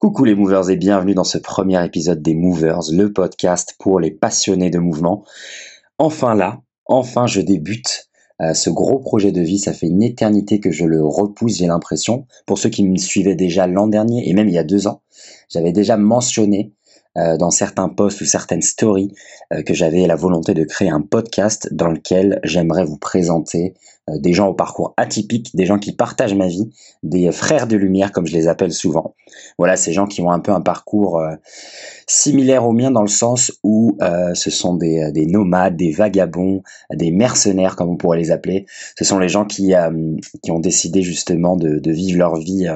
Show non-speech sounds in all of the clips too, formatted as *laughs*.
Coucou les movers et bienvenue dans ce premier épisode des Movers, le podcast pour les passionnés de mouvement. Enfin là, enfin je débute euh, ce gros projet de vie. Ça fait une éternité que je le repousse, j'ai l'impression. Pour ceux qui me suivaient déjà l'an dernier et même il y a deux ans, j'avais déjà mentionné dans certains posts ou certaines stories euh, que j'avais la volonté de créer un podcast dans lequel j'aimerais vous présenter euh, des gens au parcours atypique, des gens qui partagent ma vie, des frères de lumière comme je les appelle souvent. Voilà, ces gens qui ont un peu un parcours similaire au mien dans le sens où ce sont des, des, nomades, des vagabonds, des mercenaires comme on pourrait les appeler. Ce sont les gens qui, qui ont décidé justement de vivre leur vie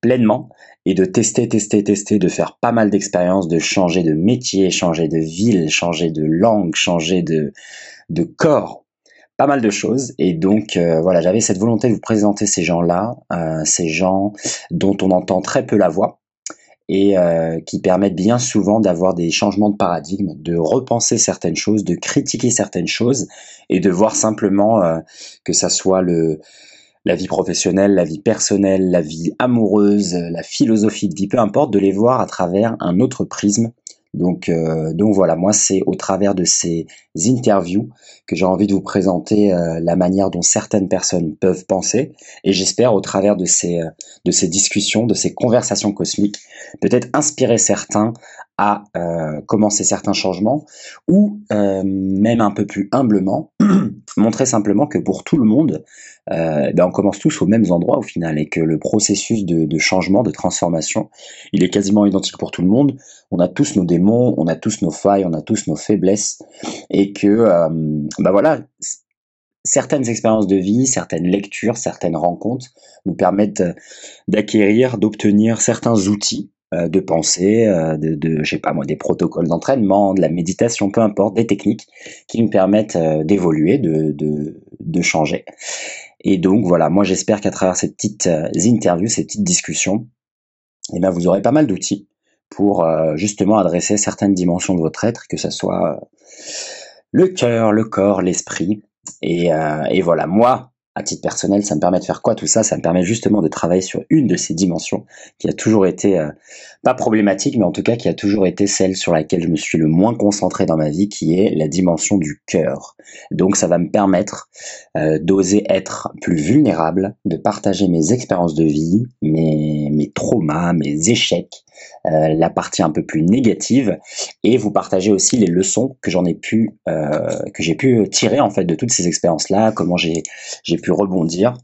pleinement et de tester, tester, tester, de faire pas mal d'expériences, de changer de métier, changer de ville, changer de langue, changer de, corps, pas mal de choses. Et donc euh, voilà, j'avais cette volonté de vous présenter ces gens-là, euh, ces gens dont on entend très peu la voix et euh, qui permettent bien souvent d'avoir des changements de paradigme, de repenser certaines choses, de critiquer certaines choses et de voir simplement que ça soit le la vie professionnelle, la vie personnelle, la vie amoureuse, la philosophie de vie, peu importe, de les voir à travers un autre prisme. Donc, euh, donc voilà, moi c'est au travers de ces interviews que j'ai envie de vous présenter euh, la manière dont certaines personnes peuvent penser, et j'espère au travers de ces, euh, de ces discussions, de ces conversations cosmiques, peut-être inspirer certains à commencer certains changements, ou même un peu plus humblement, *clears throat* montrer simplement que pour tout le monde, euh, ben on commence tous aux mêmes endroits au final et que le processus de, changement, de transformation, il est quasiment identique pour tout le monde. On a tous nos démons, on a tous nos failles, on a tous nos faiblesses et que, euh, ben voilà, certaines expériences de vie, certaines lectures, certaines rencontres nous permettent d'acquérir, d'obtenir certains outils euh, de pensée, euh, de, de je sais pas moi, des protocoles d'entraînement, de la méditation, peu importe, des techniques qui nous permettent euh, d'évoluer, de, de, de, changer. Et donc voilà, moi j'espère qu'à travers ces petites interviews, ces petites discussions, eh bien, vous aurez pas mal d'outils pour justement adresser certaines dimensions de votre être, que ce soit le cœur, le corps, l'esprit. Et, et voilà, moi, à titre personnel, ça me permet de faire quoi tout ça? Ça me permet justement de travailler sur une de ces dimensions qui a toujours été, euh, pas problématique, mais en tout cas qui a toujours été celle sur laquelle je me suis le moins concentré dans ma vie, qui est la dimension du cœur. Donc ça va me permettre euh, d'oser être plus vulnérable, de partager mes expériences de vie, mes, mes traumas, mes échecs, euh, la partie un peu plus négative et vous partagez aussi les leçons que j'en ai pu euh, que j'ai pu tirer en fait de toutes ces expériences là comment j'ai j'ai pu rebondir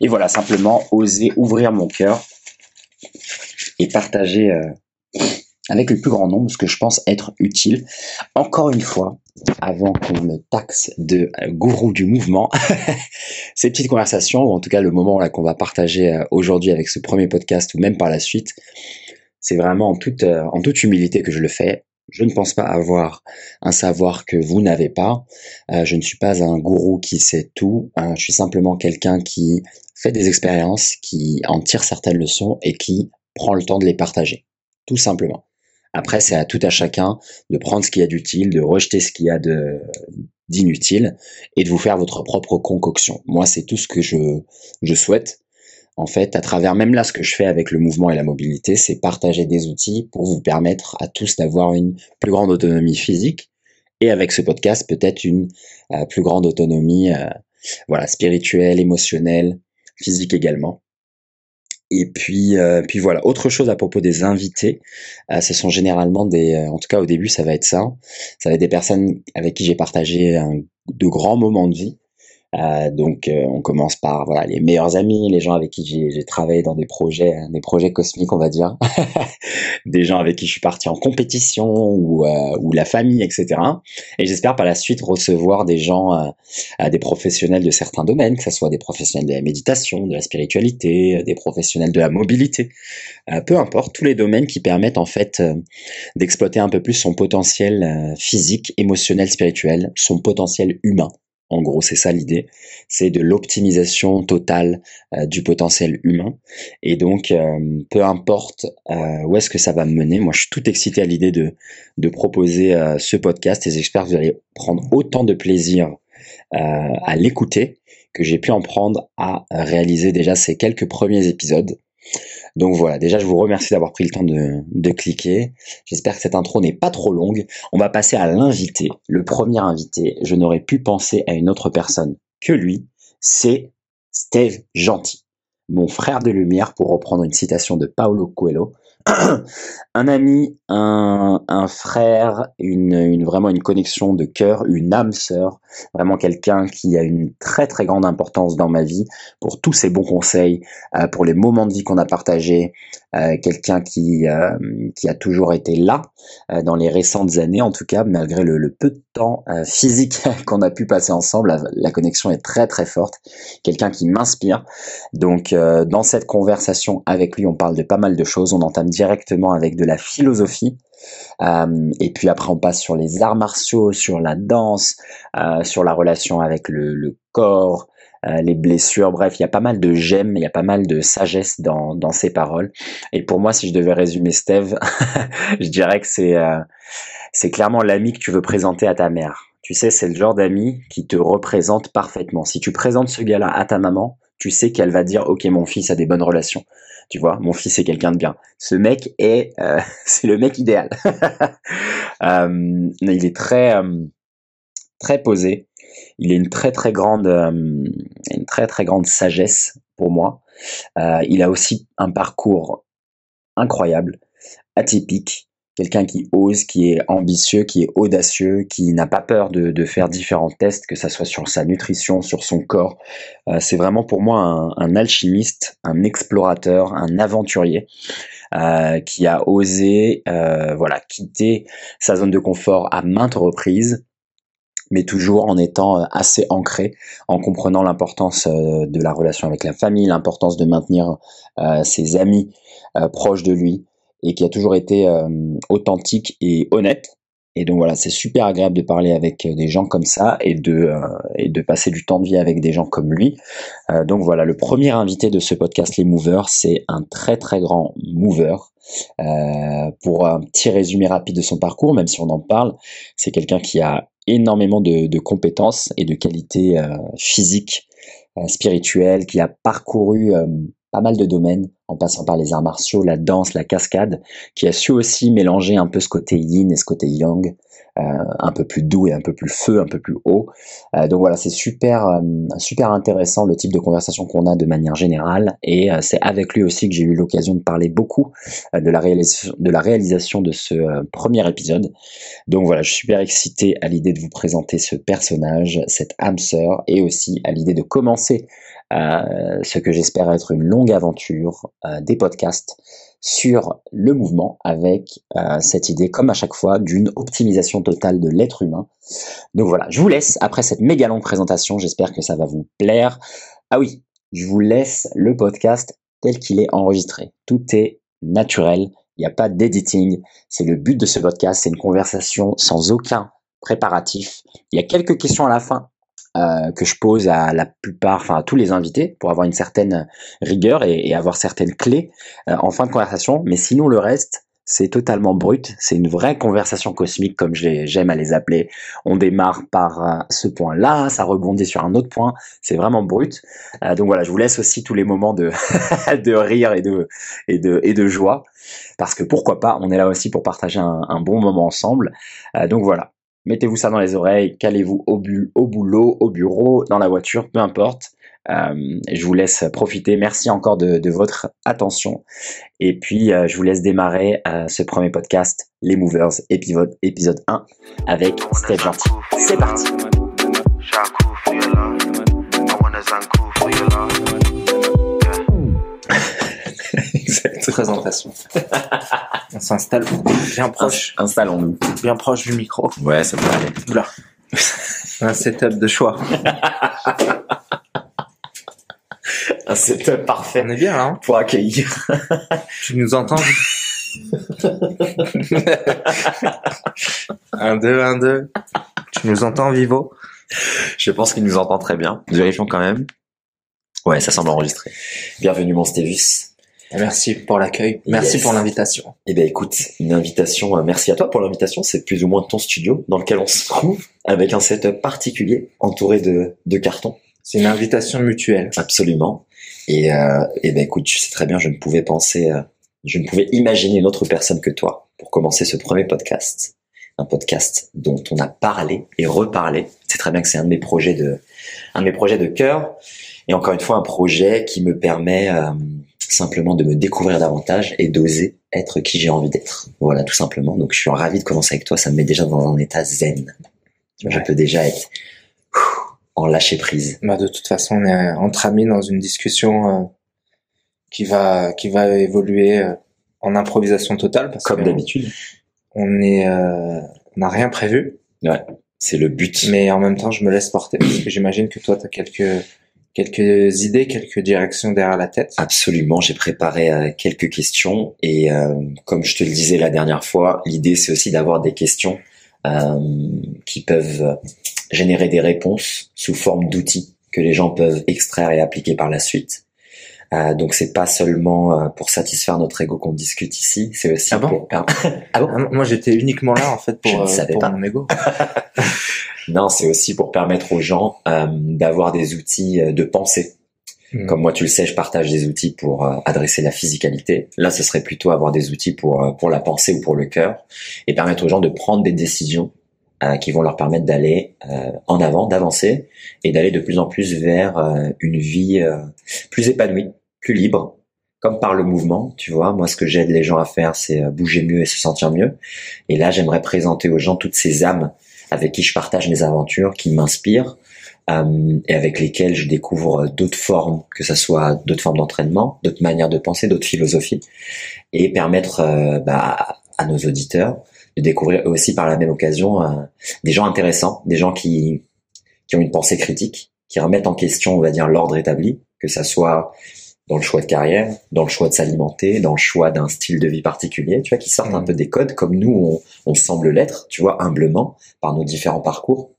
et voilà simplement oser ouvrir mon cœur et partager euh, avec le plus grand nombre ce que je pense être utile. Encore une fois, avant qu'on me taxe de gourou du mouvement, *laughs* ces petites conversations, ou en tout cas le moment qu'on va partager aujourd'hui avec ce premier podcast ou même par la suite, c'est vraiment en toute, euh, en toute humilité que je le fais. Je ne pense pas avoir un savoir que vous n'avez pas. Euh, je ne suis pas un gourou qui sait tout. Euh, je suis simplement quelqu'un qui fait des expériences, qui en tire certaines leçons et qui prend le temps de les partager. Tout simplement. Après, c'est à tout à chacun de prendre ce qu'il y a d'utile, de rejeter ce qu'il y a d'inutile et de vous faire votre propre concoction. Moi, c'est tout ce que je, je souhaite en fait, à travers même là ce que je fais avec le mouvement et la mobilité, c'est partager des outils pour vous permettre à tous d'avoir une plus grande autonomie physique et avec ce podcast peut-être une euh, plus grande autonomie euh, voilà spirituelle, émotionnelle, physique également. Et puis, euh, puis voilà. Autre chose à propos des invités, ce sont généralement des, en tout cas au début, ça va être ça. Ça va être des personnes avec qui j'ai partagé de grands moments de vie, euh, donc euh, on commence par voilà les meilleurs amis, les gens avec qui j'ai travaillé dans des projets, hein, des projets cosmiques on va dire, *laughs* des gens avec qui je suis parti en compétition ou, euh, ou la famille etc. Et j'espère par la suite recevoir des gens, des professionnels de certains domaines, que ce soit des professionnels de la méditation, de la spiritualité, des professionnels de la mobilité, peu importe tous les domaines qui permettent en fait d'exploiter un peu plus son potentiel physique, émotionnel, spirituel, son potentiel humain en gros, c'est ça l'idée. C'est de l'optimisation totale euh, du potentiel humain. Et donc, euh, peu importe euh, où est-ce que ça va me mener, moi je suis tout excité à l'idée de, de proposer ce podcast et j'espère que vous allez prendre autant de plaisir à l'écouter que j'ai pu en prendre à réaliser déjà ces quelques premiers épisodes. Donc voilà, déjà je vous remercie d'avoir pris le temps de, cliquer. J'espère que cette intro n'est pas trop longue. On va passer à l'invité. Le premier invité, je n'aurais pu penser à une autre personne que lui, c'est Steve Gentil, mon frère de lumière pour reprendre une citation de Paolo Coelho *coughs* un ami, un, un frère, une, une, vraiment une connexion de cœur, une âme sœur, vraiment quelqu'un qui a une très très grande importance dans ma vie pour tous ses bons conseils, euh, pour les moments de vie qu'on a partagés, euh, quelqu'un qui euh, qui a toujours été là euh, dans les récentes années en tout cas, malgré le, le peu de temps euh, physique *laughs* qu'on a pu passer ensemble, la, la, connexion est très très forte, quelqu'un qui m'inspire. Donc euh, dans cette conversation avec lui, on parle de pas mal de choses, on entame directement avec de la philosophie. Euh, et puis après, on passe sur les arts martiaux, sur la danse, euh, sur la relation avec le, le corps, euh, les blessures. Bref, il y a pas mal de j'aime, il y a pas mal de sagesse dans, dans ses paroles. Et pour moi, si je devais résumer Steve, *laughs* je dirais que c'est euh, c'est clairement l'ami que tu veux présenter à ta mère. Tu sais, c'est le genre d'ami qui te représente parfaitement. Si tu présentes ce gars-là à ta maman, tu sais qu'elle va dire, ok, mon fils a des bonnes relations tu vois, mon fils est quelqu'un de bien. Ce mec est, euh, *laughs* c'est le mec idéal. *laughs* euh, il est très, euh, très posé. Il a une très très grande, euh, une très très grande sagesse pour moi. Euh, il a aussi un parcours incroyable, atypique quelqu'un qui ose, qui est ambitieux, qui est audacieux, qui n'a pas peur de, de, faire différents tests, que ça soit sur sa nutrition, sur son corps. Euh, c'est vraiment pour moi un, un, alchimiste, un explorateur, un aventurier. Euh, qui a osé euh, voilà quitter sa zone de confort à maintes reprises mais toujours en étant euh, assez ancré, en comprenant l'importance euh, de la relation avec la famille, l'importance de maintenir euh, ses amis proches de lui, et qui a toujours été authentique et honnête. Et donc voilà, c'est super agréable de parler avec des gens comme ça et de, euh, et de passer du temps de vie avec des gens comme lui. Euh, donc voilà, le premier invité de ce podcast Les Movers, c'est un très très grand mover. Euh, pour un petit résumé rapide de son parcours, même si on en parle, c'est quelqu'un qui a énormément de, compétences et de qualités euh, physiques, spirituelles, qui a parcouru pas mal de domaines, en passant par les arts martiaux, la danse, la cascade, qui a su aussi mélanger un peu ce côté yin et ce côté yang, euh, un peu plus doux et un peu plus feu, un peu plus haut. Euh, donc voilà, c'est super, euh, super intéressant le type de conversation qu'on a de manière générale, et c'est avec lui aussi que j'ai eu l'occasion de parler beaucoup de la réalisation de ce premier épisode. Donc voilà, je suis super excité à l'idée de vous présenter ce personnage, cette âme sœur, et aussi à l'idée de commencer euh, ce que j'espère être une longue aventure euh, des podcasts sur le mouvement avec euh, cette idée, comme à chaque fois, d'une optimisation totale de l'être humain. Donc voilà, je vous laisse après cette méga longue présentation, j'espère que ça va vous plaire. Ah oui, je vous laisse le podcast tel qu'il est enregistré. Tout est naturel, il n'y a pas d'editing, c'est le but de ce podcast, c'est une conversation sans aucun préparatif. Il y a quelques questions à la fin, euh, que je pose à la plupart, enfin à tous les invités, pour avoir une certaine rigueur et, et avoir certaines clés euh, en fin de conversation. Mais sinon, le reste, c'est totalement brut. C'est une vraie conversation cosmique, comme j'aime à les appeler. On démarre par euh, ce point-là, ça rebondit sur un autre point. C'est vraiment brut. Euh, donc voilà, je vous laisse aussi tous les moments de, *laughs* de rire et de, et, de, et de joie. Parce que pourquoi pas, on est là aussi pour partager un, un bon moment ensemble. Euh, donc voilà, mettez-vous ça dans les oreilles, calez-vous au, boulot, au bureau, dans la voiture, peu importe. Euh, je vous laisse profiter. Merci encore de, votre attention. Et puis, euh, je vous laisse démarrer euh, ce premier podcast, Les Movers, épisode, épisode 1, avec Steve Gentil. C'est parti. Exact. Présentation. *laughs* On s'installe bien proche. Installons-nous. Bien proche du micro. Ouais, ça peut aller. Oula. *laughs* Un setup de choix. Un setup parfait. On est bien là. Hein pour accueillir. *laughs* tu nous entends Un, deux, un, deux. Tu nous entends, Vivo? Je pense qu'il nous entend très bien. Vérifions quand même. Ouais, ça semble enregistré. Bienvenue, mon Stévis. Merci pour l'accueil. Merci yes. pour l'invitation. Eh bien, écoute, une invitation. Euh, merci à toi pour l'invitation. C'est plus ou moins ton studio dans lequel on se trouve, avec un setup particulier, entouré de, de cartons. C'est une invitation mutuelle. Absolument. Et, euh, et ben écoute, tu sais très bien, je ne pouvais penser, euh, je ne pouvais imaginer une autre personne que toi pour commencer ce premier podcast, un podcast dont on a parlé et reparlé. C'est très bien que c'est un de mes projets de, un de mes projets de cœur. Et encore une fois, un projet qui me permet euh, simplement de me découvrir davantage et d'oser être qui j'ai envie d'être. Voilà, tout simplement. Donc, je suis ravi de commencer avec toi. Ça me met déjà dans un état zen. Je peux déjà être en lâcher prise. Bah, de toute façon, on est entre amis dans une discussion euh, qui va qui va évoluer euh, en improvisation totale parce Comme d'habitude. on est euh, on n'a rien prévu, Ouais, c'est le but. mais en même temps, je me laisse porter parce que j'imagine que toi, tu as quelques quelques idées, quelques directions derrière la tête? Absolument, j'ai préparé euh, quelques questions et euh, comme je te le disais la dernière fois, l'idée c'est aussi d'avoir des questions euh, qui peuvent générer des réponses sous forme d'outils que les gens peuvent extraire et appliquer par la suite. Euh, donc c'est pas seulement euh, pour satisfaire notre ego qu'on discute ici, c'est aussi Ah bon pour *laughs* ah bon Ah, moi, j'étais uniquement là en fait Je pour ne euh, pour pas. mon ego. *laughs* non, c'est aussi pour permettre aux gens euh, d'avoir des outils euh, de pensée Mm. Comme moi, tu le sais, je partage des outils pour euh, adresser la physicalité. Là, ce serait plutôt avoir des outils pour euh, pour la pensée ou pour le cœur et permettre aux gens de prendre des décisions euh, qui vont leur permettre d'aller euh, en avant, d'avancer et d'aller de plus en plus vers euh, une vie euh, plus épanouie, plus libre, comme par le mouvement. Tu vois, moi, ce que j'aide les gens à faire, c'est euh, bouger mieux et se sentir mieux. Et là, j'aimerais présenter aux gens toutes ces âmes avec qui je partage mes aventures, qui m'inspirent euh, et avec lesquels je découvre d'autres formes, que ce soit d'autres formes d'entraînement, d'autres manières de penser, d'autres philosophies, et permettre euh, bah, à nos auditeurs de découvrir aussi par la même occasion euh, des gens intéressants, des gens qui, qui ont une pensée critique, qui remettent en question, on va dire, l'ordre établi, que ça soit dans le choix de carrière, dans le choix de s'alimenter, dans le choix d'un style de vie particulier, tu vois, qui sortent un Mhm. peu des codes comme nous, on, on semble l'être, tu vois, humblement, par nos différents parcours.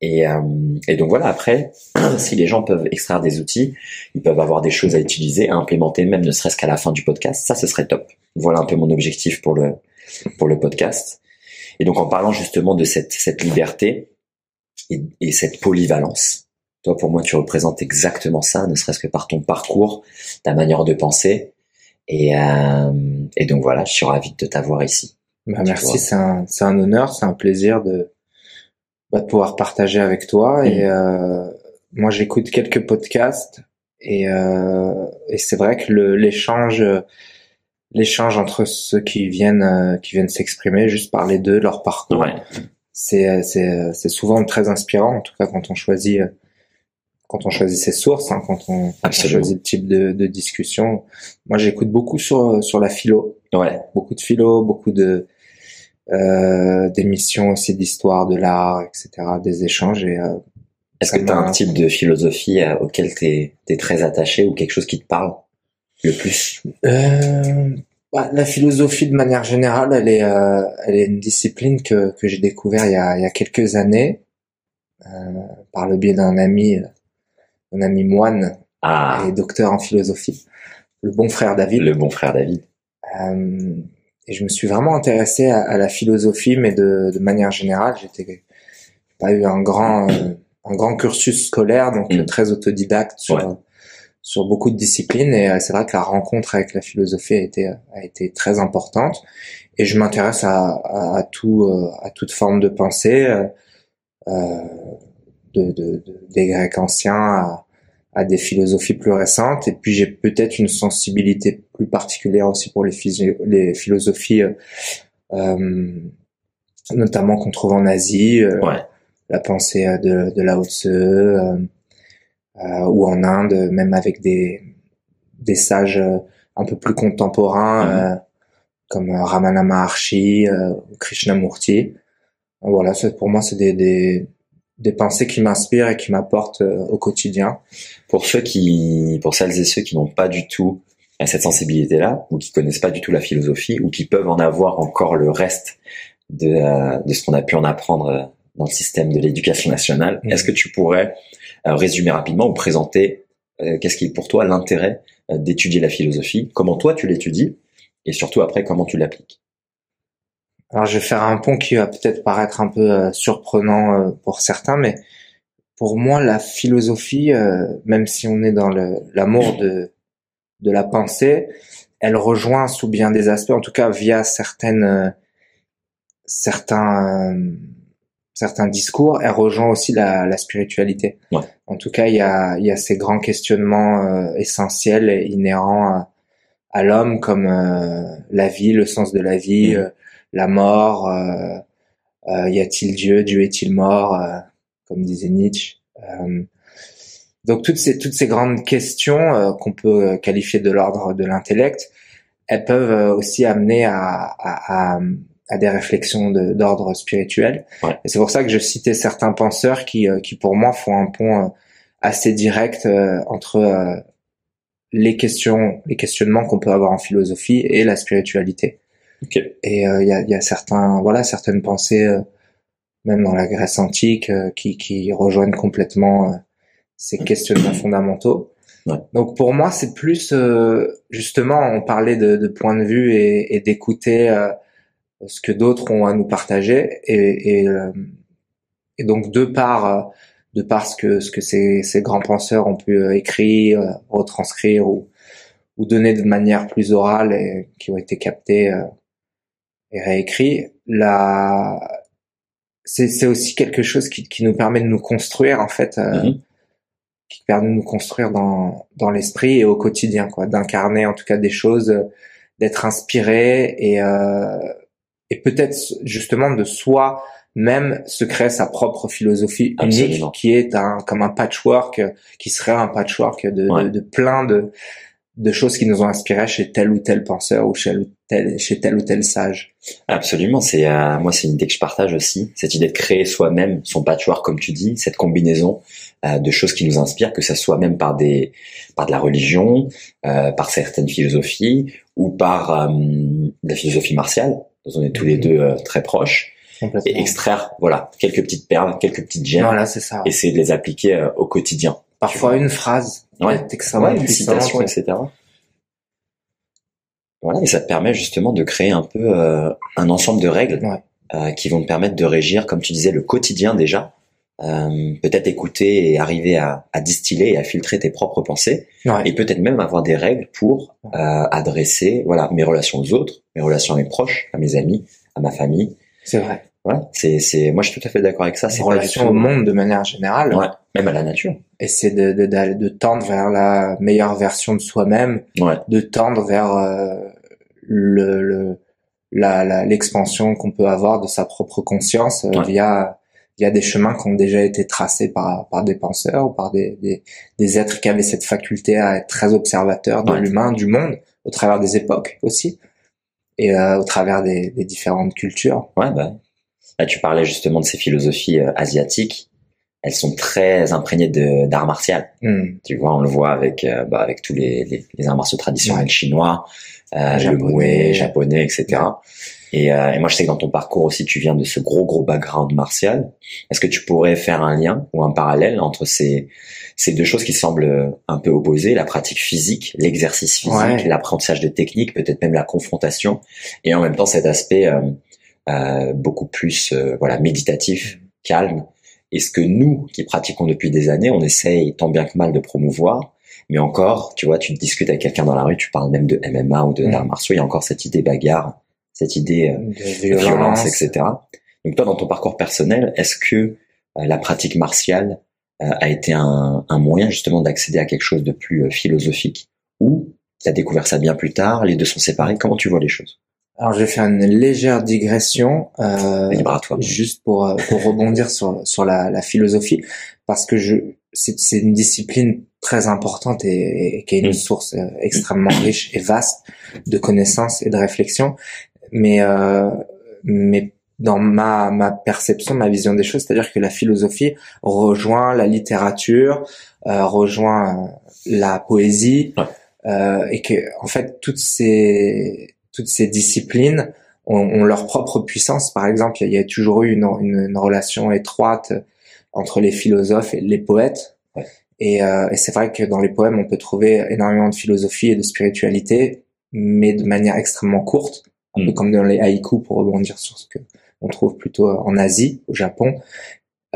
Et, euh, et donc voilà, après, *clears throat* si les gens peuvent extraire des outils, ils peuvent avoir des choses à utiliser, à implémenter, même ne serait-ce qu'à la fin du podcast, ça, ce serait top. Voilà un peu mon objectif pour le, pour le podcast. Et donc en parlant justement de cette, cette liberté et, et cette polyvalence, toi pour moi tu représentes exactement ça, ne serait-ce que par ton parcours, ta manière de penser. Et, euh, et donc voilà, je suis ravi de t'avoir ici. Bah, merci, c'est un, c'est un honneur, c'est un plaisir de, bah, de pouvoir partager avec toi. Mhm. Et euh, moi, j'écoute quelques podcasts et, euh, et c'est vrai que le, l'échange, l'échange entre ceux qui viennent, euh, qui viennent s'exprimer, juste parler d'eux, de leur parcours, Ouais. c'est, c'est, c'est souvent très inspirant. En tout cas, quand on choisit, euh, quand on choisit ses sources, hein, quand on, quand on Absolument. choisit le type de, de discussion. Moi, j'écoute beaucoup sur sur la philo Ouais. beaucoup de philo, beaucoup de euh, d'émissions aussi d'histoire de l'art, etc., des échanges et euh, Est-ce que tu as un type de philosophie euh, auquel tu es, très attaché ou quelque chose qui te parle le plus? Euh, bah, la philosophie de manière générale, elle est euh, elle est une discipline que que j'ai découvert il y a il y a quelques années euh, par le biais d'un ami un ami moine Ah, et docteur en philosophie, le bon frère David. le bon frère David. Euh, et je me suis vraiment intéressé à, à la philosophie, mais de, de manière générale, j'étais pas eu un grand euh, un grand cursus scolaire, donc Mm. très autodidacte sur Ouais. sur beaucoup de disciplines. Et euh, c'est vrai que la rencontre avec la philosophie a été a été très importante. Et je m'intéresse à, à, à tout à toute forme de pensée, euh, de, de, de- des Grecs anciens à, à des philosophies plus récentes. Et puis j'ai peut-être une sensibilité plus particulière aussi pour les, philosophies, euh, euh, notamment qu'on trouve en Asie, euh, Ouais. la pensée euh, de, de Lao Tse, euh, euh, ou en Inde, même avec des, des sages un peu plus contemporains, euh, comme Ramana Maharshi, euh, Krishnamurti. Voilà, pour moi, c'est des, des, des pensées qui m'inspirent et qui m'apportent euh, au quotidien. Pour ceux qui, pour celles et ceux qui n'ont pas du tout euh, cette sensibilité-là, ou qui connaissent pas du tout la philosophie, ou qui peuvent en avoir encore le reste de, euh, de ce qu'on a pu en apprendre dans le système de l'éducation nationale, Mhm. est-ce que tu pourrais résumer rapidement ou présenter euh, qu'est-ce qui est pour toi l'intérêt d'étudier la philosophie, comment toi tu l'étudies, et surtout après comment tu l'appliques? Alors, je vais faire un pont qui va peut-être paraître un peu euh, surprenant euh, pour certains, mais pour moi, la philosophie, euh, même si on est dans l'amour de, de la pensée, elle rejoint sous bien des aspects, en tout cas via certaines, certains, certains discours, elle rejoint aussi la, la spiritualité. Ouais. En tout cas, il y a, y a ces grands questionnements essentiels et inhérents à, à l'homme, comme la vie, le sens de la vie, mmh. La mort. y a-t-il Dieu Dieu est-il mort comme disait Nietzsche. Euh, donc toutes ces toutes ces grandes questions euh, qu'on peut qualifier de l'ordre de l'intellect, elles peuvent euh, aussi amener à, à, à, à des réflexions d'ordre spirituel. Ouais. Et c'est pour ça que je citais certains penseurs qui qui pour moi font un pont assez direct entre les questions, les questionnements qu'on peut avoir en philosophie et la spiritualité. Okay. Et il y, a, y, a, certains, voilà, certaines pensées même dans la Grèce antique, euh, qui, qui rejoignent complètement euh, ces questionnements fondamentaux. Ouais. Donc pour moi, c'est plus euh, justement, on parlait de, de point de vue et, et d'écouter ce que d'autres ont à nous partager, et, et, et donc de par de par ce que ce que ces, ces grands penseurs ont pu écrire, retranscrire ou ou donner de manière plus orale et qui ont été captés et réécrits, la c'est aussi quelque chose qui, qui, nous permet de nous construire en fait, euh, mhm. qui permet de nous construire dans dans l'esprit et au quotidien, quoi, d'incarner en tout cas des choses, d'être inspiré et euh, et peut-être justement de soi même se créer sa propre philosophie unique qui est un comme un patchwork qui serait un patchwork de, de, de plein de de choses qui nous ont inspiré chez tel ou tel penseur ou chez tel, chez tel ou tel sage. Absolument, c'est euh, moi c'est une idée que je partage aussi, cette idée de créer soi-même son patchwork comme tu dis, cette combinaison euh, de choses qui nous inspirent, que ça soit même par des par de la religion, euh, par certaines philosophies ou par euh, la philosophie martiale, dont on est tous les mhm. deux très proches. Et extraire, voilà, quelques petites perles, quelques petites gemmes. Voilà, c'est ça. Essayer de les appliquer au quotidien. Parfois une phrase, ouais. une citation, etc. Voilà, et ça te permet justement de créer un peu euh, un ensemble de règles euh, qui vont te permettre de régir, comme tu disais, le quotidien déjà. Euh, peut-être écouter et arriver à, à, distiller et à filtrer tes propres pensées, et peut-être même avoir des règles pour euh, adresser, voilà, mes relations aux autres, mes relations à mes proches, à mes amis, à ma famille. C'est vrai. Voilà, c'est, c'est, moi je suis tout à fait d'accord avec ça. C'est relation au monde de manière générale. Ouais, même à la nature. Et c'est de, de, de, de tendre vers la meilleure version de soi-même, ouais. de tendre vers euh, le, le la, l'expansion qu'on peut avoir de sa propre conscience euh, via via des chemins qui ont déjà été tracés par par des penseurs ou par des des, des êtres qui avaient cette faculté à être très observateurs de l'humain, du monde, au travers des époques aussi et euh, au travers des, des différentes cultures. Ouais, bah Là, tu parlais justement de ces philosophies euh, asiatiques. Elles sont très imprégnées d'art martial. Mm. Tu vois, on le voit avec euh, bah, avec tous les, les, les, arts martiaux traditionnels chinois, euh, japonais. le japonais, etc. Et, euh, et, moi, je sais que dans ton parcours aussi, tu viens de ce gros gros background martial. Est-ce que tu pourrais faire un lien ou un parallèle entre ces ces deux choses qui semblent un peu opposées, la pratique physique, l'exercice physique, l'apprentissage de techniques, peut-être même la confrontation, et en même temps cet aspect beaucoup plus euh, voilà méditatif, mm. calme. Et ce que nous, qui pratiquons depuis des années, on essaye tant bien que mal de promouvoir. Mais encore, tu vois, tu discutes avec quelqu'un dans la rue, tu parles même de MMA ou de mmh. martiaux, il y a encore cette idée bagarre, cette idée euh, de violence. etc. Donc toi, dans ton parcours personnel, est-ce que la pratique martiale a été un, un moyen justement d'accéder à quelque chose de plus philosophique? Ou tu as découvert ça bien plus tard, les deux sont séparés, comment tu vois les choses? Alors j'ai fait une légère digression, euh, juste pour, euh, pour rebondir sur, sur la, la philosophie, parce que je c'est une discipline très importante et, et qui est une mm. source euh, extrêmement riche et vaste de connaissances et de réflexions. Mais euh, mais dans ma ma perception, ma vision des choses, c'est-à-dire que la philosophie rejoint la littérature, euh, rejoint la poésie, euh, et que en fait toutes ces toutes ces disciplines ont, leur propre puissance. Par exemple, il y a, toujours eu une, une, relation étroite entre les philosophes et les poètes. Et, euh, et c'est vrai que dans les poèmes, on peut trouver énormément de philosophie et de spiritualité, mais de manière extrêmement courte, un peu mm. comme dans les haïkus pour rebondir sur ce que on trouve plutôt en Asie, au Japon.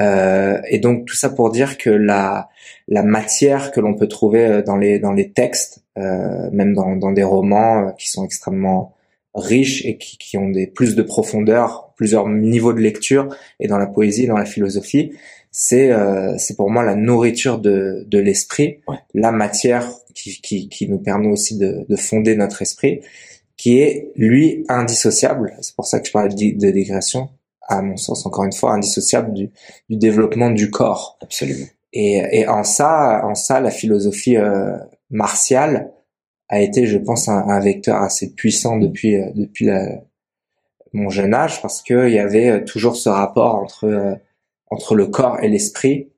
Euh, et donc tout ça pour dire que la la matière que l'on peut trouver euh, dans les dans les textes, euh, même dans dans des romans euh, qui sont extrêmement riches et qui, qui ont des plus de profondeur, plusieurs niveaux de lecture, et dans la poésie, dans la philosophie, c'est euh, c'est pour moi la nourriture de de l'esprit, Ouais. la matière qui, qui qui nous permet aussi de de fonder notre esprit, qui est lui indissociable. C'est pour ça que je parle de, de digression à mon sens, encore une fois, indissociable du, du développement du corps. Absolument. Et, et en ça, en ça, la philosophie euh, martiale a été, je pense, un, un vecteur assez puissant depuis euh, depuis la- mon jeune âge, parce que il y avait euh, toujours ce rapport entre euh, entre le corps et l'esprit,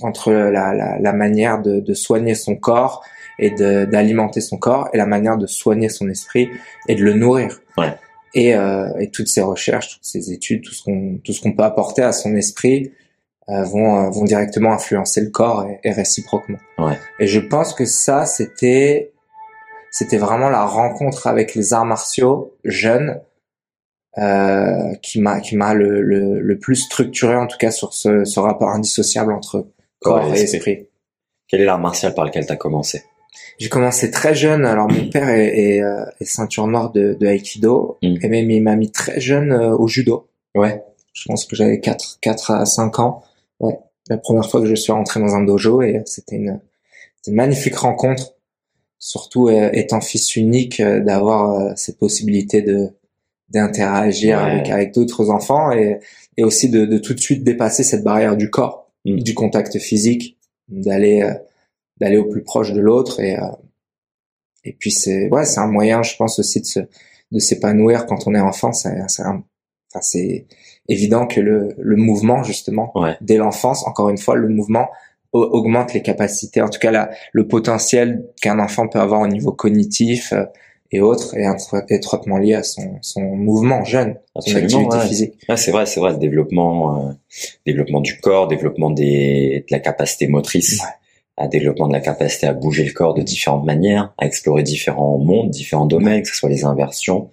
entre la, la, la manière de, de soigner son corps et d'alimenter son corps, et la manière de soigner son esprit et de le nourrir. Ouais. Et, euh, et toutes ces recherches, toutes ces études, tout ce qu'on tout ce qu'on peut apporter à son esprit euh, vont euh, vont directement influencer le corps et, et réciproquement. Ouais. Et je pense que ça c'était c'était vraiment la rencontre avec les arts martiaux jeunes euh, qui m'a qui m'a le, le, le plus structuré en tout cas sur ce, ce rapport indissociable entre corps, et esprit. Quel est l'art martial par lequel tu as commencé? J'ai commencé très jeune. Alors mon père est, est, euh, est ceinture noire de, de aikido Mm. et même il m'a mis très jeune euh, au judo. Ouais. Je pense que j'avais 4 4 à 5 ans. Ouais, la première fois que je suis rentré dans un dojo et c'était une, c'était une magnifique rencontre. Surtout euh, étant fils unique, euh, d'avoir euh, cette possibilité de d'interagir Ouais. avec avec d'autres enfants et et aussi de, de tout de suite dépasser cette barrière du corps, Mm. du contact physique, d'aller euh, d'aller au plus proche de l'autre et euh, et puis c'est ouais c'est un moyen je pense aussi de se de s'épanouir quand on est enfant c'est enfin c'est évident que le le mouvement justement Ouais. dès l'enfance encore une fois le mouvement augmente les capacités en tout cas la, le potentiel qu'un enfant peut avoir au niveau cognitif euh, et autres est étro- étroitement lié à son son mouvement jeune son Absolument. activité ouais. physique Ouais, c'est vrai, c'est vrai, le développement, euh, développement du corps, développement des, de la capacité motrice, Ouais. à développement de la capacité à bouger le corps de différentes manières, à explorer différents mondes, différents domaines, que ce soit les inversions,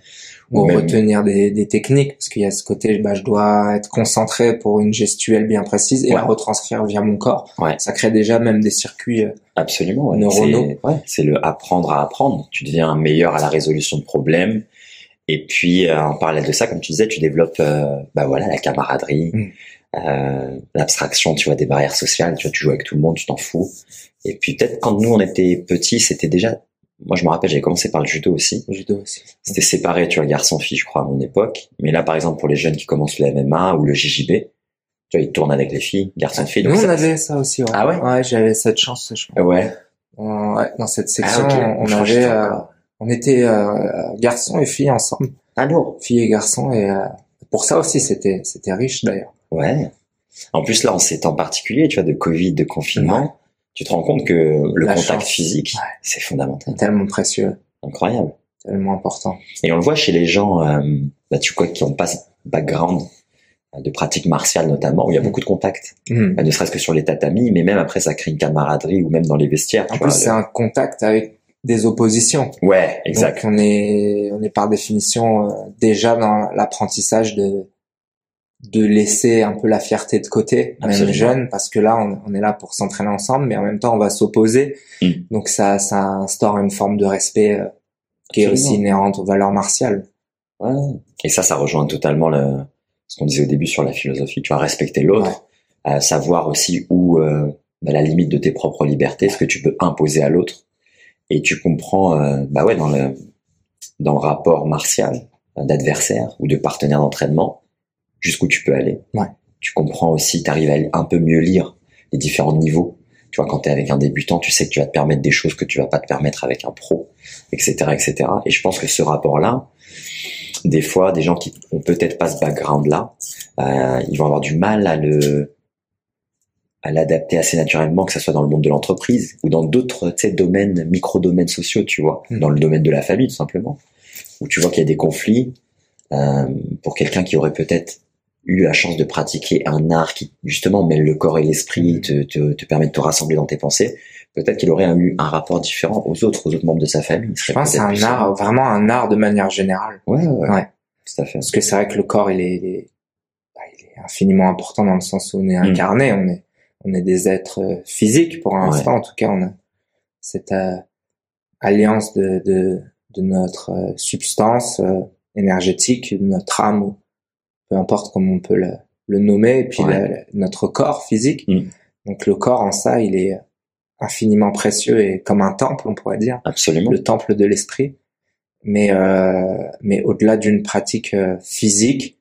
ou même- retenir des, des techniques parce qu'il y a ce côté bah je dois être concentré pour une gestuelle bien précise et Ouais. la retranscrire via mon corps Ouais. ça crée déjà même des circuits euh, Absolument. Ouais. Neuronaux. C'est le apprendre à apprendre. Tu deviens meilleur à la résolution de problèmes. Et puis, euh, en parallèle de ça, comme tu disais, tu développes, euh, bah voilà, la camaraderie, Mm. euh, l'abstraction, tu vois, des barrières sociales. Tu vois, tu joues avec tout le monde, tu t'en fous. Et puis peut-être quand nous on était petits, c'était déjà. Moi, je me rappelle, j'avais commencé par le judo aussi. au judo aussi C'était séparé, tu vois, garçon-fille, je crois, à mon époque. Mais là, par exemple, pour les jeunes qui commencent le MMA ou le JJB, tu vois, ils tournent avec les filles, garçon-fille. nous on ça- avait ça aussi ouais, Ah ouais? Ouais j'avais cette chance je crois. Ouais. On- ouais, dans cette section Ah, on avait j'étais euh, on était euh, garçons et filles ensemble Ah lourd. filles et garçons et euh, pour ça aussi c'était c'était riche d'ailleurs Ouais. En plus, là, en ces temps particuliers, tu vois, de Covid, de confinement, tu te rends compte que le La contact chance. physique, Ouais. c'est fondamental. tellement précieux Incroyable. tellement important Et on le voit chez les gens, euh, bah, tu vois, qui ont pas ce background euh, de pratique martiale notamment, où il y a Mm. beaucoup de contacts. Bah, ne serait-ce que sur les tatamis, mais même après, ça crée une camaraderie ou même dans les vestiaires. en tu plus c'est le- un contact avec des oppositions Ouais, exact. Donc on est on est par définition euh, déjà dans l'apprentissage de de laisser un peu la fierté de côté, même jeune, parce que là on, on est là pour s'entraîner ensemble, mais en même temps on va s'opposer. Mm. Donc ça ça instaure une forme de respect euh, qui est aussi inhérente aux valeurs martiales. Ouais. Et ça, ça rejoint totalement le, ce qu'on disait au début sur la philosophie. Tu vas respecter l'autre, euh, savoir aussi où euh, bah, la limite de tes propres libertés, ce que tu peux imposer à l'autre, et tu comprends, euh, bah ouais, dans le dans le rapport martial euh, d'adversaire ou de partenaire d'entraînement, jusqu'où tu peux aller. Ouais. Tu comprends aussi, tu arrives à un peu mieux lire les différents niveaux. Tu vois, quand tu es avec un débutant, tu sais que tu vas te permettre des choses que tu vas pas te permettre avec un pro, etc., etc. Et je pense que ce rapport-là, des fois, des gens qui ont peut-être pas ce background-là, euh, ils vont avoir du mal à le à l'adapter assez naturellement, que ce soit dans le monde de l'entreprise ou dans d'autres tu sais, domaines, micro-domaines sociaux, tu vois, Mm. dans le domaine de la famille, tout simplement, où tu vois qu'il y a des conflits euh, pour quelqu'un qui aurait peut-être eu la chance de pratiquer un art qui, justement, mêle le corps et l'esprit, te, te, te permet de te rassembler dans tes pensées, peut-être qu'il aurait eu un rapport différent aux autres, aux autres membres de sa famille. Il Je pense c'est un art, vraiment un art de manière générale. Ouais, ouais, ouais. Ouais. Tout à fait. Parce que c'est vrai que le corps, il est, il est, bah, il est infiniment important dans le sens où on est Mm. incarné, on est on est des êtres euh, physiques pour l'instant. En tout cas, on a cette euh, alliance de, de de notre euh, substance euh, énergétique, de notre âme, peu importe comment on peut le, le nommer, et puis Ouais. la- notre corps physique. Mm. Donc le corps en ça, il est infiniment précieux et comme un temple, on pourrait dire Absolument. le temple de l'esprit. Mais euh, mais au-delà d'une pratique euh, physique,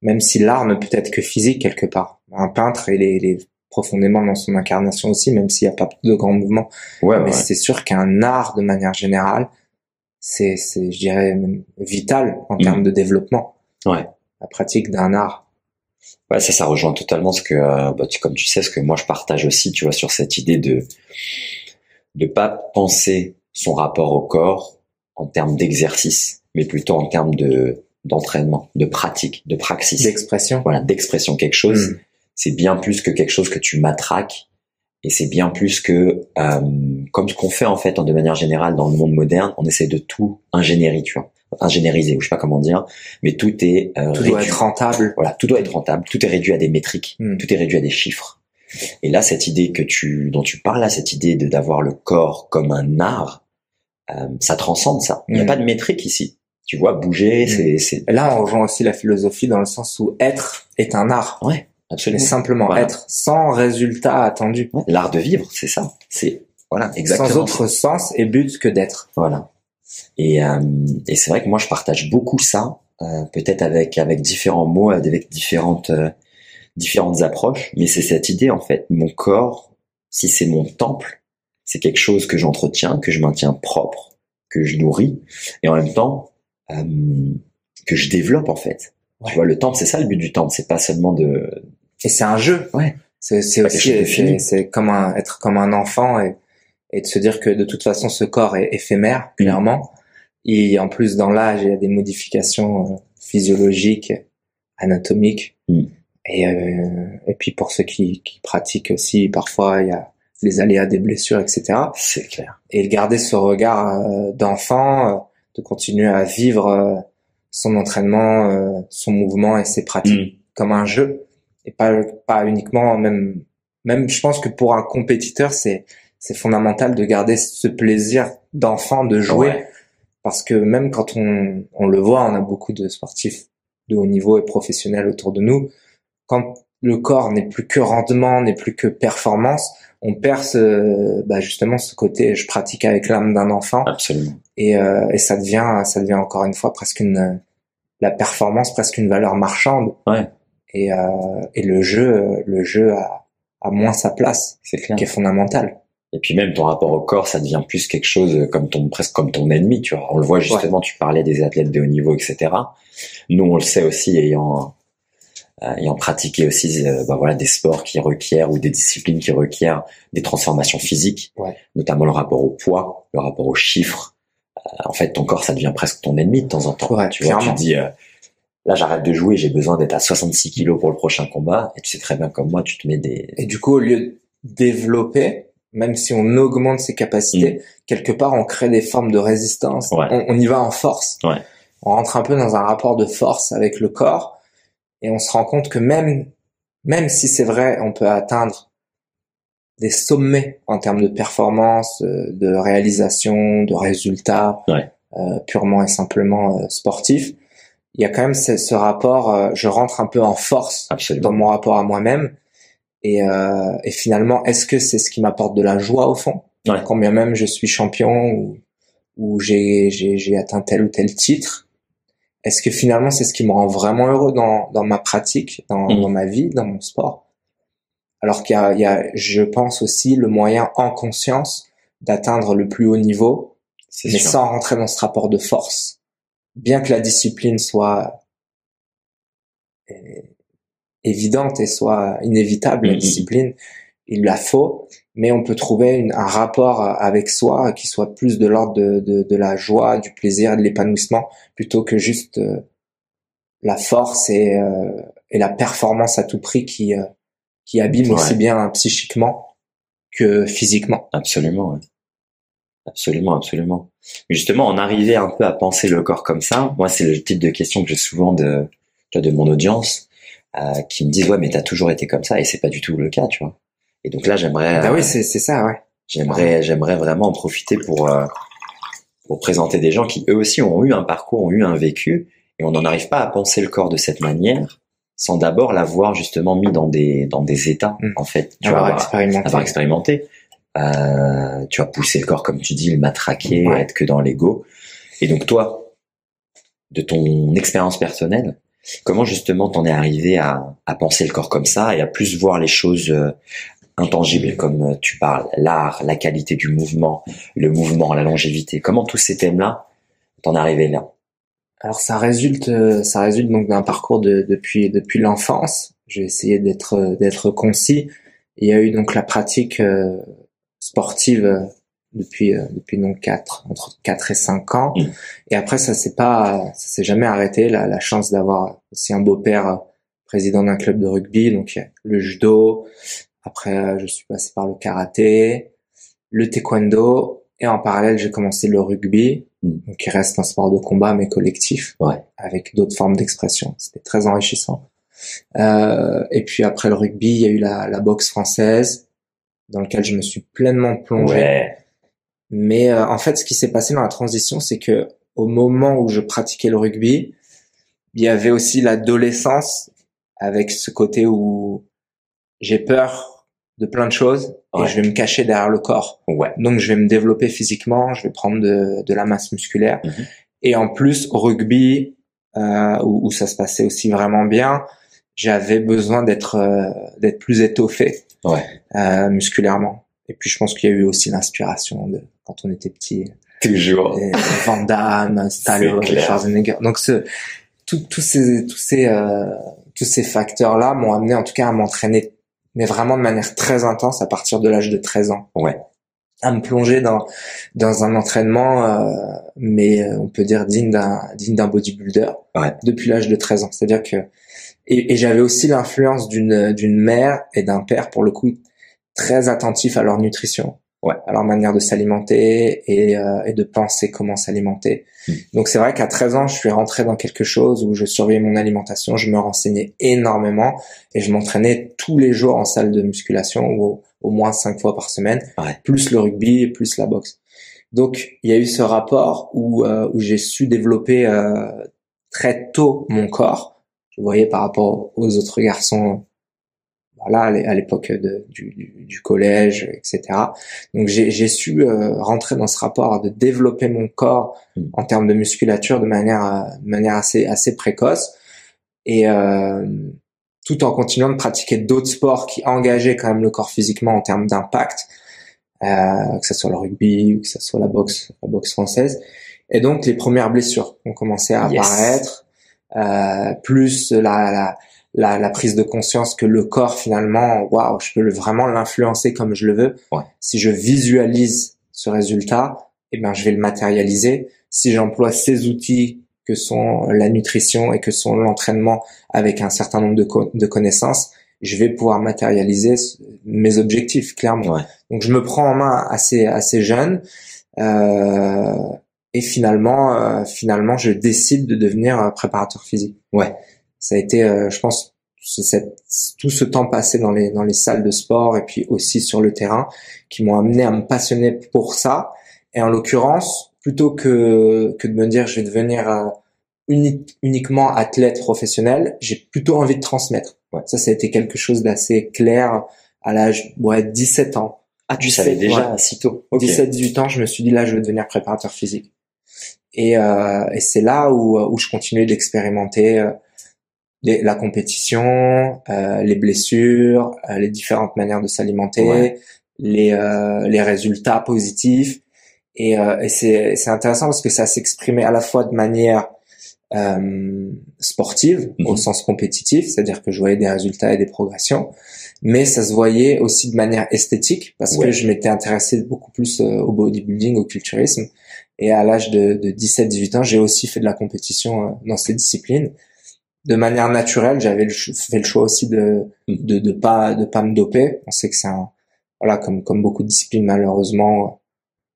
même si l'art ne peut être que physique quelque part. Un peintre, il est, il est profondément dans son incarnation aussi, même s'il n'y a pas de grands mouvements. Ouais, Mais ouais. c'est sûr qu'un art, de manière générale, c'est, c'est, je dirais, vital en termes de développement. Ouais. La pratique d'un art. Ouais, ça, ça rejoint totalement ce que, euh, bah, tu- comme tu sais, ce que moi je partage aussi, tu vois, sur cette idée de de pas penser son rapport au corps en termes d'exercice, mais plutôt en termes de d'entraînement, de pratique, de praxis. D'expression. Voilà, d'expression. Quelque chose, Mm. c'est bien plus que quelque chose que tu matraques, et c'est bien plus que euh, comme ce qu'on fait en fait de manière générale dans le monde moderne, on essaie de tout ingénierie, tu vois, ingénieriser, ou je sais pas comment dire, mais tout est euh, Tout doit être rentable. Voilà, tout doit être rentable, tout est réduit à des métriques, Mm. tout est réduit à des chiffres. Et là, cette idée que tu, dont tu parles là, cette idée de d'avoir le corps comme un art, euh, ça transcende ça. Il n'y a Mm. pas de métrique ici. Tu vois, bouger, Mm. c'est, là, on rejoint aussi la philosophie dans le sens où être est un art. ouais, Mais absolument. simplement Voilà. être, sans résultat attendu. Ouais, L'art de vivre, c'est ça. C'est, voilà, exactement. Sans autre sens et but que d'être. Voilà. Et, euh, et c'est vrai que moi, je partage beaucoup ça, euh, peut-être avec avec différents mots, avec différentes euh, différentes approches. Mais c'est cette idée en fait, mon corps, si c'est mon temple, c'est quelque chose que j'entretiens, que je maintiens propre, que je nourris, et en même temps euh, que je développe en fait. Ouais. Tu vois, le temple, c'est ça le but du temple, c'est pas seulement de. Et c'est un jeu. Ouais. C'est, aussi, c'est comme un, être comme un enfant et, et de se dire que de toute façon ce corps est éphémère, Mm. clairement. Et en plus, dans l'âge, il y a des modifications euh, physiologiques, anatomiques. Mm. Et, euh, et puis pour ceux qui, qui pratiquent aussi, parfois il y a les aléas des blessures, etc. C'est clair. et de garder ce regard euh, d'enfant, euh, de continuer à vivre euh, son entraînement, euh, son mouvement et ses pratiques Mm. comme un jeu et pas pas uniquement même même je pense que pour un compétiteur c'est c'est fondamental de garder ce plaisir d'enfant de jouer Ouais. parce que même quand on on le voit on a beaucoup de sportifs de haut niveau et professionnels autour de nous quand le corps n'est plus que rendement n'est plus que performance on perd ce, bah justement ce côté je pratique avec l'âme d'un enfant Absolument. et, euh, et ça devient ça devient encore une fois presque une la performance presque une valeur marchande Ouais. et euh, et le jeu le jeu a, a moins sa place C'est clair. qui est fondamentale Et puis même ton rapport au corps, ça devient plus quelque chose comme ton presque comme ton ennemi, tu vois. On le voit justement, tu parlais des athlètes de haut niveau, etc. Nous, on le sait aussi, ayant euh, ayant pratiqué aussi, euh, bah voilà, des sports qui requièrent ou des disciplines qui requièrent des transformations physiques, Ouais. notamment le rapport au poids, le rapport aux chiffres. Euh, en fait, ton corps, ça devient presque ton ennemi de temps en temps. Ouais, tu vois, tu clairement. dis. euh, Là, j'arrête de jouer, j'ai besoin d'être à 66 kilos pour le prochain combat. Et tu sais très bien comme moi, tu te mets des... et du coup au lieu de développer même si on augmente ses capacités quelque part on crée des formes de résistance Ouais. on, on y va en force Ouais. on rentre un peu dans un rapport de force avec le corps et on se rend compte que même même si c'est vrai on peut atteindre des sommets en termes de performance, euh, de réalisation, de résultats Ouais. euh, purement et simplement euh, sportifs, il y a quand même ce, ce rapport, euh, je rentre un peu en force Absolument. dans mon rapport à moi-même et, euh, et finalement, est-ce que c'est ce qui m'apporte de la joie au fond? Ouais. Quand bien même je suis champion ou, ou j'ai, j'ai, j'ai atteint tel ou tel titre, est-ce que finalement c'est ce qui me rend vraiment heureux dans, dans ma pratique, dans, Mhm. dans ma vie, dans mon sport? Alors qu'il y a, il y a, je pense aussi, le moyen en conscience d'atteindre le plus haut niveau, C'est mais sûr. sans rentrer dans ce rapport de force. Bien que la discipline soit évidente et soit inévitable, la Mhm. discipline, il la faut, mais on peut trouver une- un rapport avec soi qui soit plus de l'ordre de, de, de la joie, du plaisir, de l'épanouissement, plutôt que juste euh, la force et, euh, et la performance à tout prix qui, euh, qui abîme Ouais. aussi bien psychiquement que physiquement. Absolument, ouais. absolument, absolument. Mais justement, en arriver un peu à penser le corps comme ça, moi, c'est le type de question que j'ai souvent de, de mon audience. Euh, qui me disent ouais mais t'as toujours été comme ça et c'est pas du tout le cas, tu vois. Et donc là j'aimerais. Bah oui, c'est c'est ça, ouais. J'aimerais j'aimerais vraiment en profiter pour euh, pour présenter des gens qui eux aussi ont eu un parcours, ont eu un vécu et on n'en arrive pas à penser le corps de cette manière sans d'abord l'avoir justement mis dans des dans des états Mm. en fait. Tu Avoir vois, expérimenté. avoir expérimenté. Euh, tu as poussé le corps comme tu dis, le matraquer, Ouais. être que dans l'ego. Et donc toi, de ton expérience personnelle, comment justement t'en es arrivé à, à penser le corps comme ça et à plus voir les choses euh, intangibles comme euh, tu parles, l'art, la qualité du mouvement, le mouvement, la longévité. Comment tous ces thèmes-là t'en es arrivé là? Alors ça résulte, euh, ça résulte donc d'un parcours de, depuis depuis l'enfance. J'ai essayé d'être d'être concis. Il y a eu donc la pratique sportive depuis euh, depuis donc quatre entre 4 et 5 ans. Mm. Et après ça s'est pas ça s'est jamais arrêté. La, la chance d'avoir aussi un beau-père euh, président d'un club de rugby, donc il y a le judo. Après euh, je suis passé par le karaté, le taekwondo et en parallèle j'ai commencé le rugby, Mm. donc qui reste un sport de combat mais collectif Ouais. avec d'autres formes d'expression. C'était très enrichissant. Euh, et puis après le rugby, il y a eu la, la boxe française, dans lequel je me suis pleinement plongé. Mais euh, en fait, ce qui s'est passé dans la transition, c'est que au moment où je pratiquais le rugby, il y avait aussi l'adolescence avec ce côté où j'ai peur de plein de choses et je vais me cacher derrière le corps. Ouais. Donc je vais me développer physiquement, je vais prendre de, de la masse musculaire. Mhm. Et en plus, au rugby, euh, où, où ça se passait aussi vraiment bien, j'avais besoin d'être euh, d'être plus étoffé Ouais. euh, musculairement. Et puis je pense qu'il y a eu aussi l'inspiration de quand on était petit, Toujours. et Van Damme, *laughs* Stallone. Schwarzenegger. Donc ce, tous ces tous ces euh, tous ces facteurs là m'ont amené en tout cas à m'entraîner mais vraiment de manière très intense à partir de l'âge de 13 ans. Ouais. À me plonger dans dans un entraînement euh, mais euh, on peut dire digne d'un digne d'un bodybuilder Ouais. depuis l'âge de 13 ans. C'est-à-dire que et, et j'avais aussi l'influence d'une d'une mère et d'un père pour le coup très attentifs à leur nutrition, Ouais. à leur manière de s'alimenter et, euh, et de penser comment s'alimenter. Mm. Donc c'est vrai qu'à 13 ans, je suis rentré dans quelque chose où je surveillais mon alimentation, je me renseignais énormément et je m'entraînais tous les jours en salle de musculation ou au moins cinq fois par semaine, Ouais. plus le rugby, plus la boxe. Donc il y a eu ce rapport où, euh, où j'ai su développer euh, très tôt mon corps. Je voyais par rapport aux autres garçons voilà à l'é- à l'époque du, du, du collège etc donc j'ai j'ai su euh, rentrer dans ce rapport de développer mon corps Mm. en termes de musculature de manière euh, de manière assez assez précoce et euh, tout en continuant de pratiquer d'autres sports qui engageaient quand même le corps physiquement en termes d'impact euh, que ce soit le rugby ou que ce soit la boxe la boxe française et donc les premières blessures ont commencé à Yes. apparaître euh, plus la, la la, la prise de conscience que le corps finalement, waouh, je peux le, vraiment l'influencer comme je le veux. Ouais. Si je visualise ce résultat, eh ben je vais le matérialiser. Si j'emploie ces outils que sont la nutrition et que sont l'entraînement avec un certain nombre de, co- de connaissances, je vais pouvoir matérialiser mes objectifs clairement. Ouais. Donc je me prends en main assez assez jeune euh, et finalement euh, finalement je décide de devenir euh, préparateur physique. Ouais. Ça a été, euh, je pense, cette- tout ce temps passé dans les dans les salles de sport et puis aussi sur le terrain qui m'ont amené à me passionner pour ça. Et en l'occurrence, plutôt que que de me dire je vais devenir euh, uni- uniquement athlète professionnel, j'ai plutôt envie de transmettre. Ouais. Ça, ça a été quelque chose d'assez clair à l'âge ouais 17 ans. Ah, tu 17, savais déjà ouais. si tôt. Ok. 17-18 ans, je me suis dit là, je vais devenir préparateur physique. Et, euh, et c'est là où, où je continue d'expérimenter euh, les- la compétition, euh, les blessures, euh, les différentes manières de s'alimenter, Ouais. les, euh, les résultats positifs. Et, euh, et c'est c'est intéressant parce que ça s'exprimait à la fois de manière euh, sportive, au Mhm. sens compétitif, c'est-à-dire que je voyais des résultats et des progressions, mais ça se voyait aussi de manière esthétique parce Ouais. que je m'étais intéressé beaucoup plus au bodybuilding, au culturisme. Et à l'âge de, de 17-18 ans, j'ai aussi fait de la compétition dans ces disciplines. De manière naturelle, j'avais fait le choix aussi de Mhm. de, de pas de pas me doper. On sait que c'est un voilà comme comme beaucoup de disciplines malheureusement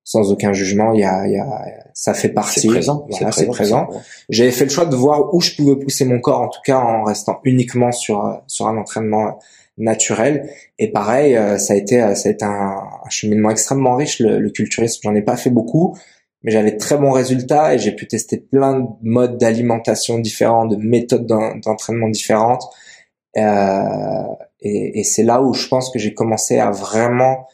sans aucun jugement. Il y a, il y a ça fait partie. C'est présent. Voilà, c'est présent. J'avais fait le choix de voir où je pouvais pousser mon corps, en tout cas en restant uniquement sur sur un entraînement naturel. Et pareil, euh, ça a été ça a été un, cheminement extrêmement riche. Le, le culturisme, j'en ai pas fait beaucoup, mais j'avais de très bons résultats et j'ai pu tester plein de modes d'alimentation différents, de méthodes d'entraînement différentes. Euh, et, et c'est là où je pense que j'ai commencé à vraiment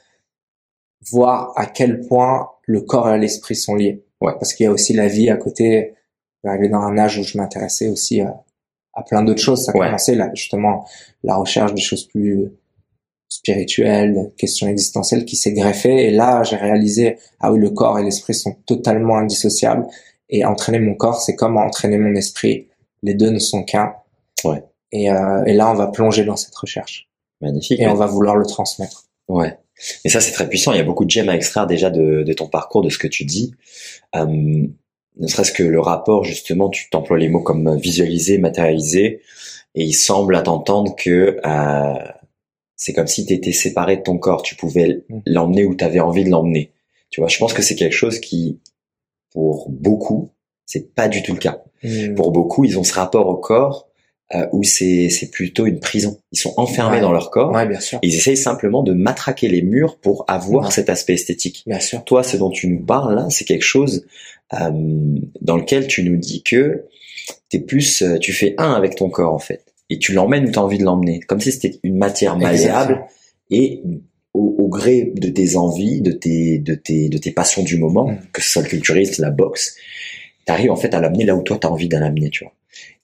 voir à quel point le corps et l'esprit sont liés. Ouais. Parce qu'il y a aussi la vie à côté. J'arrivais dans un âge où je m'intéressais aussi à, à plein d'autres choses. Ça a commencé là, justement, la recherche des choses plus spirituelles, questions existentielles qui s'est greffée. Et là, j'ai réalisé, ah oui, le corps et l'esprit sont totalement indissociables. Et entraîner mon corps, c'est comme entraîner mon esprit. Les deux ne sont qu'un. Ouais. Et, euh, et là, on va plonger dans cette recherche. Magnifique. Et on va vouloir le transmettre. Ouais. Et ça, c'est très puissant. Il y a beaucoup de gemmes à extraire déjà de, de ton parcours, de ce que tu dis. Euh, ne serait-ce que le rapport, justement, tu t'emploies les mots comme visualiser, matérialiser, et il semble à t'entendre que euh, c'est comme si tu étais séparé de ton corps. Tu pouvais mm. l'emmener où tu avais envie de l'emmener. Tu vois, je pense que c'est quelque chose qui, pour beaucoup, c'est pas du tout le cas. Mm. Pour beaucoup, ils ont ce rapport au corps euh, où c'est c'est plutôt une prison. Ils sont enfermés dans leur corps. Ouais, bien sûr. ils essayent simplement de matraquer les murs pour avoir cet aspect esthétique. Bien sûr. Toi, ce dont tu nous parles là, c'est quelque chose euh, dans lequel tu nous dis que t'es plus, euh, tu fais un avec ton corps en fait, et tu l'emmènes où tu as envie de l'emmener, comme si c'était une matière malléable et au, au, gré de tes envies, de tes, de tes, de tes passions du moment, mm. que ce soit le culturiste, la boxe, t'arrives en fait à l'amener là où toi t'as envie d'en amener, tu vois.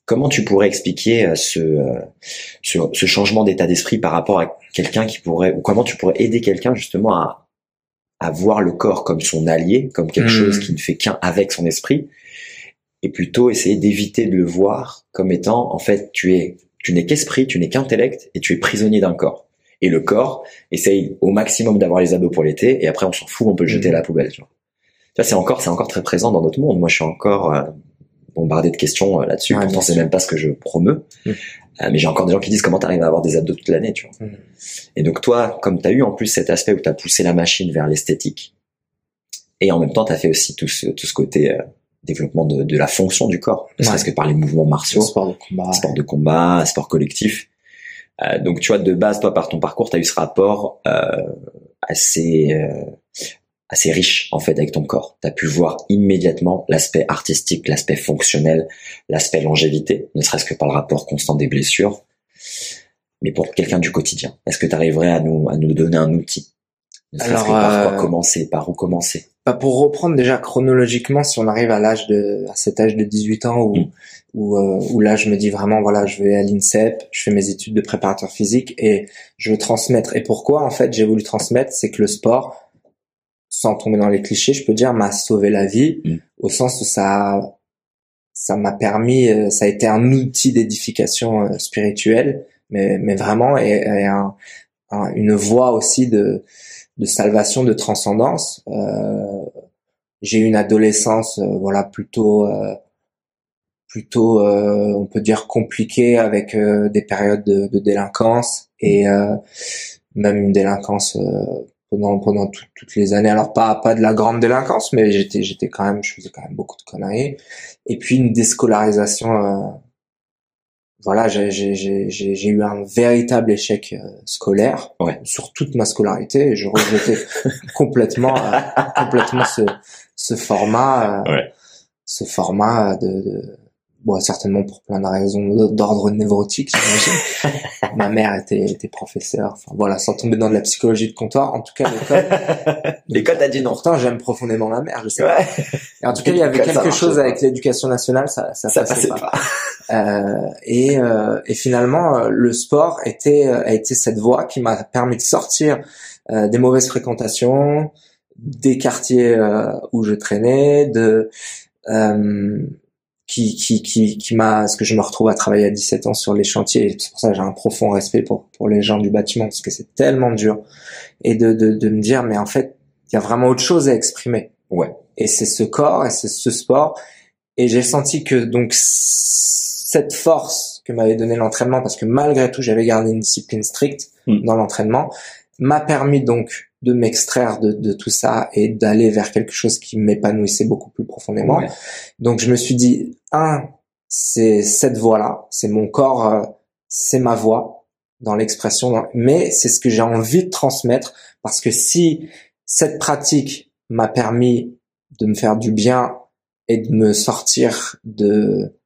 Comment tu pourrais expliquer euh, ce, euh, ce, ce changement d'état d'esprit par rapport à quelqu'un qui pourrait, ou comment tu pourrais aider quelqu'un justement à, à voir le corps comme son allié, comme quelque hmm. chose qui ne fait qu'un avec son esprit, et plutôt essayer d'éviter de le voir comme étant, en fait, tu es, tu n'es qu'esprit, tu n'es qu'intellect, et tu es prisonnier d'un corps. Et le corps essaye au maximum d'avoir les abdos pour l'été, et après on s'en fout, on peut le jeter à la poubelle. Tu vois. Ça c'est encore, c'est encore très présent dans notre monde. Moi, je suis encore euh, bombardé de questions euh, là-dessus. Pourtant, c'est même pas ce que je promeux. Mmh. Euh, mais j'ai encore des gens qui disent comment t'arrives à avoir des abdos toute l'année, tu vois. Mmh. Et donc toi, comme t'as eu en plus cet aspect où t'as poussé la machine vers l'esthétique, et en même temps t'as fait aussi tout ce, tout ce côté euh, développement de, de, la fonction du corps, ne serait-ce que par les mouvements martiaux, sport de combat, sport de combat, sport collectif. Euh, donc tu vois, de base, toi, par ton parcours, tu as eu ce rapport euh, assez assez riche en fait avec ton corps. Tu as pu voir immédiatement l'aspect artistique, l'aspect fonctionnel, l'aspect longévité, ne serait-ce que par le rapport constant des blessures. Mais pour quelqu'un du quotidien, est-ce que tu arriverais à nous à nous donner un outil? Alors par quoi euh, commencer, par où commencer? Bah Pour reprendre déjà chronologiquement, si on arrive à l'âge de à cet âge de 18 ans où mm. où, euh, où là je me dis vraiment voilà je vais à l'INSEP, je fais mes études de préparateur physique et je veux transmettre. Et pourquoi en fait j'ai voulu transmettre, c'est que le sport sans tomber dans les clichés, je peux dire m'a sauvé la vie mm. au sens où ça ça m'a permis, euh, ça a été un outil d'édification euh, spirituelle, mais mais vraiment et, un, une voie aussi de de salvation, de transcendance. Euh, j'ai eu une adolescence, euh, voilà, plutôt plutôt, on peut dire compliquée avec des périodes de, de délinquance et même une délinquance pendant pendant toutes les années. Alors pas pas de la grande délinquance, mais j'étais j'étais quand même je faisais quand même beaucoup de conneries. Et puis une déscolarisation. Euh, voilà, j'ai eu un véritable échec euh, scolaire ouais. sur toute ma scolarité. Et je rejetais *laughs* complètement euh, complètement ce ce format ouais. ce format de, de bon, certainement pour plein de raisons d'ordre névrotique, j'imagine. *laughs* Ma mère était, était professeure. Enfin, voilà, sans tomber dans de la psychologie de comptoir. En tout cas, l'école. *laughs* l'école a dit non. Pourtant, j'aime profondément ma mère, je sais pas. Et en tout cas, il y avait quelque chose avec l'éducation nationale, ça, ça, ça passait, pas. Euh, et, euh, et finalement, euh, le sport était, euh, a été cette voie qui m'a permis de sortir euh, des mauvaises fréquentations, des quartiers où je traînais, de qui qui qui, qui m'a parce que je me retrouve à travailler à 17 ans sur les chantiers c'est pour ça que j'ai un profond respect pour pour les gens du bâtiment parce que c'est tellement dur. Et de, de de me dire mais en fait il y a vraiment autre chose à exprimer. Ouais. Et c'est ce corps et c'est ce sport. Et j'ai senti que donc cette force que m'avait donné l'entraînement parce que malgré tout j'avais gardé une discipline stricte hmm. dans l'entraînement m'a permis donc de m'extraire de, de, tout ça et d'aller vers quelque chose qui m'épanouissait beaucoup plus profondément. Donc je me suis dit, un, c'est cette voix-là, c'est mon corps, euh, c'est ma voix dans l'expression, mais c'est ce que j'ai envie de transmettre parce que si cette pratique m'a permis de me faire du bien et de me sortir de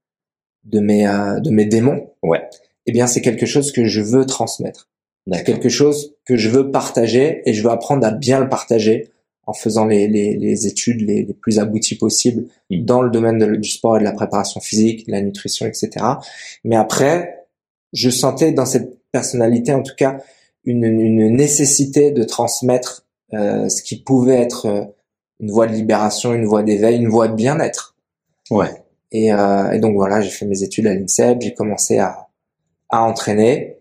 de mes euh, de mes démons, ouais. eh bien c'est quelque chose que je veux transmettre. C'est quelque chose que je veux partager et je veux apprendre à bien le partager en faisant les, les, les études les, les, plus abouties possibles mm. dans le domaine de, du sport et de la préparation physique, de la nutrition, etc. Mais après, je sentais dans cette personnalité, en tout cas, une, une nécessité de transmettre euh, ce qui pouvait être euh, une voie de libération, une voie d'éveil, une voie de bien-être. Ouais. Et, euh, et donc voilà, j'ai fait mes études à l'INSEP, j'ai commencé à, à entraîner.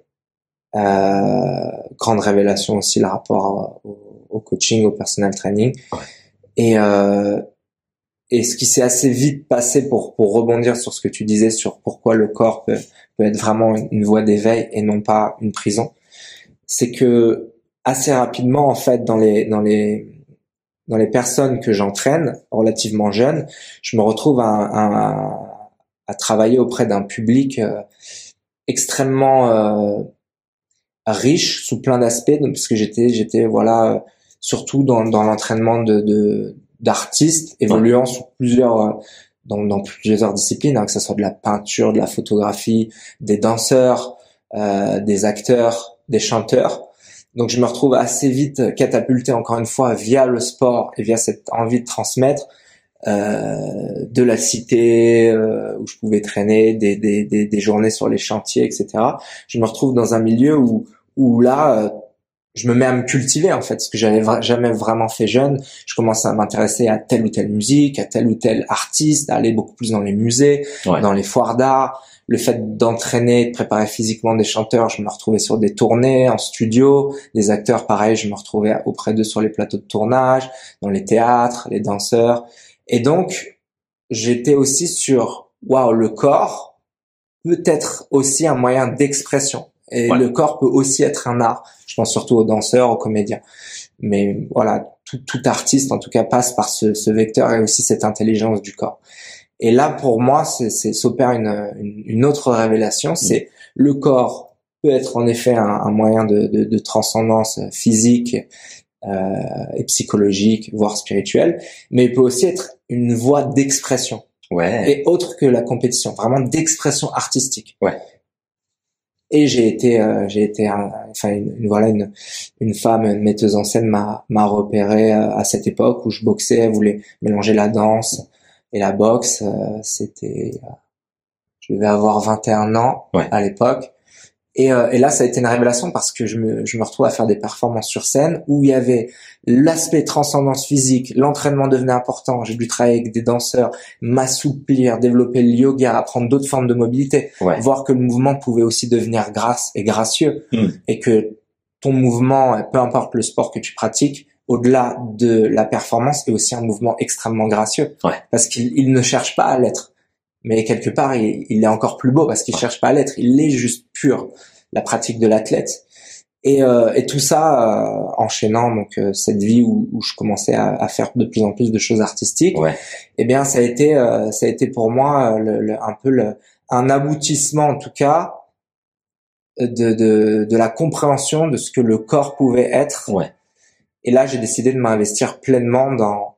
Euh, grande révélation aussi le rapport au, au coaching, au personal training. Et, euh, et ce qui s'est assez vite passé pour, pour rebondir sur ce que tu disais sur pourquoi le corps peut, peut être vraiment une voie d'éveil et non pas une prison, c'est que assez rapidement en fait dans les dans les dans les personnes que j'entraîne relativement jeunes, je me retrouve à, à, à travailler auprès d'un public euh, extrêmement euh, riche sous plein d'aspects, puisque j'étais j'étais voilà surtout dans, dans l'entraînement de d'artistes évoluant sur plusieurs euh, dans, dans plusieurs disciplines, hein, que ce soit de la peinture, de la photographie, des danseurs, euh, des acteurs, des chanteurs. Donc je me retrouve assez vite catapulté encore une fois via le sport et via cette envie de transmettre euh, de la cité euh, où je pouvais traîner, des, des, des, des, journées sur les chantiers, etc. Je me retrouve dans un milieu où, où là, euh, je me mets à me cultiver en fait, ce que j'avais jamais vraiment fait jeune. Je commence à m'intéresser à telle ou telle musique, à tel ou tel artiste, à aller beaucoup plus dans les musées, ouais. dans les foires d'art. Le fait d'entraîner, de préparer physiquement des chanteurs, je me retrouvais sur des tournées en studio. Des acteurs, pareil, je me retrouvais auprès d'eux sur les plateaux de tournage, dans les théâtres, les danseurs. Et donc, j'étais aussi sur, waouh, le corps peut être aussi un moyen d'expression. Et ouais. le corps peut aussi être un art. Je pense surtout aux danseurs, aux comédiens. Mais voilà, tout, tout artiste, en tout cas, passe par ce, ce, vecteur et aussi cette intelligence du corps. Et là, pour moi, c'est s'opère une, une, une, autre révélation. Mmh. C'est le corps peut être en effet un, un moyen de, de, de, transcendance physique euh, et psychologique, voire spirituelle, mais il peut aussi être une voie d'expression. Ouais. Et autre que la compétition, vraiment d'expression artistique. Ouais et j'ai été euh, j'ai été enfin une, une, voilà une une femme une metteuse en scène m'a m'a repéré euh, à cette époque où je boxais elle voulait mélanger la danse et la boxe euh, c'était euh, je devais avoir 21 ans ouais. à l'époque et, euh, et, là, ça a été une révélation parce que je me, je me retrouve à faire des performances sur scène où il y avait l'aspect transcendance physique, l'entraînement devenait important. J'ai dû travailler avec des danseurs, m'assouplir, développer le yoga, apprendre d'autres formes de mobilité, ouais. voir que le mouvement pouvait aussi devenir grâce et gracieux mm. et que ton mouvement, peu importe le sport que tu pratiques, au-delà de la performance, est aussi un mouvement extrêmement gracieux ouais. parce qu'il ne cherche pas à l'être mais quelque part il, il, est encore plus beau parce qu'il cherche pas à l'être, il est juste pur, la pratique de l'athlète. Et, euh, et, tout ça euh, enchaînant donc euh, cette vie où, où je commençais à, à, faire de plus en plus de choses artistiques, ouais. eh bien ça a été euh, ça a été pour moi euh, le, le, un peu le, un aboutissement en tout cas de, de, de la compréhension de ce que le corps pouvait être. Ouais. Et là j'ai décidé de m'investir pleinement dans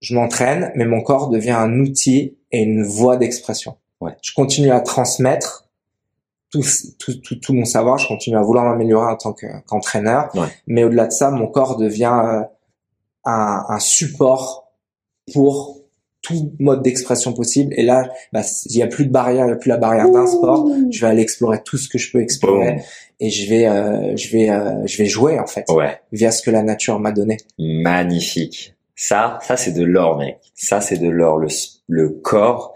je m'entraîne, mais mon corps devient un outil et une voie d'expression. Ouais. Je continue à transmettre tout, tout, tout, tout, mon savoir, je continue à vouloir m'améliorer en tant qu'entraîneur, ouais. mais au-delà de ça, mon corps devient euh, un, un, support pour tout mode d'expression possible. Et là, bah, il n'y a plus de barrière, il n'y a plus la barrière d'un sport. Je vais aller explorer tout ce que je peux explorer Boom. et je vais, euh, je vais, euh, je vais jouer en fait ouais. via ce que la nature m'a donné. Magnifique. Ça, ça c'est de l'or, mec. Ça c'est de l'or. Le, le corps,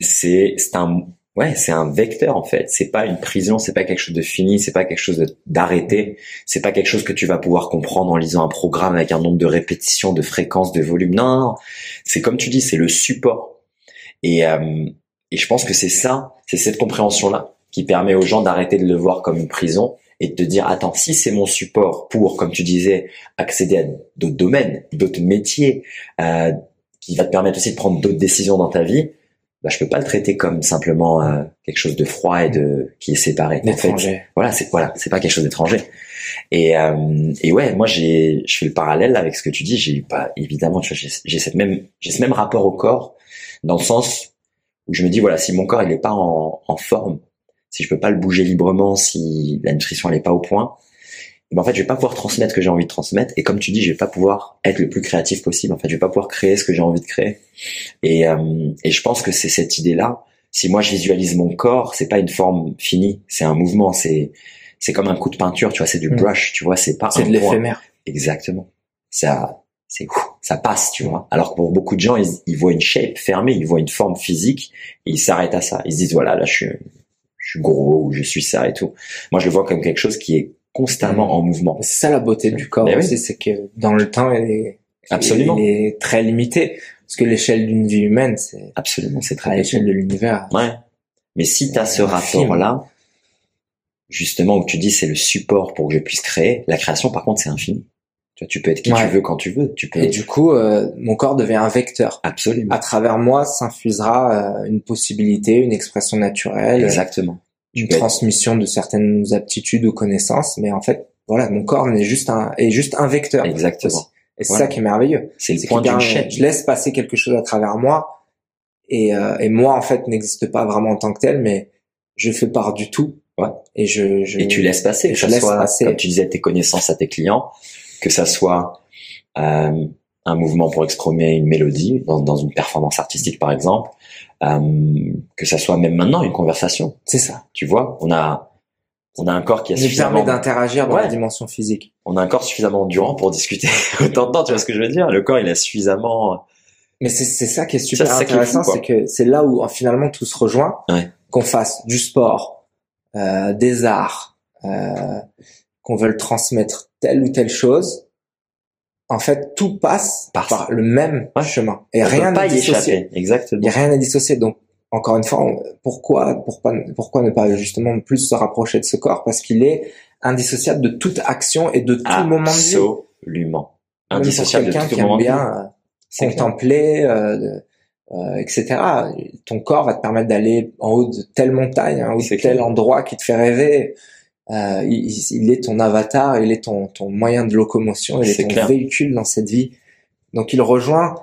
c'est c'est un ouais, c'est un vecteur en fait. C'est pas une prison, c'est pas quelque chose de fini, c'est pas quelque chose d'arrêté, c'est pas quelque chose que tu vas pouvoir comprendre en lisant un programme avec un nombre de répétitions, de fréquences, de volume. Non, non, non. c'est comme tu dis, c'est le support. Et euh, et je pense que c'est ça, c'est cette compréhension là qui permet aux gens d'arrêter de le voir comme une prison et de te dire attends si c'est mon support pour comme tu disais accéder à d'autres domaines d'autres métiers euh, qui va te permettre aussi de prendre d'autres décisions dans ta vie bah je peux pas le traiter comme simplement euh, quelque chose de froid et de qui est séparé. En fait voilà c'est voilà c'est pas quelque chose d'étranger. Et euh, et ouais moi j'ai je fais le parallèle avec ce que tu dis. J'ai pas évidemment j'ai j'ai cette même j'ai ce même rapport au corps dans le sens où je me dis voilà si mon corps il est pas en, en forme si je peux pas le bouger librement, si la nutrition elle est pas au point, ben en fait je vais pas pouvoir transmettre ce que j'ai envie de transmettre. Et comme tu dis, je vais pas pouvoir être le plus créatif possible. En fait, je vais pas pouvoir créer ce que j'ai envie de créer. Et, euh, et je pense que c'est cette idée-là. Si moi je visualise mon corps, c'est pas une forme finie, c'est un mouvement, c'est c'est comme un coup de peinture, tu vois, c'est du mm. brush, tu vois, c'est pas c'est de l'éphémère. Exactement. Ça c'est ça passe, tu vois. Alors que pour beaucoup de gens, ils, ils voient une shape fermée, ils voient une forme physique et ils s'arrêtent à ça. Ils se disent voilà, là je suis je suis gros ou je suis ça et tout. Moi, je le vois comme quelque chose qui est constamment mm. en mouvement. C'est ça la beauté du corps aussi, c'est que dans le temps, elle est, absolument, elle est très limitée. Parce que l'échelle d'une vie humaine, c'est absolument, c'est très à l'échelle de l'univers. Ouais. Mais si tu as ce rapport-là, justement où tu dis c'est le support pour que je puisse créer, la création par contre c'est infini. Tu, peux être qui tu veux quand tu veux. Tu peux. Et du coup, euh, mon corps devient un vecteur. Absolument. À travers moi s'infusera euh, une possibilité, une expression naturelle. Exactement. Une transmission de certaines aptitudes ou connaissances. Mais en fait, voilà, mon corps n'est juste un est juste un vecteur. Exactement. Et c'est ça qui est merveilleux. C'est le point d'une chaîne. Je laisse passer quelque chose à travers moi. Et, euh, et moi, en fait, n'existe pas vraiment en tant que tel, mais je fais part du tout. Ouais. Et je, je et tu laisses passer. Je laisse passer. Comme tu disais, tes connaissances à tes clients que ça soit euh, un mouvement pour exprimer une mélodie dans, dans une performance artistique par exemple, euh, que ça soit même maintenant une conversation. C'est ça. Tu vois, on a on a un corps qui a suffisamment permet d'interagir dans la dimension physique. On a un corps suffisamment endurant pour discuter *laughs* autant de temps. Tu vois ce que je veux dire? Le corps, il a suffisamment. Mais c'est c'est ça qui est super intéressant, c'est que c'est là où finalement tout se rejoint. Ouais. Qu'on fasse du sport, euh, des arts, euh, qu'on veut transmettre telle ou telle chose, en fait, tout passe par, le même chemin. Et rien n'est dissocié. Exactement. Il n'y a rien à dissocier. Donc, encore une fois, pourquoi, pourquoi, pourquoi ne pas justement plus se rapprocher de ce corps? Parce qu'il est indissociable de toute action et de tout moment de vie. Absolument. Indissociable de tout qui moment bien euh, contempler, euh, euh, etc. Ton corps va te permettre d'aller en haut de telle montagne, hein, ou de tel endroit qui te fait rêver. Euh, il, est ton avatar, il est ton, ton moyen de locomotion, il est, ton véhicule dans cette vie. Donc il rejoint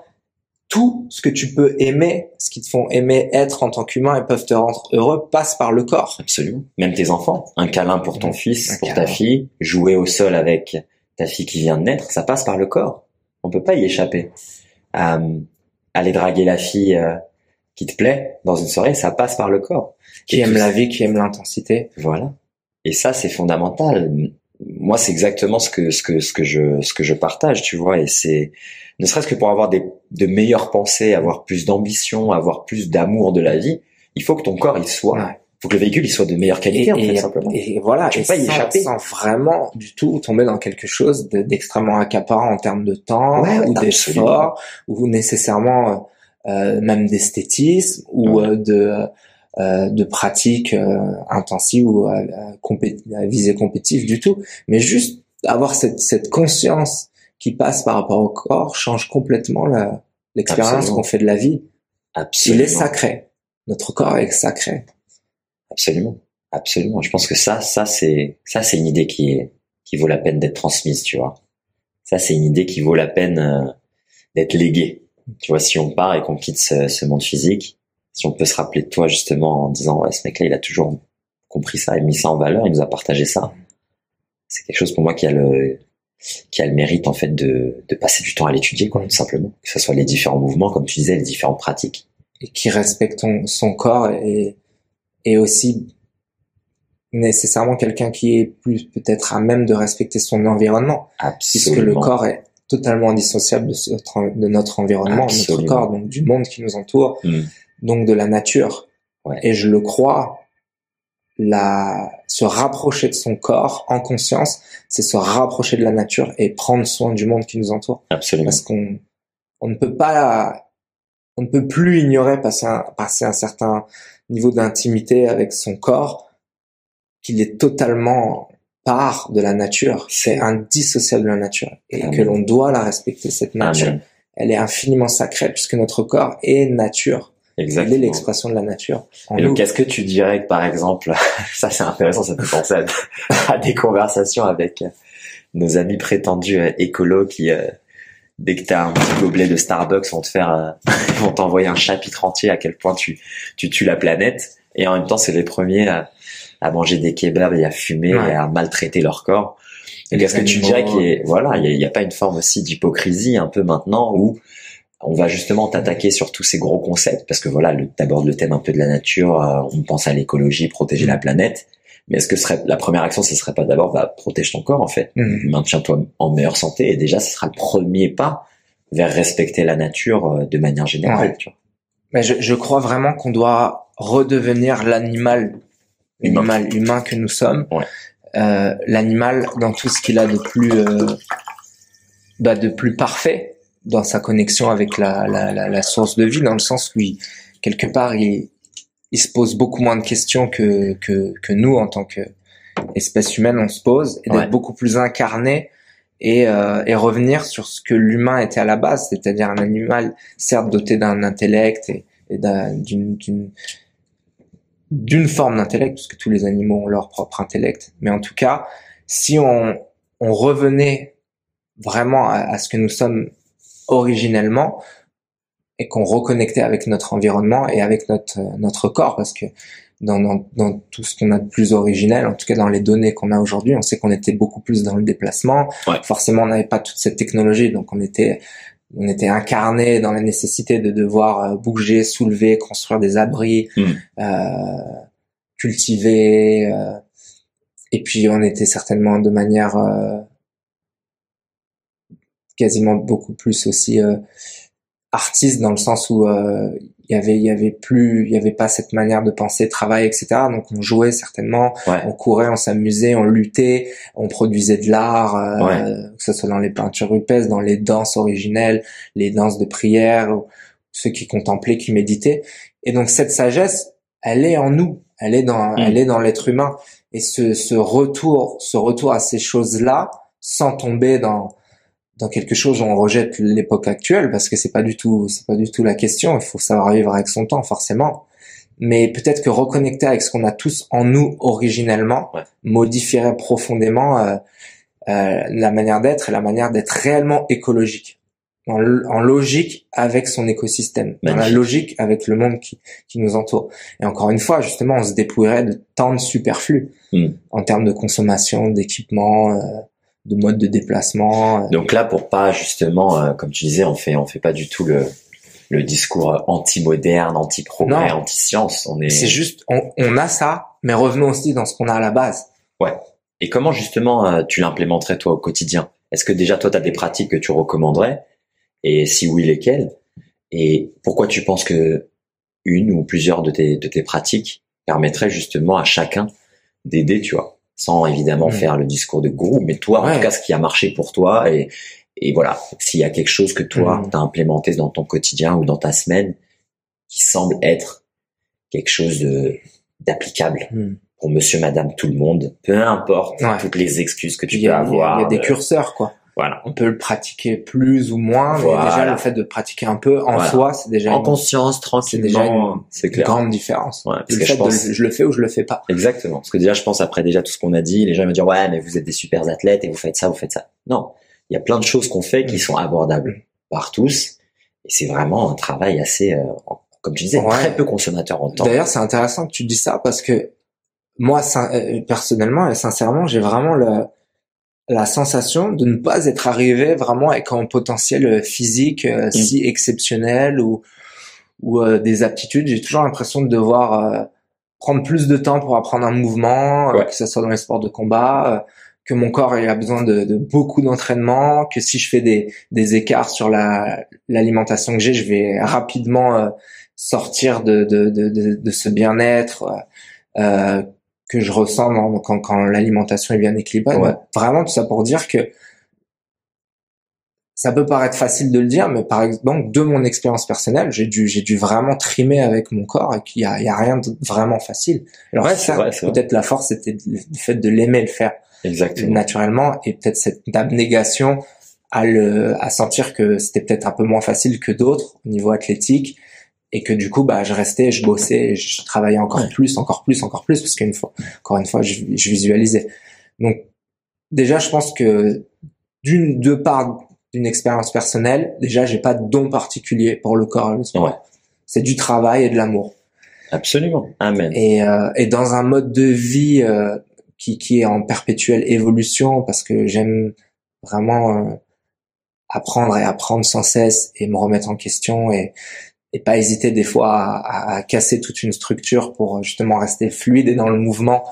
tout ce que tu peux aimer, ce qui te font aimer être en tant qu'humain et peuvent te rendre heureux, passe par le corps. Absolument. Même tes enfants. Un câlin pour ton fils, pour ta fille, jouer au sol avec ta fille qui vient de naître, ça passe par le corps. On peut pas y échapper. Euh, aller draguer la fille euh, qui te plaît dans une soirée, ça passe par le corps. Qui aime la vie, qui aime l'intensité. Voilà. Et ça, c'est fondamental. Moi, c'est exactement ce que ce que ce que je ce que je partage, tu vois. Et c'est ne serait-ce que pour avoir des de meilleures pensées, avoir plus d'ambition, avoir plus d'amour de la vie, il faut que ton corps il soit Il faut que le véhicule il soit de meilleure qualité et, en fait, simplement. Et voilà, tu peux pas y échapper sans vraiment du tout tomber dans quelque chose d'extrêmement accaparant en termes de temps ou d'effort ou nécessairement euh, même d'esthétisme ou euh, de euh, de pratiques euh, intensives ou à, à, visée compétitive du tout, mais juste avoir cette, cette conscience qui passe par rapport au corps change complètement l'expérience qu'on fait de la vie. Absolument. Il est sacré. Notre corps est sacré. Absolument. Absolument. Je pense que ça, ça c'est, ça c'est une idée qui est, qui vaut la peine d'être transmise, tu vois. Ça c'est une idée qui vaut la peine euh, d'être léguée. Tu vois, si on part et qu'on quitte ce, ce monde physique, si on peut se rappeler de toi justement en disant ouais ce mec-là il a toujours compris ça et mis ça en valeur, il nous a partagé ça. C'est quelque chose pour moi qui a le qui a le mérite en fait de, de passer du temps à l'étudier quoi tout simplement. Que ce soit les différents mouvements comme tu disais les différentes pratiques. Et qui respecte son corps et et aussi nécessairement quelqu'un qui est plus peut-être à même de respecter son environnement. Absolument. puisque le corps est totalement indissociable de notre, de notre environnement de notre corps donc du monde qui nous entoure. Mm donc de la nature. Et je le crois, la, se rapprocher de son corps en conscience, c'est se rapprocher de la nature et prendre soin du monde qui nous entoure. Absolument. Parce qu'on on ne peut pas, on ne peut plus ignorer passer un, passer un certain niveau d'intimité avec son corps qu'il est totalement part de la nature, c'est indissociable de la nature et que l'on doit la respecter cette nature. Elle est infiniment sacrée puisque notre corps est nature. Exactement. Elle est l'expression de la nature. Et donc, qu'est-ce que tu dirais que, par exemple, *laughs* ça c'est intéressant, ça fait penser *laughs* à, des conversations avec nos amis prétendus euh, écolos qui, euh, dès que t'as un petit gobelet de Starbucks, vont te faire, euh, *laughs* vont t'envoyer un chapitre entier à quel point tu, tu tues la planète. Et en même temps, c'est les premiers à, à manger des kebabs et à fumer et à maltraiter leur corps. Et qu'est-ce que tu dirais qu'il y voilà, il n'y a, pas une forme aussi d'hypocrisie un peu maintenant où on va justement t'attaquer sur tous ces gros concepts parce que voilà, d'abord le thème un peu de la nature, euh, on pense à l'écologie, protéger la planète. Mais est-ce que serait la première action, ce serait pas d'abord bah, protège ton corps en fait, mmh. maintiens-toi en meilleure santé et déjà ce sera le premier pas vers respecter la nature euh, de manière générale. Tu vois. Mais je, je crois vraiment qu'on doit redevenir l'animal l'animal humain que nous sommes. Euh, l'animal dans tout ce qu'il a de plus euh, bah, de plus parfait dans sa connexion avec la, la, la, la, source de vie dans le sens où il, quelque part il, il se pose beaucoup moins de questions que, que, que nous en tant que espèce humaine on se pose et d'être beaucoup plus incarné et, euh, et revenir sur ce que l'humain était à la base c'est-à-dire un animal certes doté d'un intellect et, et d'une d'une forme d'intellect, parce que tous les animaux ont leur propre intellect. Mais en tout cas, si on, on revenait vraiment à, ce que nous sommes originellement et qu'on reconnectait avec notre environnement et avec notre notre corps, parce que dans, dans, dans tout ce qu'on a de plus originel, en tout cas dans les données qu'on a aujourd'hui, on sait qu'on était beaucoup plus dans le déplacement. Forcément, on n'avait pas toute cette technologie, donc on était on était incarné dans la nécessité de devoir euh, bouger, soulever, construire des abris, hmm. euh, cultiver. Euh, et puis on était certainement de manière euh, quasiment beaucoup plus aussi euh, artiste dans le sens où il y avait il y avait plus il y avait pas cette manière de penser travail etc donc on jouait certainement on courait on s'amusait on luttait on produisait de l'art euh, que ce soit dans les peintures rupestres dans les danses originelles les danses de prière ceux qui contemplaient qui méditaient. Et donc cette sagesse elle est en nous. Elle est dans mm. elle est dans l'être humain. Et ce, ce retour ce retour à ces choses là sans tomber dans dans quelque chose où on rejette l'époque actuelle parce que c'est pas du tout c'est pas du tout la question. Il faut savoir vivre avec son temps forcément. Mais peut-être que reconnecter avec ce qu'on a tous en nous originellement modifierait profondément euh, euh, la manière d'être et la manière d'être réellement écologique. En, en, logique avec son écosystème. Dans la logique avec le monde qui, qui nous entoure. Et encore une fois justement on se dépouillerait de tant de superflu hmm. en termes de consommation d'équipement euh, de mode de déplacement. Euh. Donc là, pour pas justement, euh, comme tu disais, on fait on fait pas du tout le le discours anti-moderne, anti-progrès, anti-science. On est. C'est juste, on, a ça, mais revenons aussi dans ce qu'on a à la base. Ouais. Et comment justement euh, tu l'implémenterais toi au quotidien? Est-ce que déjà toi tu as des pratiques que tu recommanderais? Et si oui, lesquelles? Et pourquoi tu penses que une ou plusieurs de tes de tes pratiques permettraient justement à chacun d'aider, tu vois? Sans évidemment mm. faire le discours de gourou, mais toi, en tout cas, ce qui a marché pour toi, et, et voilà, s'il y a quelque chose que toi, mm. tu as implémenté dans ton quotidien ou dans ta semaine, qui semble être quelque chose de d'applicable mm. pour monsieur, madame, tout le monde, peu importe toutes les excuses que tu peux avoir. Il y a des euh, curseurs, quoi. Voilà. On peut le pratiquer plus ou moins, mais déjà le fait de pratiquer un peu en soi, c'est déjà en conscience, tranquillement, c'est déjà une, grande différence. Ouais, parce que je, pense... je le fais ou je le fais pas. Exactement. Parce que déjà, je pense après déjà tout ce qu'on a dit, les gens vont dire ouais, mais vous êtes des super athlètes et vous faites ça, vous faites ça. Non, il y a plein de choses qu'on fait qui sont abordables par tous, et c'est vraiment un travail assez, euh, comme je disais, très peu consommateur en temps. D'ailleurs, c'est intéressant que tu dis ça parce que moi, euh, personnellement et sincèrement, j'ai vraiment le la sensation de ne pas être arrivé vraiment avec un potentiel physique euh, mm. si exceptionnel ou ou euh, des aptitudes. J'ai toujours l'impression de devoir euh, prendre plus de temps pour apprendre un mouvement, que ce soit dans les sports de combat, que mon corps il a besoin de, de beaucoup d'entraînement, que si je fais des, des écarts sur la l'alimentation que j'ai, je vais rapidement sortir de, de, de, de, ce bien-être. Euh, que je ressens quand, quand l'alimentation est bien équilibrée. Vraiment tout ça pour dire que ça peut paraître facile de le dire, mais par exemple, de mon expérience personnelle, j'ai dû, j'ai dû vraiment trimer avec mon corps et qu'il y a, il y a rien de vraiment facile. Alors ouais, ça, peut-être la force, c'était le fait de l'aimer le faire. Exactement. naturellement et peut-être cette abnégation à le à sentir que c'était peut-être un peu moins facile que d'autres au niveau athlétique et que du coup bah je restais je bossais je travaillais encore plus encore plus encore plus parce qu'une fois encore une fois je, je visualisais. Donc déjà je pense que d'une deux parts d'une expérience personnelle déjà j'ai pas de don particulier pour le corps et le sport. C'est du travail et de l'amour. Absolument. Amen. Et euh, et dans un mode de vie euh, qui qui est en perpétuelle évolution parce que j'aime vraiment euh, apprendre et apprendre sans cesse et me remettre en question et et pas hésiter des fois à, à, casser toute une structure pour justement rester fluide et dans le mouvement,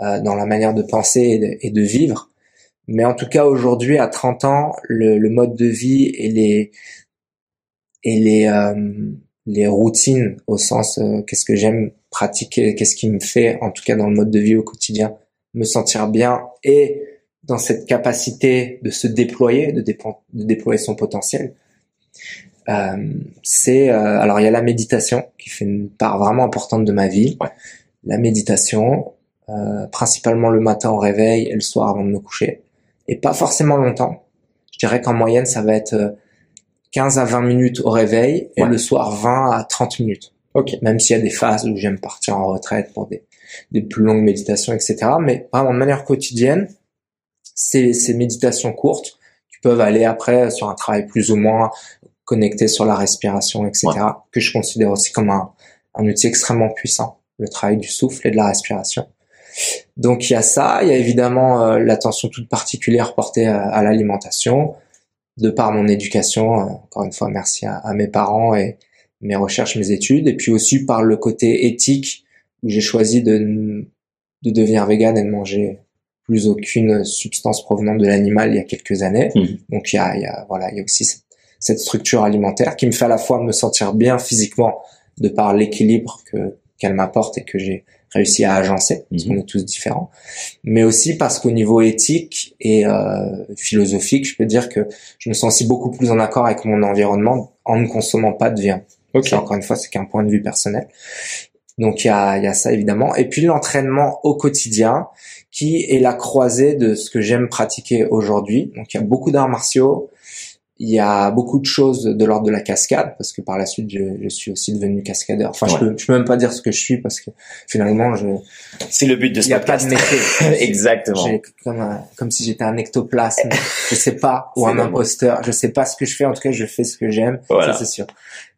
euh, dans la manière de penser et de, et de, vivre. Mais en tout cas aujourd'hui, à 30 ans, le, le mode de vie et les et les euh, les routines au sens euh, qu'est-ce que j'aime pratiquer, qu'est-ce qui me fait en tout cas dans le mode de vie au quotidien me sentir bien et dans cette capacité de se déployer, de, de déployer son potentiel. Euh, c'est euh, alors il y a la méditation qui fait une part vraiment importante de ma vie. Ouais. La méditation, euh, principalement le matin au réveil et le soir avant de me coucher, et pas forcément longtemps. Je dirais qu'en moyenne ça va être 15 à 20 minutes au réveil et Ouais. le soir 20 à 30 minutes. Ok. Même s'il y a des phases où j'aime partir en retraite pour des, des plus longues méditations, etc. Mais vraiment de manière quotidienne, ces, ces méditations courtes qui peuvent aller après sur un travail plus ou moins connecté sur la respiration, etc. Que je considère aussi comme un, un outil extrêmement puissant, le travail du souffle et de la respiration. Donc il y a ça, il y a évidemment euh, l'attention toute particulière portée à, à l'alimentation, de par mon éducation, euh, encore une fois merci à, à mes parents et mes recherches, mes études, et puis aussi par le côté éthique où j'ai choisi de, de devenir vegan et de manger plus aucune substance provenant de l'animal il y a quelques années. Mhm. Donc il y a, il y a voilà, il y a aussi cette, cette structure alimentaire qui me fait à la fois me sentir bien physiquement de par l'équilibre que qu'elle m'apporte et que j'ai réussi à agencer parce Mhm. qu'on est tous différents, mais aussi parce qu'au niveau éthique et euh, philosophique, je peux dire que je me sens aussi beaucoup plus en accord avec mon environnement en ne consommant pas de viande. Ok. Ça, encore une fois, c'est qu'un point de vue personnel. Donc il y a, il y a ça évidemment. Et puis l'entraînement au quotidien, qui est la croisée de ce que j'aime pratiquer aujourd'hui. Donc il y a beaucoup d'arts martiaux, il y a beaucoup de choses de l'ordre de la cascade, parce que par la suite je, je suis aussi devenu cascadeur. Enfin, je, peux, je peux même pas dire ce que je suis parce que finalement je, C'est le but de il ce n'y a pas podcast. de métier. *laughs* Exactement. J'ai comme, un- comme si j'étais un ectoplasme. je sais pas, ou un imposteur. Je sais pas ce que je fais. En tout cas, je fais ce que j'aime. Voilà. Ça, c'est sûr.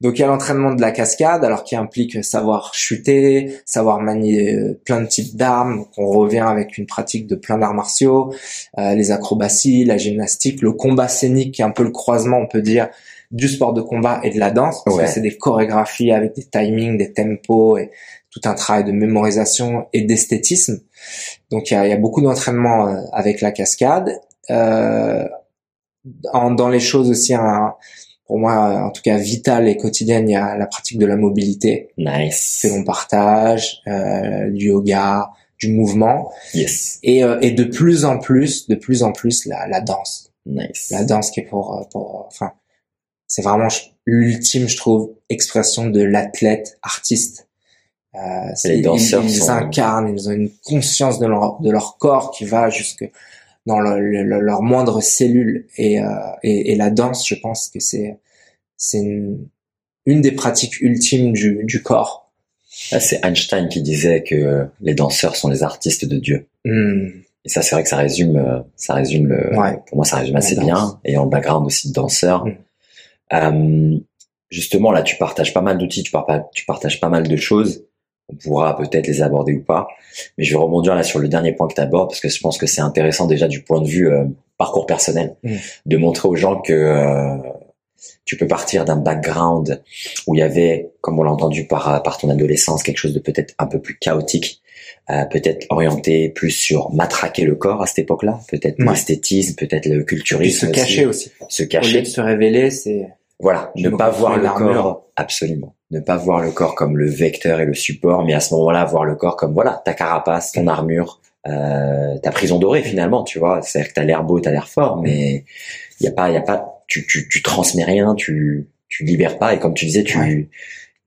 Donc, il y a l'entraînement de la cascade, alors qui implique savoir chuter, savoir manier euh, plein de types d'armes. Donc, on revient avec une pratique de plein d'arts martiaux, euh, les acrobaties, la gymnastique, le combat scénique, qui est un peu le croisement, on peut dire, du sport de combat et de la danse. Parce Ouais. que c'est des chorégraphies avec des timings, des tempos et tout un travail de mémorisation et d'esthétisme. Donc il y a, y a beaucoup d'entraînement euh, avec la cascade. Euh, en- dans les choses aussi, un- pour moi, euh, en tout cas vitales et quotidiennes, il y a la pratique de la mobilité Nice. que l'on partage, euh, du yoga, du mouvement, Yes. et, euh, et de plus en plus, de plus en plus la, la danse. Nice. La danse qui est pour, euh, pour enfin, c'est vraiment l'ultime, je trouve, expression de l'athlète artiste. Euh, c'est- Les danseurs ils, ils sont- incarnent, ils ont une conscience de leur, de leur corps qui va jusque dans le- le- leur moindre cellule. Et, euh, et, et la danse, je pense que c'est c'est une, une des pratiques ultimes du, du corps. Ah, c'est Einstein qui disait que les danseurs sont les artistes de Dieu. Hmm. Et ça, c'est vrai que ça résume, euh, ça résume le, Ouais. pour moi, ça résume assez bien. Ayant le background aussi de danseur. Mm. Euh, justement, là, tu partages pas mal d'outils, tu partages pas mal de choses. On pourra peut-être les aborder ou pas. Mais je vais rebondir là sur le dernier point que tu abordes parce que je pense que c'est intéressant déjà du point de vue euh, parcours personnel Mm. de montrer aux gens que euh, tu peux partir d'un background où il y avait, comme on l'a entendu par, par ton adolescence, quelque chose de peut-être un peu plus chaotique, euh, peut-être orienté plus sur matraquer le corps à cette époque-là, peut-être Ouais. l'esthétisme, peut-être le Et culturisme, se aussi. cacher aussi. se Au lieu cacher. de se révéler, c'est Voilà, ne pas voir le corps, absolument. Ne pas voir le corps comme le vecteur et le support, mais à ce moment-là, voir le corps comme voilà, ta carapace, ton armure, euh, ta prison dorée finalement, tu vois. C'est-à-dire que t'as l'air beau, t'as l'air fort, mais il y a pas, il y a pas, tu, tu, tu transmets rien, tu, tu libères pas, et comme tu disais, tu Ouais.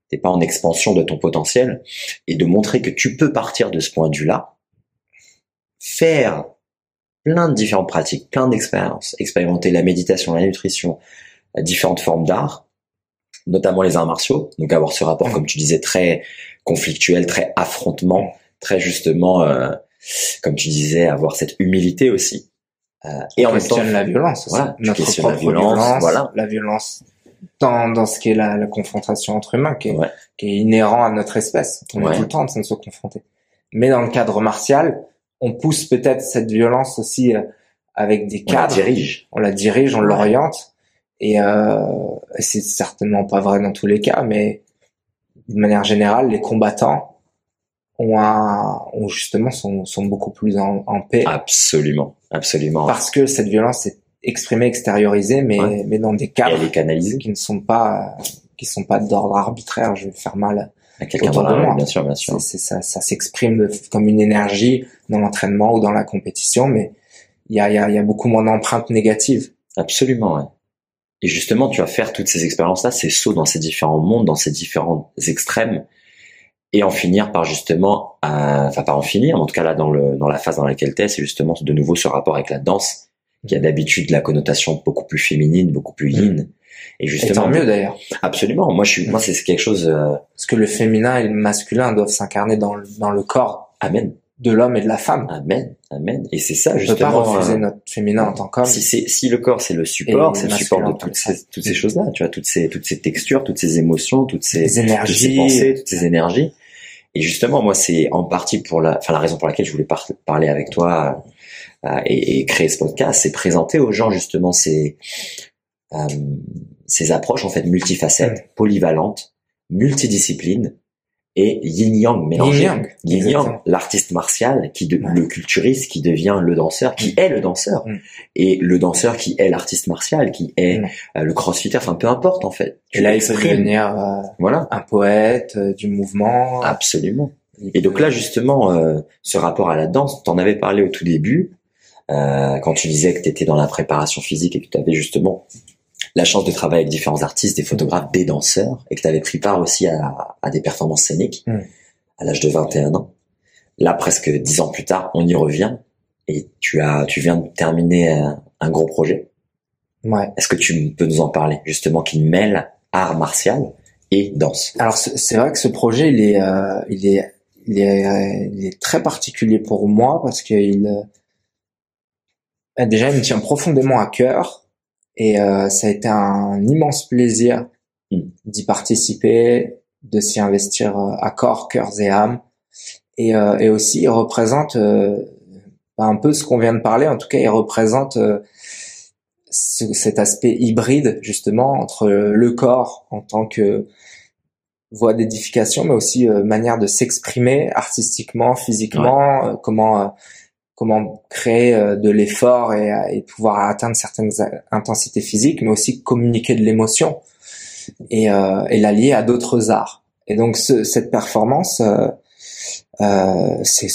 t'es pas en expansion de ton potentiel, et de montrer que tu peux partir de ce point de vue-là, faire plein de différentes pratiques, plein d'expériences, expérimenter la méditation, la nutrition, différentes formes d'art, notamment les arts martiaux. Donc avoir ce rapport, comme tu disais, très conflictuel, très affrontement, très justement, euh, comme tu disais, avoir cette humilité aussi. Euh, et en même temps, la violence. Voilà, notre propre la violence, voilà. la violence dans, dans ce qui est la, la confrontation entre humains, qui est, qui est inhérent à notre espèce. On est tout le temps en train de se confronter. Mais dans le cadre martial, on pousse peut-être cette violence aussi euh, avec des cadres. On la dirige. On la dirige, on l'oriente. Et, euh, c'est certainement pas vrai dans tous les cas, mais de manière générale, les combattants ont, un, ont justement sont, sont beaucoup plus en, en, paix. Absolument, absolument. Parce que cette violence est exprimée, extériorisée, mais mais dans des cadres qui ne sont pas qui sont pas d'ordre arbitraire. Je vais faire mal à quelqu'un autour de moi. Bien sûr, bien sûr. C'est ça, ça s'exprime comme une énergie dans l'entraînement ou dans la compétition, mais il y a, y, a, y a beaucoup moins d'empreintes négatives. Absolument. Ouais. Et justement, tu vas faire toutes ces expériences-là, ces sauts dans ces différents mondes, dans ces différents extrêmes, et en finir par justement, enfin pas en finir, en tout cas là dans le dans la phase dans laquelle t'es, c'est justement de nouveau ce rapport avec la danse, qui a d'habitude la connotation beaucoup plus féminine, beaucoup plus yin. Et justement, mieux d'ailleurs. Absolument. Moi, je suis, moi, c'est quelque chose. Euh... Parce que le féminin et le masculin doivent s'incarner dans le, dans le corps. Amen de l'homme et de la femme. Amen, amen. Et c'est ça justement. On peut pas refuser euh, notre féminin en tant qu'homme. Si c'est si le corps c'est le support, c'est le support de toutes ces toutes ces choses-là. Tu vois toutes ces toutes ces textures, toutes ces émotions, toutes ces énergies, toutes ces pensées, toutes ces énergies. Et justement, moi, c'est en partie pour la, enfin la raison pour laquelle je voulais parler avec toi euh, et, et, créer ce podcast, c'est présenter aux gens justement ces euh, ces approches en fait multifacettes, polyvalentes, multidisciplines et Yin Yang mélangé. Yin Yang, l'artiste martial, qui de, le culturiste qui devient le danseur, qui mm. est le danseur, mm. et le danseur qui est l'artiste martial, qui est mm. euh, le crossfitter, enfin peu importe en fait. Tu et là, il devenir euh, voilà. un poète euh, du mouvement. Absolument. Et donc là, justement, ce rapport à la danse, t'en avais parlé au tout début, quand tu disais que tu étais dans la préparation physique et que tu avais justement la chance de travailler avec différents artistes, des photographes, des danseurs, et que tu avais pris part aussi à, à des performances scéniques mm. à l'âge de 21 ans. Là, presque dix ans plus tard, on y revient et tu as, tu viens de terminer un, un gros projet. Ouais. Est-ce que tu peux nous en parler justement qui mêle art martial et danse? Alors c'est vrai que ce projet il est, euh, il est, il est, il est très particulier pour moi parce qu'il euh, déjà il me tient profondément à cœur et euh, ça a été un immense plaisir d'y participer, de s'y investir euh, à corps, cœur et âme. Et, euh, et aussi, il représente un peu ce qu'on vient de parler. En tout cas, il représente cet aspect hybride justement entre le corps en tant que voie d'édification, mais aussi manière de s'exprimer artistiquement, physiquement, comment comment créer euh, de l'effort et, euh, et, pouvoir atteindre certaines intensités physiques, mais aussi communiquer de l'émotion et, euh, et l'allier à d'autres arts. Et donc ce, cette performance, euh, euh, c'est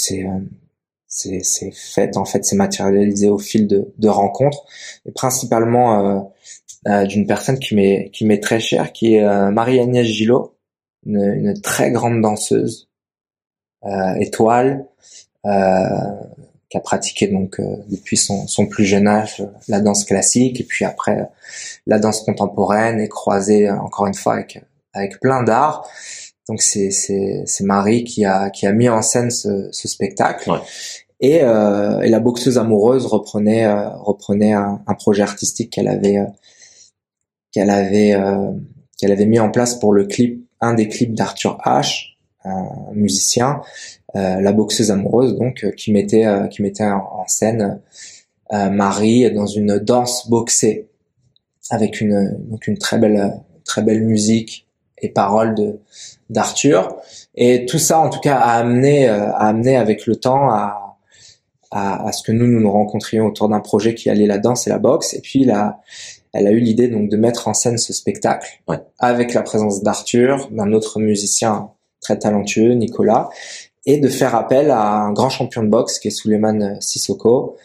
c'est fait en fait, c'est matérialisé au fil de, de rencontres, et principalement euh, d'une personne qui m'est qui m'est très chère, qui est Marie-Agnès Gillot, une, une, très grande danseuse, étoile. Euh, qui a pratiqué donc euh, depuis son, son, plus jeune âge la danse classique et puis après la danse contemporaine et croisé encore une fois avec avec plein d'arts. Donc c'est c'est c'est Marie qui a qui a mis en scène ce, ce spectacle. Et, euh, et la boxeuse amoureuse reprenait euh, reprenait un, un, projet artistique qu'elle avait euh, qu'elle avait qu'elle avait mis en place pour le clip un des clips d'Arthur H, un musicien euh, la boxeuse amoureuse donc euh, qui mettait euh, qui mettait en, scène Marie dans une danse boxée avec une donc une très belle très belle musique et paroles de d'Arthur. Et tout ça en tout cas a amené a amené avec le temps à, à, à ce que nous nous nous rencontrions autour d'un projet qui allait la danse et la boxe. Et puis là elle a eu l'idée donc de mettre en scène ce spectacle avec la présence d'Arthur d'un autre musicien très talentueux Nicolas et de faire appel à un grand champion de boxe qui est Suleiman Sissoko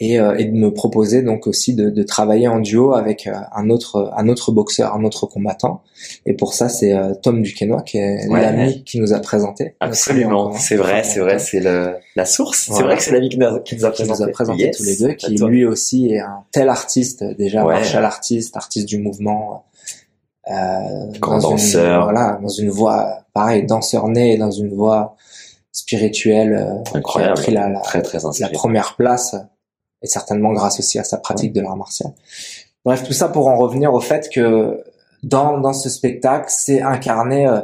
et, euh, et de me proposer donc aussi de, de travailler en duo avec euh, un autre un autre boxeur, un autre combattant. Et pour ça, c'est euh, Tom Duquesnoy qui est l'ami qui nous a présenté. Absolument, c'est vrai, c'est vrai, c'est le la source. C'est vrai que c'est l'ami qui, nous a, qui nous a présenté, nous a présenté tous les deux, qui lui aussi est un tel artiste déjà, martial artiste, artiste du mouvement. Euh, Grand danseur. voilà, dans une voie pareil, danseur né dans une voie spirituelle. Incroyable. Qui a pris la, la, très très la première place et certainement grâce aussi à sa pratique de l'art martial. Bref, tout ça pour en revenir au fait que dans, dans ce spectacle, c'est incarner euh,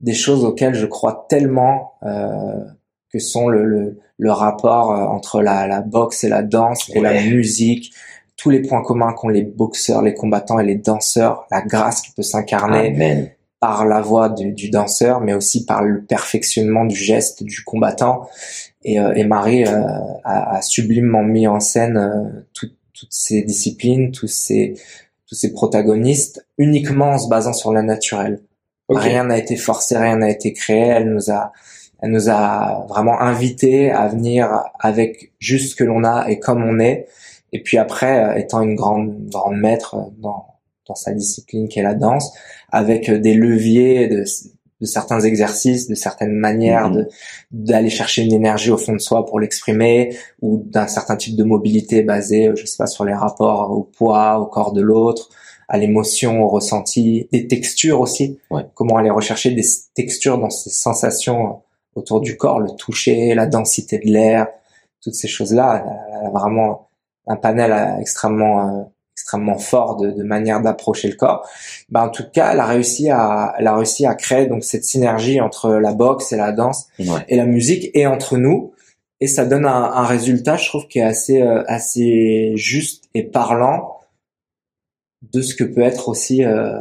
des choses auxquelles je crois tellement, euh, que sont le, le, le rapport euh, entre la, la, boxe et la danse et la musique, tous les points communs qu'ont les boxeurs, les combattants et les danseurs, la grâce qui peut s'incarner par la voix du, du, danseur, mais aussi par le perfectionnement du geste du combattant. Et, euh, et Marie euh, a, a, sublimement mis en scène euh, toutes ces disciplines, tous ces tous ces protagonistes uniquement en se basant sur la naturelle. Rien n'a été forcé, rien n'a été créé. Elle nous a, elle nous a vraiment invités à venir avec juste ce que l'on a et comme on est. Et puis après, étant une grande grande maître dans dans sa discipline qui est la danse, avec des leviers de de certains exercices, de certaines manières de d'aller chercher une énergie au fond de soi pour l'exprimer, ou d'un certain type de mobilité basée, je sais pas, sur les rapports au poids, au corps de l'autre, à l'émotion, au ressenti, des textures aussi. Comment aller rechercher des textures dans ces sensations autour du corps, le toucher, la densité de l'air, toutes ces choses-là. Elle a vraiment un panel extrêmement euh, extrêmement fort de, de manière d'approcher le corps. Bah, en tout cas, elle a réussi à, elle a réussi à créer donc cette synergie entre la boxe et la danse et la musique et entre nous. Et ça donne un, un résultat, je trouve, qui est assez, euh, assez juste et parlant de ce que peut être aussi euh,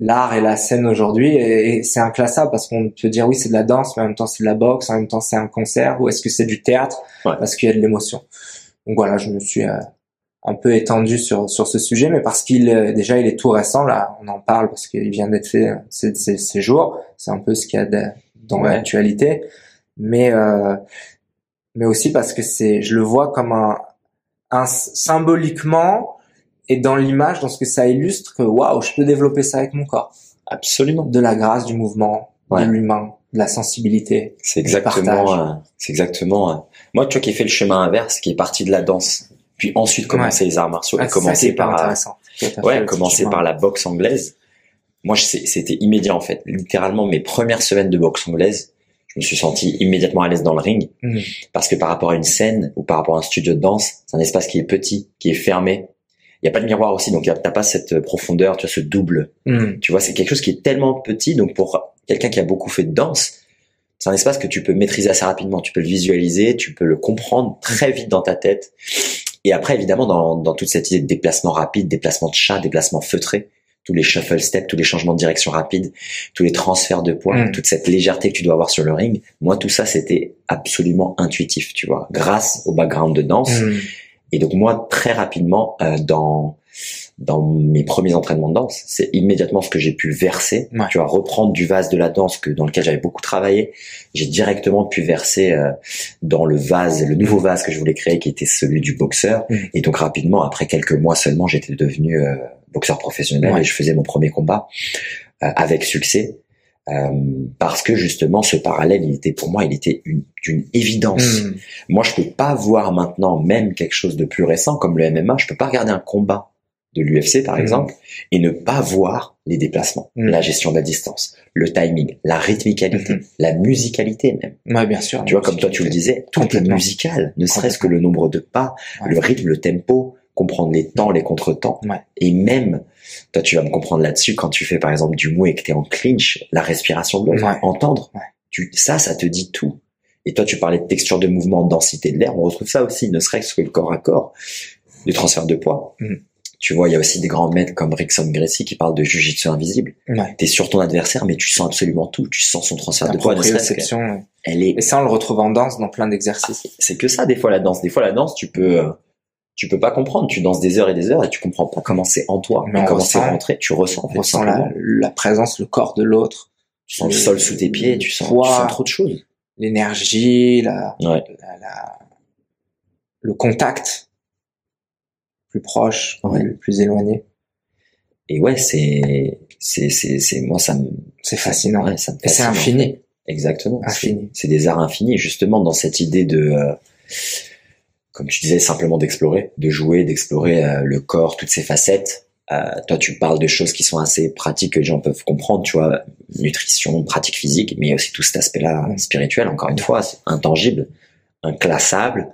l'art et la scène aujourd'hui. Et, c'est inclassable parce qu'on peut dire oui, c'est de la danse, mais en même temps c'est de la boxe, en même temps c'est un concert, ou est-ce que c'est du théâtre? Parce qu'il y a de l'émotion. Donc voilà, je me suis euh, un peu étendu sur sur ce sujet, mais parce qu'il déjà il est tout récent là, on en parle parce qu'il vient d'être fait ces, ces, ces, jours. C'est un peu ce qu'il y a dans l'actualité, mais euh, mais aussi parce que c'est, je le vois comme un, un symboliquement et dans l'image, dans ce que ça illustre, que waouh, je peux développer ça avec mon corps. Absolument. De la grâce, du mouvement, de l'humain, de la sensibilité. C'est exactement, euh, c'est exactement. Euh, moi, tu vois, qui ai fait le chemin inverse, qui est parti de la danse puis ensuite commencer les arts martiaux, et ah, commencer par, ouais, commencer par la boxe anglaise. Moi, c'était immédiat en fait. Littéralement, mes premières semaines de boxe anglaise, je me suis senti immédiatement à l'aise dans le ring, mmh. parce que par rapport à une scène ou par rapport à un studio de danse, c'est un espace qui est petit, qui est fermé. Il y a pas de miroir aussi, donc t'as pas cette profondeur, tu vois, ce double. Mmh. Tu vois, c'est quelque chose qui est tellement petit, donc pour quelqu'un qui a beaucoup fait de danse, c'est un espace que tu peux maîtriser assez rapidement. Tu peux le visualiser, tu peux le comprendre très vite dans ta tête. Et après, évidemment, dans, dans toute cette idée de déplacement rapide, déplacement de chat, déplacement feutré, tous les shuffle steps, tous les changements de direction rapides, tous les transferts de poids, mm. toute cette légèreté que tu dois avoir sur le ring. Moi, tout ça, c'était absolument intuitif, tu vois, grâce au background de danse. Mm. Et donc moi, très rapidement, euh, dans dans mes premiers entraînements de danse, c'est immédiatement ce que j'ai pu verser. Tu vois, reprendre du vase de la danse que dans lequel j'avais beaucoup travaillé. J'ai directement pu verser euh, dans le vase, le nouveau vase que je voulais créer, qui était celui du boxeur. Mm. Et donc rapidement, après quelques mois seulement, j'étais devenu euh, boxeur professionnel et je faisais mon premier combat euh, avec succès. parce que justement ce parallèle il était pour moi il était d'une évidence mm. moi je peux pas voir maintenant même quelque chose de plus récent comme le MMA je peux pas regarder un combat de l'UFC par mm. exemple et ne pas voir les déplacements, mm. la gestion de la distance, le timing, la rythmicalité, mm-hmm. la musicalité même. Ouais, bien sûr. Tu vois, comme toi tu le disais, tout est musical, ne serait-ce que le nombre de pas, le rythme, le tempo, comprendre les temps, les contretemps, et même, toi tu vas me comprendre là-dessus quand tu fais par exemple du mou et que tu es en clinch, la respiration de l'autre, entendre, tu, ça, ça te dit tout. Et toi tu parlais de texture de mouvement, de densité de l'air, on retrouve ça aussi, ne serait-ce que le corps à corps, du transfert de poids. Tu vois, il y a aussi des grands maîtres comme Rickson Gracie qui parlent de jujitsu invisible. Ouais. T'es sur ton adversaire, mais tu sens absolument tout. Tu sens son transfert de poids. De elle est. Et ça, on le retrouve en danse dans plein d'exercices. Ah, c'est que ça, des fois, la danse. Des fois, la danse, tu peux, euh, tu peux pas comprendre. Tu danses des heures et des heures et tu comprends pas comment c'est en toi, mais comment c'est rentré. Tu ressens. On ressent la, la, présence, le corps de l'autre. Tu sens le, sol sous tes pieds. Tu sens, tu sens trop de choses. L'énergie, la, ouais. la, la le contact plus proche, le plus éloigné. Et ouais, c'est, c'est, c'est, c'est, moi, ça me, c'est fascinant. Ouais, ça me Et c'est infini. Exactement. Infini. C'est des arts infinis, justement, dans cette idée de, euh, comme tu disais, simplement d'explorer, de jouer, d'explorer euh, le corps, toutes ses facettes. Euh, toi, tu parles de choses qui sont assez pratiques que les gens peuvent comprendre, tu vois, nutrition, pratique physique, mais aussi tout cet aspect-là spirituel, encore une fois, intangible, inclassable,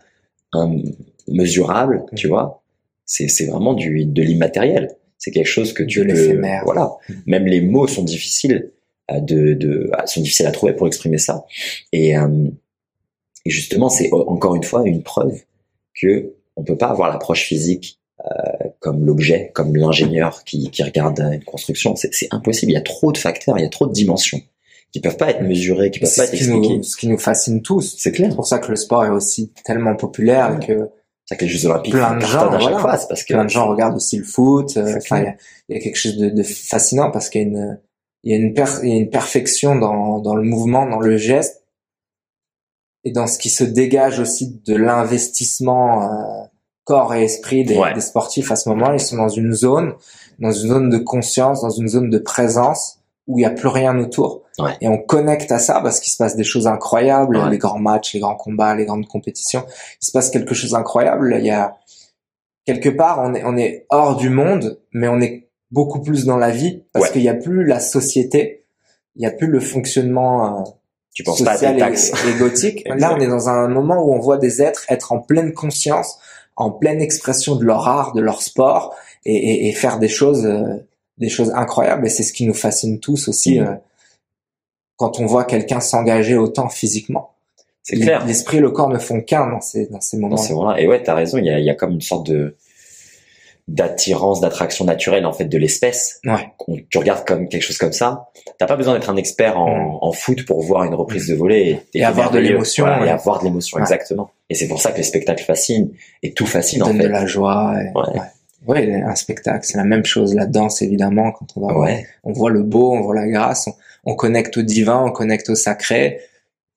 immesurable, tu vois. C'est, c'est vraiment du, de l'immatériel. C'est quelque chose que tu peux, voilà. Même les mots sont difficiles euh, de, de, sont difficiles à trouver pour exprimer ça. Et, euh, et justement, c'est encore une fois une preuve que on peut pas avoir l'approche physique euh, comme l'objet, comme l'ingénieur qui, qui regarde une construction. C'est impossible. Il y a trop de facteurs, il y a trop de dimensions qui peuvent pas être mesurés, qui peuvent pas être expliqués. ce qui nous fascine tous. C'est clair. C'est pour ça que le sport est aussi tellement populaire que c'est que les Jeux Olympiques plein de gens, voilà, fois, parce que plein de gens regardent aussi le foot. Euh, enfin, il y, y a, quelque chose de, de fascinant parce qu'il y a une il y a une per, il y a une perfection dans dans le mouvement, dans le geste et dans ce qui se dégage aussi de l'investissement euh, corps et esprit des, des, sportifs à ce moment. Ils sont dans une zone, dans une zone de conscience, dans une zone de présence où il n'y a plus rien autour. Ouais. Et on connecte à ça parce qu'il se passe des choses incroyables, les grands matchs, les grands combats, les grandes compétitions. Il se passe quelque chose d'incroyable. Il y a quelque part, on est, on est hors du monde, mais on est beaucoup plus dans la vie parce qu'il n'y a plus la société, il n'y a plus le fonctionnement. Euh, tu penses pas à taxes. Et, *laughs* égotique. *laughs* Là, on est dans un moment où on voit des êtres être en pleine conscience, en pleine expression de leur art, de leur sport, et, et, et faire des choses, euh, des choses incroyables. Et c'est ce qui nous fascine tous aussi mmh. euh, quand on voit quelqu'un s'engager autant physiquement. C'est clair. L'esprit et le corps ne font qu'un dans ces dans ces moments. -là. Et ouais, t'as raison. Il y a, y a comme une sorte de d'attirance, d'attraction naturelle en fait de l'espèce. Ouais. Tu regardes comme quelque chose comme ça. T'as pas besoin d'être un expert en, mm. en, foot pour voir une reprise de volée et, et avoir de l'émotion. Voilà, Et avoir de l'émotion, exactement. Et c'est pour ça que les spectacles fascinent et tout fascine en fait. de la joie. Et... Ouais. Ouais. un spectacle, c'est la même chose. La danse, évidemment, quand on va, ouais. on voit le beau, on voit la grâce, on, on connecte au divin, on connecte au sacré.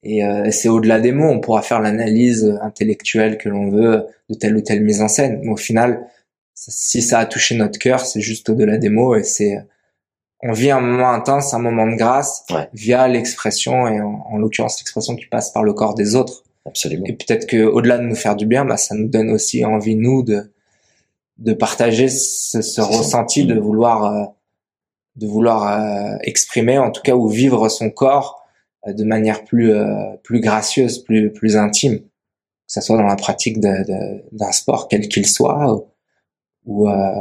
Et euh, c'est au-delà des mots. On pourra faire l'analyse intellectuelle que l'on veut de telle ou telle mise en scène. Mais au final, si ça a touché notre cœur, c'est juste au-delà des mots et c'est on vit un moment intense, un moment de grâce ouais. via l'expression et en, en l'occurrence l'expression qui passe par le corps des autres. Absolument. Et peut-être que au-delà de nous faire du bien, bah, ça nous donne aussi envie nous de de partager ce, ce ressenti de vouloir euh, de vouloir euh, exprimer en tout cas ou vivre son corps euh, de manière plus euh, plus gracieuse, plus plus intime, que ça soit dans la pratique d'un sport quel qu'il soit ou, euh,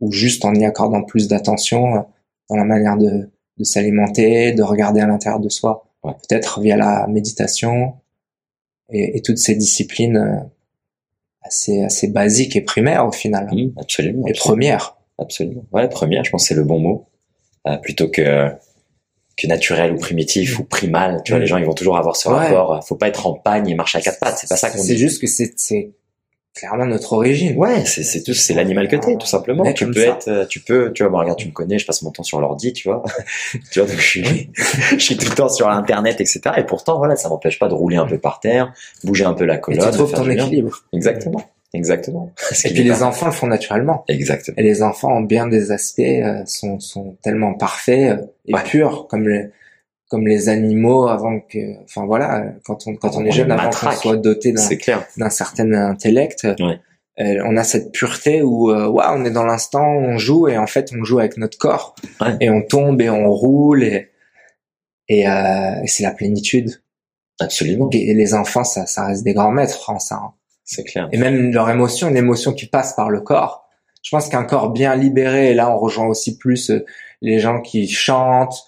ou juste en y accordant plus d'attention euh, dans la manière de, de s'alimenter, de regarder à l'intérieur de soi, ouais. peut-être via la méditation et, et toutes ces disciplines euh, assez assez basiques et primaires au final. Mmh, absolument. Et premières. Absolument. Ouais, première, je pense que c'est le bon mot. Euh, plutôt que que naturel ou primitif ou primal. Tu vois, mmh. les gens, ils vont toujours avoir ce ouais. rapport. Faut pas être en pagne et marcher à quatre pattes. C'est pas ça qu'on dit. C'est juste que c'est clairement notre origine. Ouais, c'est c'est tout c'est l'animal que t'es tout simplement. Mais tu peux ça. être euh, tu peux tu vois bon regarde tu me connais, je passe mon temps sur l'ordi, tu vois. *laughs* tu vois donc je suis *laughs* je suis tout le temps sur l'internet etc. Et pourtant voilà, ça m'empêche pas de rouler un peu par terre, bouger un peu la colonne. Et tu trouves ton équilibre. Exactement. Exactement. *laughs* Et puis les enfants le font naturellement. Exactement. Et les enfants en bien des aspects euh, sont sont tellement parfaits euh, et Ouais. purs comme les comme les animaux avant que enfin voilà quand on quand on est On jeune les avant qu'on soit doté d'un certain intellect. Ouais. Euh, on a cette pureté où euh, ouais, on est dans l'instant, on joue et en fait on joue avec notre corps Ouais. et on tombe et on roule et et, euh, et c'est la plénitude. Absolument. Et les enfants, ça, ça reste des grands maîtres en ça. hein. C'est clair. Et même leur émotion, une émotion qui passe par le corps. Je pense qu'un corps bien libéré, et là on rejoint aussi plus euh, les gens qui chantent,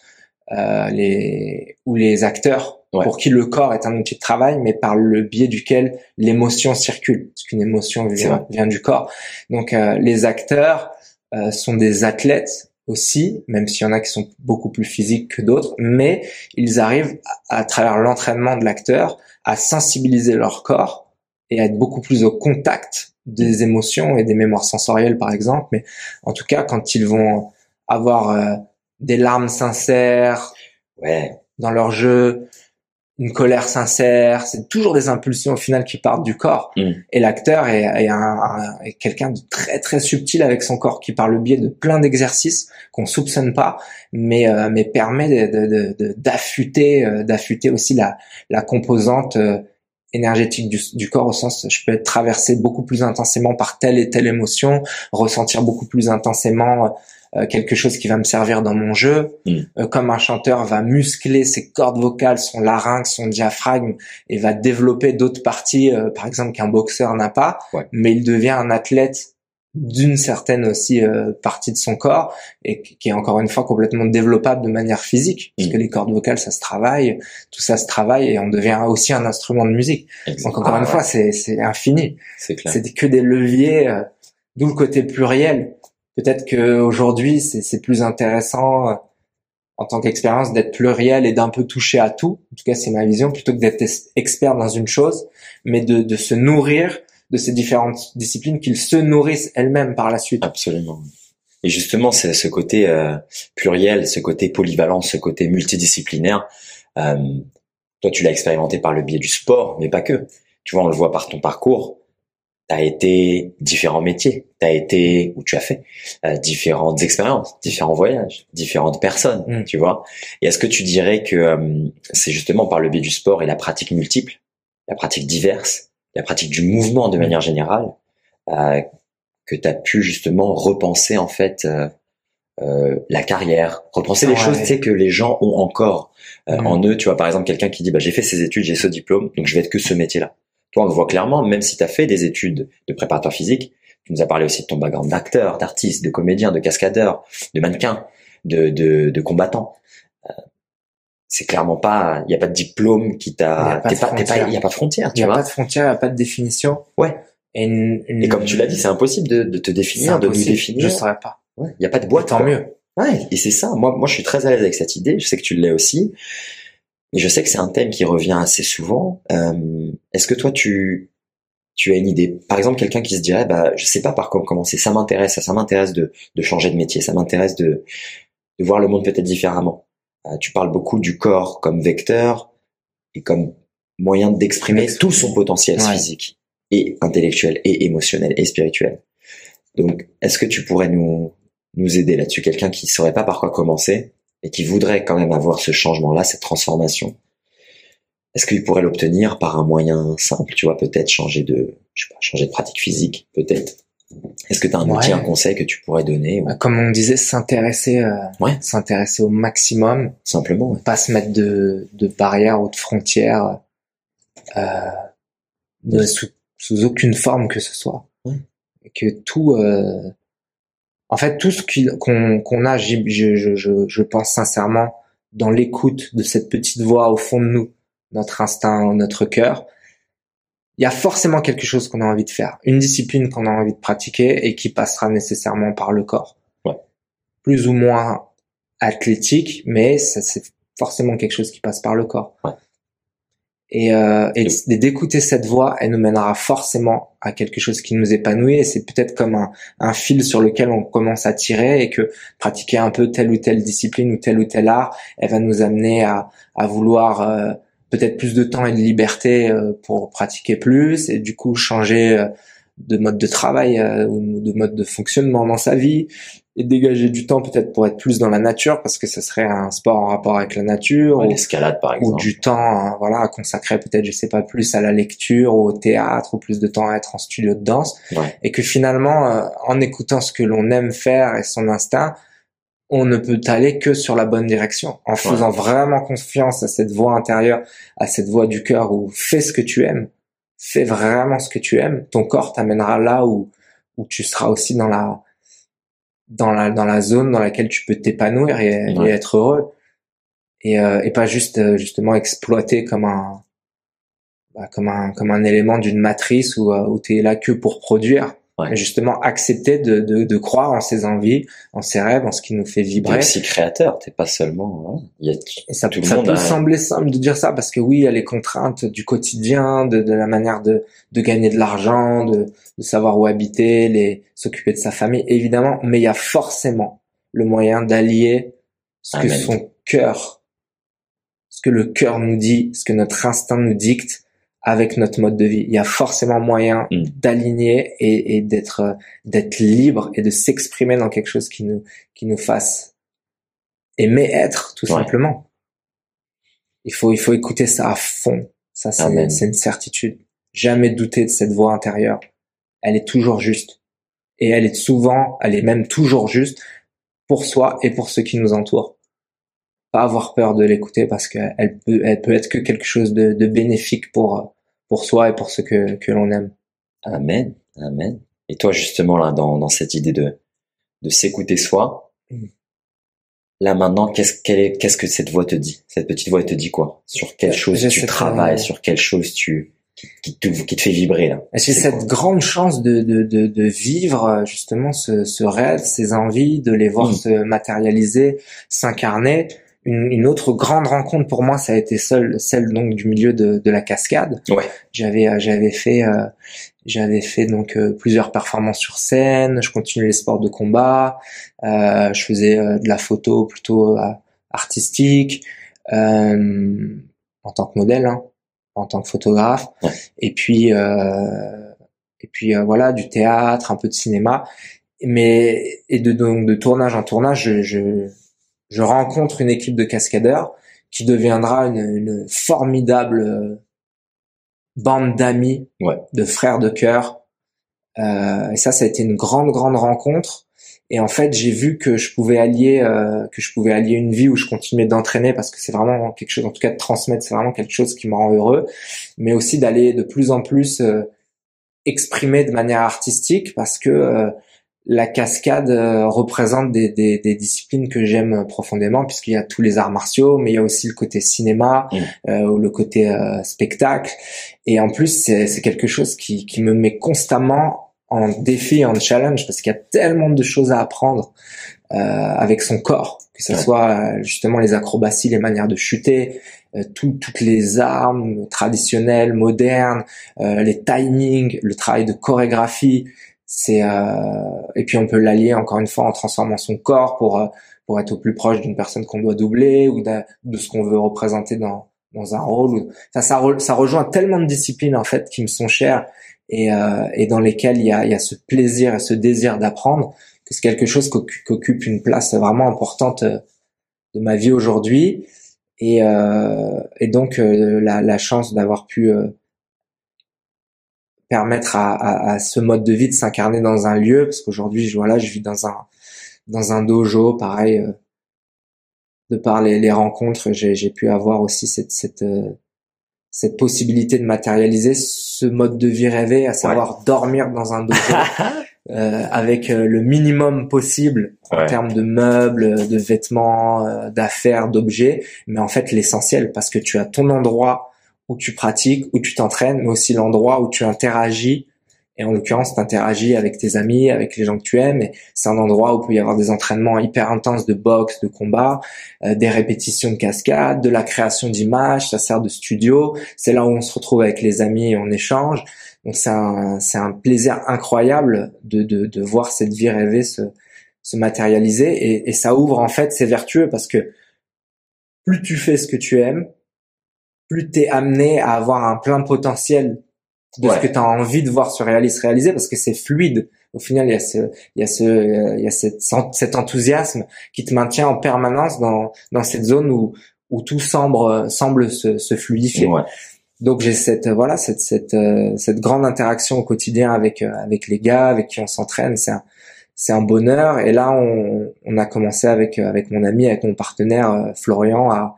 euh, les ou les acteurs Ouais. pour qui le corps est un outil de travail, mais par le biais duquel l'émotion circule, parce qu'une émotion vient du corps. Donc euh, les acteurs euh, sont des athlètes aussi, même s'il y en a qui sont beaucoup plus physiques que d'autres, mais ils arrivent à, à travers l'entraînement de l'acteur à sensibiliser leur corps et à être beaucoup plus au contact des émotions et des mémoires sensorielles par exemple, mais en tout cas quand ils vont avoir euh, des larmes sincères Ouais. dans leur jeu une colère sincère, c'est toujours des impulsions au final qui partent du corps. Mm. Et l'acteur est, est, un, un- est quelqu'un de très très subtil avec son corps qui par le biais de plein d'exercices qu'on soupçonne pas, mais euh, mais permet de- de- de- de- d'affûter euh, d'affûter aussi la la composante euh, énergétique du, du corps au sens je peux être traversé beaucoup plus intensément par telle et telle émotion, ressentir beaucoup plus intensément euh, quelque chose qui va me servir dans mon jeu, Mm. Euh, comme un chanteur va muscler ses cordes vocales, son larynx, son diaphragme et va développer d'autres parties, euh, par exemple qu'un boxeur n'a pas, Ouais. mais il devient un athlète d'une certaine aussi euh, partie de son corps et qui est encore une fois complètement développable de manière physique parce Mm. que les cordes vocales ça se travaille tout ça se travaille et on devient aussi un instrument de musique. Donc encore Ah, une ouais, fois c'est c'est infini. C'est que des leviers euh, d'où le côté pluriel peut-être que aujourd'hui c'est plus intéressant euh, en tant qu'expérience d'être pluriel et d'un peu toucher à tout en tout cas c'est ma vision plutôt que d'être expert dans une chose mais de de se nourrir de ces différentes disciplines qu'ils se nourrissent elles-mêmes par la suite Absolument. Et justement, c'est ce côté euh, pluriel, ce côté polyvalent, ce côté multidisciplinaire. euh, toi, tu l'as expérimenté par le biais du sport, mais pas que. Tu vois, on le voit par ton parcours. Tu as été différents métiers, tu as été ou tu as fait euh, différentes expériences, différents voyages, différentes personnes, Mm. tu vois. Et est-ce que tu dirais que euh, c'est justement par le biais du sport et la pratique multiple, la pratique diverse, la pratique du mouvement de Mm. manière générale, euh, que tu as pu justement repenser en fait euh, euh, la carrière, repenser les Ouais. choses tu sais, que les gens ont encore euh, Mm. en eux. Tu vois, par exemple, quelqu'un qui dit bah, j'ai fait ces études, j'ai ce diplôme, donc je vais être que ce métier-là. Toi, on le voit clairement, même si tu as fait des études de préparateur physique, tu nous as parlé aussi de ton background d'acteur, d'artiste, de comédien, de cascadeur, de mannequin, de, de, de combattant. Euh, c'est clairement pas, il y a pas de diplôme qui Il y a t'a, pas de frontière. il y a pas de frontière, il tu n'y a vois. pas de frontière il n'y a pas de définition Ouais. et, une, une- Et comme tu l'as dit, c'est impossible de, de te définir, de nous définir. je saurais pas Ouais, il y a pas de boîte. tant quoi. mieux Ouais, et c'est ça. Moi, moi, je suis très à l'aise avec cette idée. Je sais que tu l'es aussi. Et je sais que c'est un thème qui revient assez souvent. Euh, Est-ce que toi, tu, tu as une idée? Par exemple, quelqu'un qui se dirait, bah, je sais pas par quoi commencer. Ça m'intéresse, ça, ça m'intéresse de, de changer de métier. Ça m'intéresse de, de voir le monde peut-être différemment. Euh, tu parles beaucoup du corps comme vecteur et comme moyen d'exprimer tout son potentiel Ouais. physique et intellectuel et émotionnel et spirituel. Donc, est-ce que tu pourrais nous, nous aider là-dessus? Quelqu'un qui saurait pas par quoi commencer et qui voudrait quand même avoir ce changement-là, cette transformation. Est-ce qu'il pourrait l'obtenir par un moyen simple Tu vois, peut-être changer de, je sais pas, changer de pratique physique, peut-être? Est-ce que tu as un outil, Ouais. un conseil que tu pourrais donner ou? Bah, comme on disait s'intéresser euh, Ouais. s'intéresser au maximum simplement ouais. pas se mettre de, de barrières ou de frontières euh, de- sous, sous aucune forme que ce soit que tout euh, en fait tout ce qu'on a je, je, je, je pense sincèrement dans l'écoute de cette petite voix au fond de nous notre instinct notre cœur il y a forcément quelque chose qu'on a envie de faire une discipline qu'on a envie de pratiquer et qui passera nécessairement par le corps Ouais. plus ou moins athlétique mais ça c'est forcément quelque chose qui passe par le corps Ouais. Et, euh, et d'écouter cette voix, elle nous mènera forcément à quelque chose qui nous épanouit. Et c'est peut-être comme un, un fil sur lequel on commence à tirer et que pratiquer un peu telle ou telle discipline ou tel ou tel art, elle va nous amener à, à vouloir euh, peut-être plus de temps et de liberté euh, pour pratiquer plus et du coup changer euh, de mode de travail euh, ou de mode de fonctionnement dans sa vie et dégager du temps peut-être pour être plus dans la nature parce que ce serait un sport en rapport avec la nature Ouais, ou- l'escalade par ou exemple. du temps hein, voilà à consacrer peut-être je sais pas plus à la lecture ou au théâtre ou plus de temps à être en studio de danse Ouais. et que finalement euh, en écoutant ce que l'on aime faire et son instinct on ne peut aller que sur la bonne direction en faisant vraiment confiance à cette voix intérieure à cette voix du cœur où fais ce que tu aimes fais vraiment ce que tu aimes ton corps t'amènera là où où tu seras aussi dans la dans la dans la zone dans laquelle tu peux t'épanouir et, être heureux. Et, euh, et pas juste euh, justement exploité comme un bah, comme un comme un élément d'une matrice où, euh, où tu es là que pour produire Ouais. justement accepter de, de, de croire en ses envies en ses rêves en ce qui nous fait T'es vibrer aussi créateur, t'es pas seulement. hein, il y a- et ça, Tout le ça monde peut a- sembler simple de dire ça parce que oui, il y a les contraintes du quotidien, de, de la manière de, de gagner de l'argent, de, de savoir où habiter, les s'occuper de sa famille, évidemment, mais il y a forcément le moyen d'allier ce que son cœur ce que le cœur nous dit, ce que notre instinct nous dicte avec notre mode de vie. Il y a forcément moyen Mm. d'aligner et, et d'être d'être libre et de s'exprimer dans quelque chose qui nous qui nous fasse aimer être tout Ouais. simplement. Il faut il faut écouter ça à fond. Ça c'est une certitude. Jamais douter de cette voix intérieure. Elle est toujours juste et elle est souvent, elle est même toujours juste pour soi et pour ceux qui nous entourent. Pas avoir peur de l'écouter parce qu'elle peut, elle peut être que quelque chose de, de bénéfique pour pour soi et pour ceux que que l'on aime. Amen, amen. Et toi, justement, là, dans, dans cette idée de, de s'écouter soi, Mm. là, maintenant, qu'est-ce, quelle est, qu'est-ce que cette voix te dit? Cette petite voix, elle te dit quoi? Sur quelle chose tu travailles? Sur quelle chose tu, qui, te, qui te fait vibrer, là? J'ai C'est cette grande chance de, de, de, de vivre euh, justement ce, ce rêve, ces envies, de les voir Mm. se matérialiser, s'incarner. Une, une autre grande rencontre pour moi, ça a été seule, celle donc du milieu de, de la cascade. Ouais. J'avais euh, j'avais fait euh, j'avais fait donc euh, plusieurs performances sur scène. Je continuais les sports de combat. Euh, je faisais euh, de la photo plutôt euh, artistique euh, en tant que modèle, hein, en tant que photographe. Ouais. Et puis euh, et puis euh, voilà du théâtre, un peu de cinéma. Mais et de donc de tournage en tournage, je, je je rencontre une équipe de cascadeurs qui deviendra une, une formidable euh, bande d'amis, Ouais. de frères de cœur. Euh, et ça, ça a été une grande, grande rencontre. Et en fait, j'ai vu que je pouvais allier, euh, que je pouvais allier une vie où je continuais d'entraîner parce que c'est vraiment quelque chose, en tout cas de transmettre, c'est vraiment quelque chose qui me rend heureux, mais aussi d'aller de plus en plus euh, exprimer de manière artistique parce que euh, la cascade euh, représente des, des, des disciplines que j'aime profondément puisqu'il y a tous les arts martiaux, mais il y a aussi le côté cinéma, Mm. euh, ou le côté euh, spectacle. Et en plus, c'est quelque chose qui, qui me met constamment en défi, en challenge, parce qu'il y a tellement de choses à apprendre euh, avec son corps, que ce Ouais. soit euh, justement les acrobaties, les manières de chuter, euh, tout- toutes les armes traditionnelles, modernes, euh, les timings, le travail de chorégraphie. C'est euh, et puis on peut l'allier encore une fois en transformant son corps pour euh, pour être au plus proche d'une personne qu'on doit doubler ou de ce qu'on veut représenter dans dans un rôle. Enfin, ça ça rejoint tellement de disciplines en fait qui me sont chères et euh, et dans lesquelles il y a il y a ce plaisir et ce désir d'apprendre que c'est quelque chose qu'occu- qu'occupe une place vraiment importante euh, de ma vie aujourd'hui et euh, et donc euh, la la chance d'avoir pu permettre à, à, à ce mode de vie de s'incarner dans un lieu parce qu'aujourd'hui je voilà je vis dans un dans un dojo pareil euh, de par les, les rencontres j'ai j'ai pu avoir aussi cette cette euh, cette possibilité de matérialiser ce mode de vie rêvé à savoir dormir dans un dojo *laughs* euh, avec euh, le minimum possible en termes de meubles, de vêtements, euh, d'affaires, d'objets, mais en fait l'essentiel parce que tu as ton endroit où tu pratiques, où tu t'entraînes, mais aussi l'endroit où tu interagis. Et en l'occurrence, tu interagis avec tes amis, avec les gens que tu aimes. Et c'est un endroit où il peut y avoir des entraînements hyper intenses de boxe, de combat, euh, des répétitions de cascade, de la création d'images. Ça sert de studio. C'est là où on se retrouve avec les amis et on échange. Donc c'est un, un plaisir incroyable de, de, de voir cette vie rêvée se, se matérialiser et, et ça ouvre en fait c'est vertueux parce que plus tu fais ce que tu aimes, plus tu es amené à avoir un plein potentiel de Ouais. ce que tu as envie de voir se réaliser, se réaliser parce que c'est fluide. Au final, il y a ce, il y a ce, il y a cette, cet enthousiasme qui te maintient en permanence dans, dans cette zone où, où tout semble, semble se, se fluidifier. Ouais. Donc j'ai cette voilà cette cette euh, cette grande interaction au quotidien avec euh, avec les gars avec qui on s'entraîne, c'est un c'est un bonheur et là on on a commencé avec euh, avec mon ami avec mon partenaire Florian à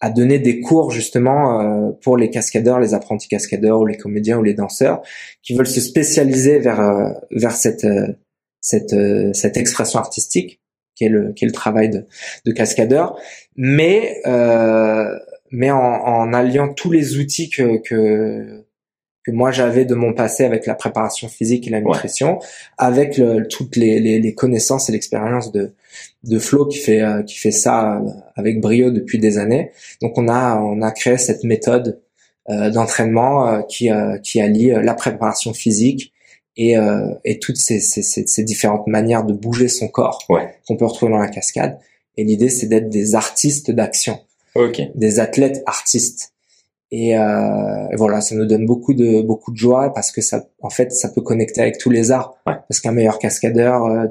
à donner des cours justement euh, pour les cascadeurs, les apprentis cascadeurs ou les comédiens ou les danseurs qui veulent se spécialiser vers euh, vers cette euh, cette euh, cette expression artistique qui est le qui est le travail de de cascadeur. Mais euh, mais en, en alliant tous les outils que que que moi j'avais de mon passé avec la préparation physique et la nutrition, avec le, toutes les, les, les connaissances et l'expérience de de Flo qui fait euh, qui fait ça euh, avec brio depuis des années. Donc on a on a créé cette méthode euh, d'entraînement euh, qui euh, qui allie la préparation physique et euh, et toutes ces, ces, ces, différentes manières de bouger son corps Ouais. qu'on peut retrouver dans la cascade. Et l'idée c'est d'être des artistes d'action Ok. des athlètes artistes. Et euh, voilà, ça nous donne beaucoup de beaucoup de joie parce que ça, en fait, ça peut connecter avec tous les arts. Ouais. Parce qu'un meilleur cascadeur euh,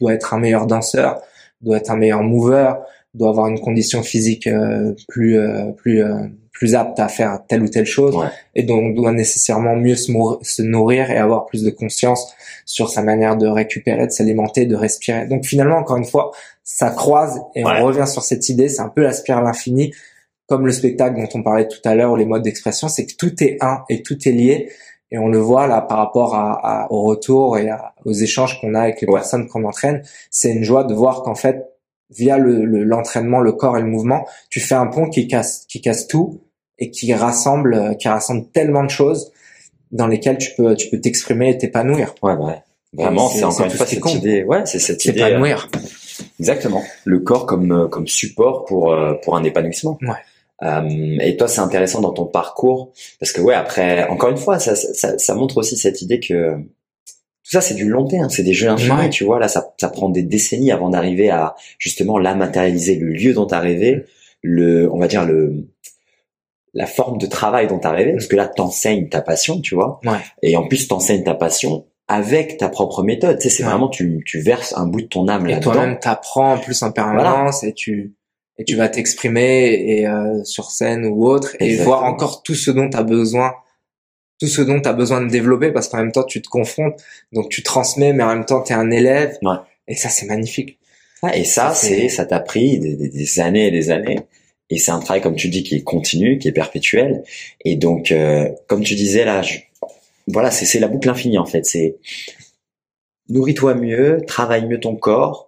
doit être un meilleur danseur, doit être un meilleur mover, doit avoir une condition physique euh, plus euh, plus euh, plus apte à faire telle ou telle chose, Ouais. et donc doit nécessairement mieux se, nourrir et avoir plus de conscience sur sa manière de récupérer, de s'alimenter, de respirer. Donc finalement, encore une fois, ça croise et Ouais. on revient sur cette idée. C'est un peu la spirale infinie, comme le spectacle dont on parlait tout à l'heure ou les modes d'expression, c'est que tout est un et tout est lié. Et on le voit là par rapport à, à- au retour et à- aux échanges qu'on a avec les Ouais. personnes qu'on entraîne. C'est une joie de voir qu'en fait, via le- le- l'entraînement, le, corps et le mouvement, tu fais un pont qui casse, qui casse tout et qui rassemble, euh, qui rassemble tellement de choses dans lesquelles tu peux, tu peux t'exprimer et t'épanouir. Ouais, ouais. Vraiment, C'est- encore une fois cette idée. Ouais, c'est cette idée. euh, S'épanouir. Exactement. Le corps comme euh, comme support pour euh, pour un épanouissement. Ouais. Euh, et toi, c'est intéressant dans ton parcours parce que ouais, après, encore une fois, ça ça, ça montre aussi cette idée que tout ça, c'est du long terme, c'est des jeux infinis, Ouais. tu vois. Là, ça ça prend des décennies avant d'arriver à justement la matérialiser, le lieu dont t'as rêvé, le, on va dire le la forme de travail dont t'as rêvé, parce que là, t'enseignes ta passion, tu vois. Ouais. Et en plus, t'enseignes ta passion avec ta propre méthode. Tu sais, c'est Ouais. vraiment tu tu verses un bout de ton âme Et là-dedans. toi-même, t'apprends en plus en permanence et tu et tu vas t'exprimer et euh, sur scène ou autre et Exactement. voir encore tout ce dont tu as besoin, tout ce dont tu as besoin de développer parce qu'en même temps tu te confrontes, donc tu transmets, mais en même temps tu es un élève. Ouais. Et ça c'est magnifique. Ah, et ça, Ça, c'est- ça t'a pris des, des- des années et des années. Et c'est un travail, comme tu dis, qui est continu, qui est perpétuel. Et donc, euh, comme tu disais là, je- voilà, c'est, c'est la boucle infinie en fait. C'est nourris-toi mieux, travaille mieux ton corps.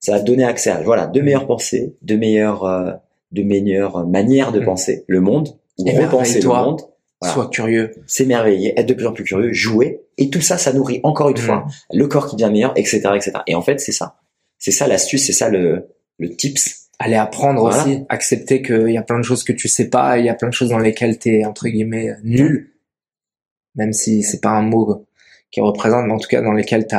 Ça va donner accès à voilà de meilleures pensées, de meilleures, euh, de meilleures manières de Mm. penser le monde ou Et repenser le monde. Voilà. Sois curieux. S'émerveiller, être de plus en plus curieux, jouer. Et tout ça, ça nourrit encore une fois Mm. le corps qui devient meilleur, etc., etc. Et en fait, c'est ça. C'est ça l'astuce, c'est ça le, le tips. Aller apprendre Voilà. aussi, accepter qu'il y a plein de choses que tu sais pas, il y a plein de choses dans lesquelles tu es entre guillemets nul, même si c'est pas un mot qui représente, mais en tout cas dans lesquelles tu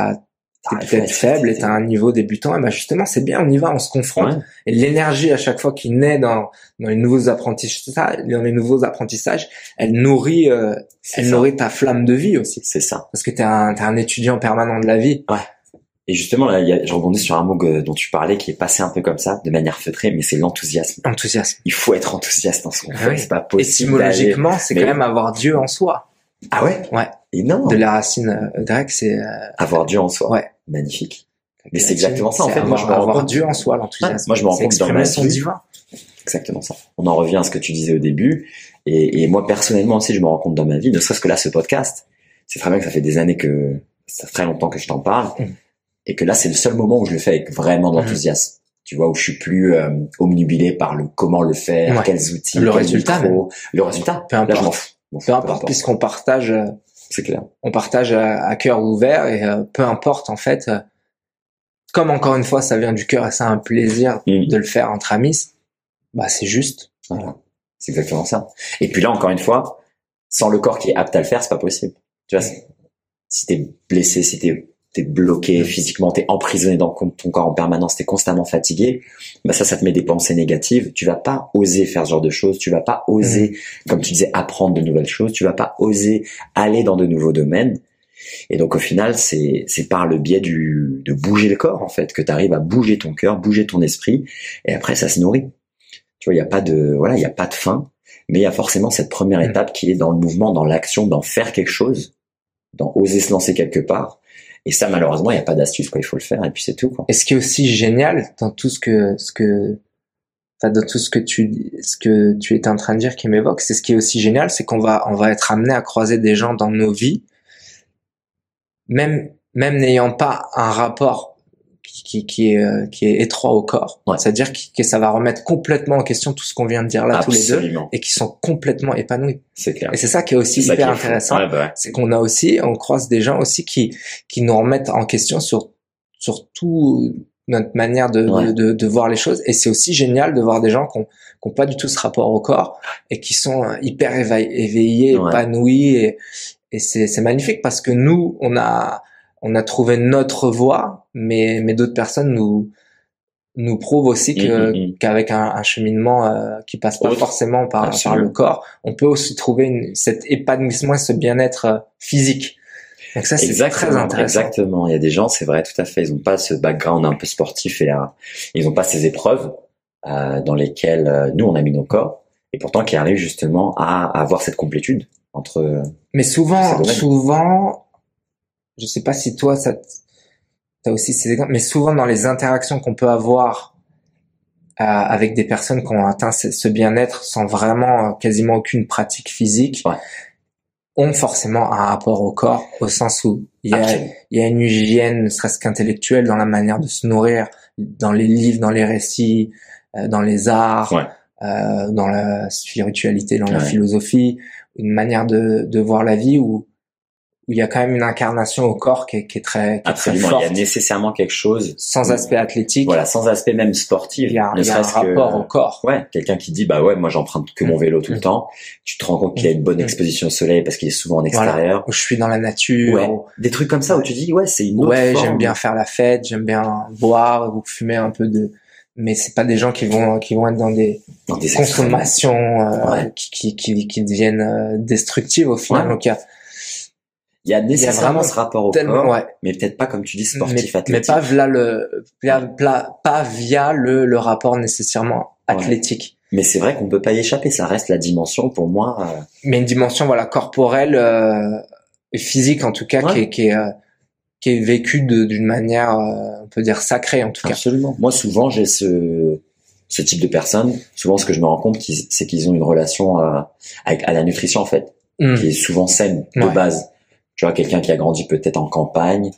t'es Ah, peut-être être faible et t'as un niveau débutant, et ben justement c'est bien, on y va, on se confronte. Ouais. Et l'énergie à chaque fois qui naît dans, dans les nouveaux apprentissages, dans les nouveaux apprentissages, elle nourrit, euh, elle ça. nourrit ta flamme de vie aussi, C'est ça. parce que t'es un, t'es un étudiant permanent de la vie. Et justement, là, il y a, je rebondis sur un mot que- dont tu parlais qui est passé un peu comme ça, de manière feutrée, mais c'est l'enthousiasme. Enthousiasme. Il faut être enthousiaste dans ce qu'on Ah fait. oui. C'est pas possible. Étymologiquement, c'est Mais quand même avoir Dieu en soi. Ah ouais? Ouais. Et non. De la racine euh, grecque, c'est euh, Avoir Dieu en soi. Ouais. Magnifique. Mais c'est exactement ça, en fait. Moi, je me rends compte. Dieu en soi, l'enthousiasme. Moi, je me rends compte dans ma vie. divin. Exactement ça. On en revient à ce que tu disais au début. Et, et moi, personnellement aussi, je me rends compte dans ma vie, ne serait-ce que là, ce podcast, c'est très bien que ça fait des années que, ça fait très longtemps que je t'en parle. Mm. Et que là, c'est le seul moment où je le fais avec vraiment de l'enthousiasme. Tu vois, où je suis plus euh, omnubilé par le comment le faire, Ouais. quels outils, Le résultat, micro. Le résultat. Peu Là, je m'en importe. Peu importe, puisqu'on partage, euh, C'est clair. on partage à, à cœur ouvert et euh, peu importe en fait. euh, comme encore une fois, ça vient du cœur et c'est un plaisir Mm. de le faire entre amis. Bah c'est juste. Voilà. C'est exactement ça. Et puis là, encore une fois, sans le corps qui est apte à le faire, c'est pas possible. Tu vois, c'est- si t'es blessé, si t'es t'es bloqué physiquement, t'es emprisonné dans ton corps en permanence, t'es constamment fatigué, bah ça, ça te met des pensées négatives. Tu vas pas oser faire ce genre de choses. Tu vas pas oser, comme tu disais, apprendre de nouvelles choses. Tu vas pas oser aller dans de nouveaux domaines. Et donc au final, c'est c'est par le biais du de bouger le corps en fait que tu arrives à bouger ton cœur, bouger ton esprit, et après ça se nourrit. Tu vois, il y a pas de voilà, il y a pas de fin, mais il y a forcément cette première Mm. étape qui est dans le mouvement, dans l'action, dans faire quelque chose, dans oser se lancer quelque part. Et ça, malheureusement, il y a pas d'astuce quoi. Il faut le faire et puis c'est tout quoi. Et ce qui est aussi génial dans tout ce que ce que enfin, dans tout ce que tu ce que tu étais en train de dire qui m'évoque, c'est ce qui est aussi génial, c'est qu'on va on va être amené à croiser des gens dans nos vies, même même n'ayant pas un rapport qui, qui, est euh, qui est étroit au corps. Ouais. C'est-à-dire que, que ça va remettre complètement en question tout ce qu'on vient de dire là tous les deux et qui sont complètement épanouis. c'est clair. Et c'est ça qui est aussi hyper est fou. intéressant Ouais, bah ouais. c'est qu'on a aussi, on croise des gens aussi qui, qui nous remettent en question sur, sur tout notre manière de, de, de, de voir les choses. Et c'est aussi génial de voir des gens qui ont, qui ont pas du tout ce rapport au corps et qui sont euh, hyper éveil- éveillés, épanouis. Et, et c'est magnifique parce que nous, on a, on a trouvé notre voie, mais, mais d'autres personnes nous, nous prouve aussi que Mm, mm, mm. qu'avec un, un cheminement euh, qui passe pas Autre. forcément par, par le corps, on peut aussi trouver une, cet épanouissement et ce bien-être euh, physique. Donc ça, c'est très intéressant. exactement. Il y a des gens, c'est vrai, tout à fait. Ils n'ont pas ce background un peu sportif et euh, ils n'ont pas ces épreuves euh, dans lesquelles euh, nous on a mis nos corps et pourtant qui arrivent justement à, à avoir cette complétude entre. euh, Mais souvent, souvent, je sais pas si toi, ça, t'as aussi ces exemples, mais souvent dans les interactions qu'on peut avoir euh, avec des personnes qui ont atteint ce, ce bien-être sans vraiment euh, quasiment aucune pratique physique, Ouais. ont forcément un rapport au corps, au sens où il y a, il y a une hygiène, ne serait-ce qu'intellectuelle, dans la manière de se nourrir, dans les livres, dans les récits, euh, dans les arts, Ouais. euh, dans la spiritualité, dans la philosophie, une manière de, de voir la vie où où il y a quand même une incarnation au corps qui est, qui est très, qui est très Absolument. Il y a forte, nécessairement quelque chose. sans aspect athlétique. Voilà, sans aspect même sportif. Il y a, ne il y a un que- rapport au corps. Ouais, quelqu'un qui dit bah ouais, moi j'emprunte que mon vélo tout le Mm. temps. Tu te rends compte qu'il y a une bonne Mm. exposition au soleil parce qu'il est souvent en extérieur. Où je suis dans la nature. Ouais. Des trucs comme ça où tu dis ouais, c'est une autre Ouais, j'aime bien faire la fête, j'aime bien boire ou fumer un peu de, mais c'est pas des gens qui vont qui vont être dans des dans des consommations euh, Ouais. qui, qui qui qui deviennent euh, destructives au final. Donc il y a Il y a nécessairement ce rapport au corps, ouais, mais peut-être pas comme tu dis mais, sportif mais athlétique. pas via le via, pla- pas via le le rapport nécessairement athlétique. Mais c'est vrai qu'on peut pas y échapper. Ça reste la dimension pour moi. euh, mais une dimension voilà corporelle euh, et physique en tout cas Ouais. qui est qui est euh, qui est vécue d'une manière euh, on peut dire sacrée en tout cas. Absolument. Moi, souvent, j'ai ce ce type de personnes. Souvent, ce que je me rends compte, c'est qu'ils ont une relation avec à la nutrition en fait, Mm. qui est souvent saine de base. Tu vois, quelqu'un qui a grandi peut-être en campagne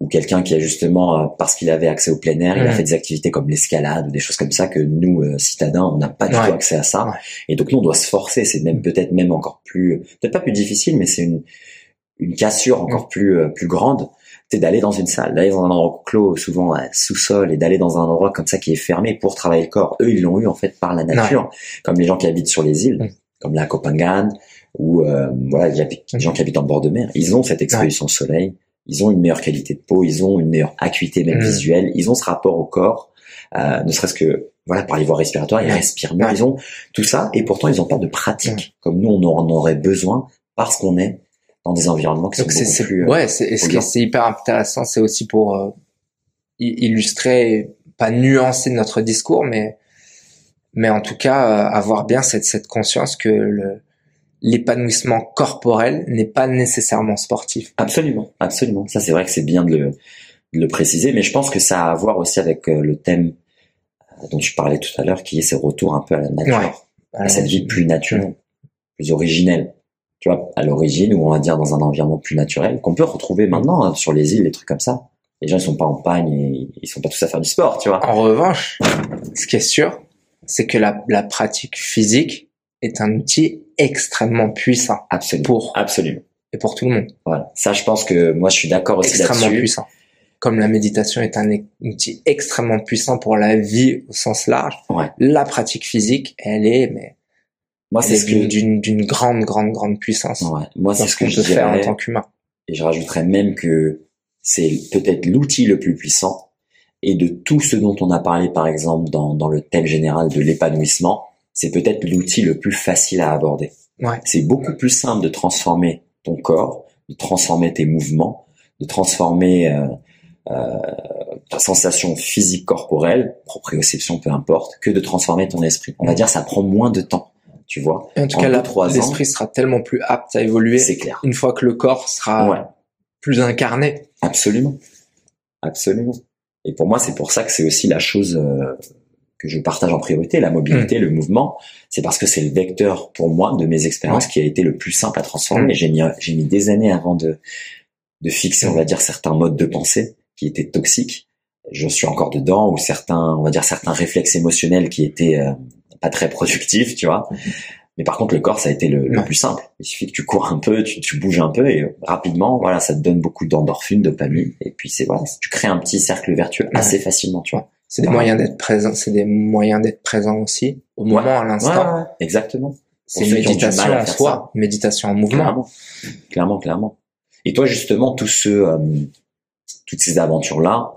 ou quelqu'un qui a justement, euh, parce qu'il avait accès au plein air, il a Mm. fait des activités comme l'escalade ou des choses comme ça que nous, euh, citadins, on n'a pas du Ouais. tout accès à ça. Ouais. Et donc, nous, on doit se forcer. C'est même peut-être même encore plus, peut-être pas plus difficile, mais c'est une, une cassure encore Mm. plus, euh, plus grande. C'est d'aller dans une salle, d'aller dans un endroit clos, souvent sous-sol, et d'aller dans un endroit comme ça qui est fermé pour travailler le corps. Eux, ils l'ont eu en fait par la nature, comme les gens qui habitent sur les îles, Mm. comme la Copenhague, ou euh, voilà, les, gens qui habitent en bord de mer. Ils ont cette exposition au soleil, ils ont une meilleure qualité de peau, ils ont une meilleure acuité même Mm. visuelle, ils ont ce rapport au corps, euh, ne serait-ce que voilà par les voies respiratoires, ils respirent mieux, ils ont tout ça, et pourtant ils n'ont pas de pratique. Mm. comme nous on en aurait besoin parce qu'on est dans des environnements qui Donc sont beaucoup plus euh, ouais, c'est ce hyper intéressant, c'est aussi pour euh, illustrer, pas nuancer notre discours, mais mais en tout cas euh, avoir bien cette cette conscience que le l'épanouissement corporel n'est pas nécessairement sportif. Absolument, absolument. Ça, c'est vrai que c'est bien de le, de le préciser, mais je pense que ça a à voir aussi avec euh, le thème euh, dont tu parlais tout à l'heure, qui est ce retour un peu à la nature, Ouais. à cette vie plus naturelle, plus originelle. Tu vois, à l'origine, ou on va dire dans un environnement plus naturel, qu'on peut retrouver maintenant hein, sur les îles, des trucs comme ça. Les gens, ils sont pas en pagne et ils sont pas tous à faire du sport, tu vois. En revanche, ce qui est sûr, c'est que la, la pratique physique est un outil extrêmement puissant Absolument. pour Absolument. et pour tout le monde. Voilà. Ça, je pense que moi, je suis d'accord aussi extrêmement là-dessus. puissant. Comme la méditation est un e- outil extrêmement puissant pour la vie au sens large, Ouais. la pratique physique, elle est, mais Moi, elle c'est est ce d'une- que, d'une d'une grande, grande, grande puissance ouais. Moi, c'est ce que qu'on je peut faire en tant qu'humain. Et je rajouterais même que c'est peut-être l'outil le plus puissant. Et de tout ce dont on a parlé, par exemple, dans, dans le thème général de l'épanouissement, c'est peut-être l'outil le plus facile à aborder. Ouais. C'est beaucoup plus simple de transformer ton corps, de transformer tes mouvements, de transformer euh, euh, ta sensation physique corporelle, proprioception, peu importe, que de transformer ton esprit. On va dire ça prend moins de temps, tu vois. En tout En cas, l'esprit sera tellement plus apte à évoluer C'est clair. une fois que le corps sera Ouais. plus incarné. Absolument. Absolument. Et pour moi, c'est pour ça que c'est aussi la chose euh, que je partage en priorité, la mobilité, le mouvement. C'est parce que c'est le vecteur, pour moi, de mes expériences qui a été le plus simple à transformer. Mm. J'ai mis, j'ai mis des années avant de, de fixer, on va dire, certains modes de pensée qui étaient toxiques. Je suis encore dedans, ou certains, on va dire, certains réflexes émotionnels qui étaient euh, pas très productifs, tu vois. Mais par contre, le corps, ça a été le, plus simple. Il suffit que tu cours un peu, tu, tu bouges un peu et euh, rapidement, voilà, ça te donne beaucoup d'endorphines, de dopamine. Et puis c'est voilà, tu crées un petit cercle vertueux Ouais. assez facilement, tu vois. C'est des Ouais. moyens d'être présent, c'est des moyens d'être présent aussi au moment, à l'instant. Ouais, exactement. C'est méditation en soi, méditation en mouvement. Clairement, clairement, clairement. Et toi, justement, tous ceux, euh, toutes ces aventures-là,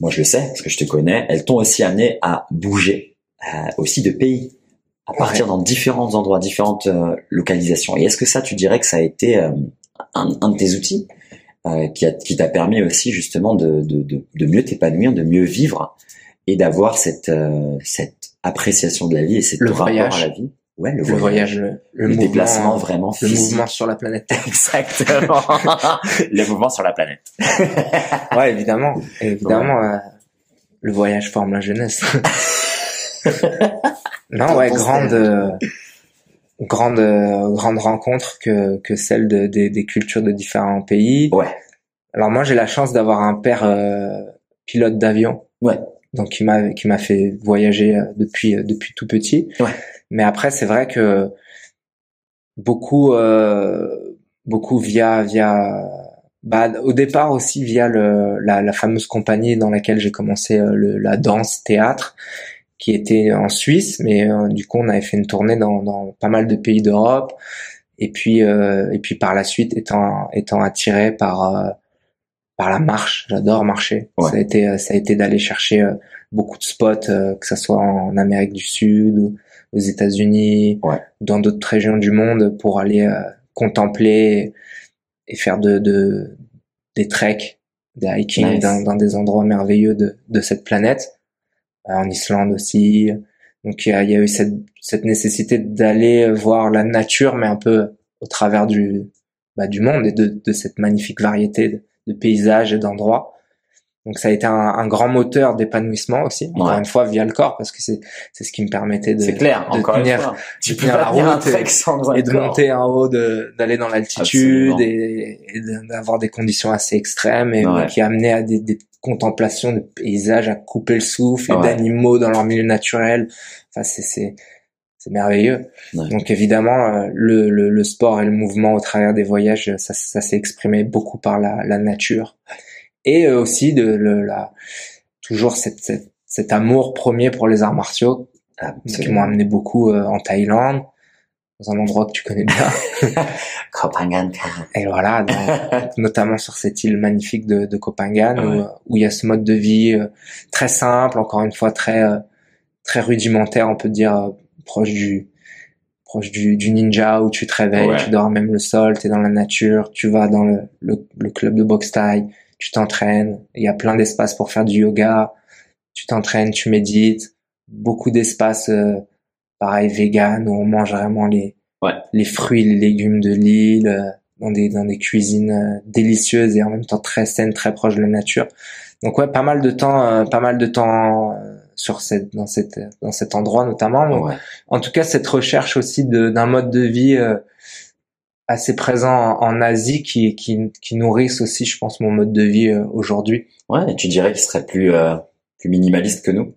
moi je le sais parce que je te connais, elles t'ont aussi amené à bouger euh, aussi de pays, à partir dans différents endroits, différentes euh, localisations. Et est-ce que ça, tu dirais que ça a été euh, un, un, de tes outils qui, a, qui t'a permis aussi justement de, de, de, de mieux t'épanouir, de mieux vivre et d'avoir cette, cette appréciation de la vie et cette le rapport voyage. à la vie Ouais, le, le voyage, le, le, le déplacement vraiment le physique. mouvement sur la planète. *laughs* Exactement. *laughs* le mouvement sur la planète. *laughs* ouais, évidemment, évidemment. Ouais. Euh, le voyage forme la jeunesse. non, ouais, grande, euh, grande, euh, grande rencontre que que celle de, de, des cultures de différents pays. Ouais. Alors moi, j'ai la chance d'avoir un père euh, pilote d'avion. Ouais. Donc qui m'a qui m'a fait voyager depuis depuis tout petit. Ouais. Mais après, c'est vrai que beaucoup, euh, beaucoup via via bah, au départ aussi via le, la, la fameuse compagnie dans laquelle j'ai commencé euh, le, la danse théâtre qui était en Suisse mais euh, du coup on avait fait une tournée dans, dans pas mal de pays d'Europe et puis euh, et puis par la suite étant étant attiré par euh, par la marche j'adore marcher ouais. ça a été ça a été d'aller chercher beaucoup de spots que ça soit en Amérique du Sud aux États-Unis, ouais. dans d'autres régions du monde pour aller euh, contempler et faire de, de des treks, des hiking nice. dans, dans, des endroits merveilleux de, de cette planète, euh, en Islande aussi. Donc il y a, y a, eu cette, cette nécessité d'aller voir la nature, mais un peu au travers du bah, du monde et de, de cette magnifique variété de, de paysages et d'endroits. Donc ça a été un, un grand moteur d'épanouissement aussi, encore ouais. une fois via le corps, parce que c'est c'est ce qui me permettait de, c'est clair, de encore tenir, une fois. tu tenir la route et, et de monter en haut, de d'aller dans l'altitude et, et d'avoir des conditions assez extrêmes et ouais. qui amenaient à des, des, contemplations de paysages à couper le souffle et ouais. d'animaux dans leur milieu naturel. Enfin c'est c'est c'est merveilleux. Ouais. Donc évidemment, le, le, le, sport et le mouvement au travers des voyages, ça, ça s'est exprimé beaucoup par la, la nature et aussi de le, la toujours cette, cette, cet amour premier pour les arts martiaux Absolument. qui m'ont amené beaucoup euh, en Thaïlande dans un endroit que tu connais bien. *laughs* Kopangan et voilà dans, *laughs* notamment sur cette île magnifique de, de Kopangan ouais. où, où, il y a ce mode de vie euh, très simple encore une fois très euh, très rudimentaire on peut dire euh, proche du proche du, du, ninja où tu te réveilles ouais. tu dors même le sol tu es dans la nature tu vas dans le, le, le club de boxe thaï tu t'entraînes, il y a plein d'espaces pour faire du yoga, tu t'entraînes, tu médites, beaucoup d'espaces euh, pareil vegan où on mange vraiment les ouais. les fruits, les légumes de l'île euh, dans des dans des cuisines euh, délicieuses et en même temps très saines, très proches de la nature. Donc ouais, pas mal de temps euh, pas mal de temps sur cette dans cette dans cet endroit notamment. Donc, ouais. En tout cas, cette recherche aussi d'un mode de vie euh, assez présent en, Asie qui, qui, qui nourrissent aussi, je pense, mon mode de vie euh, aujourd'hui. Ouais, et tu dirais qu'il serait plus, euh, plus minimaliste que nous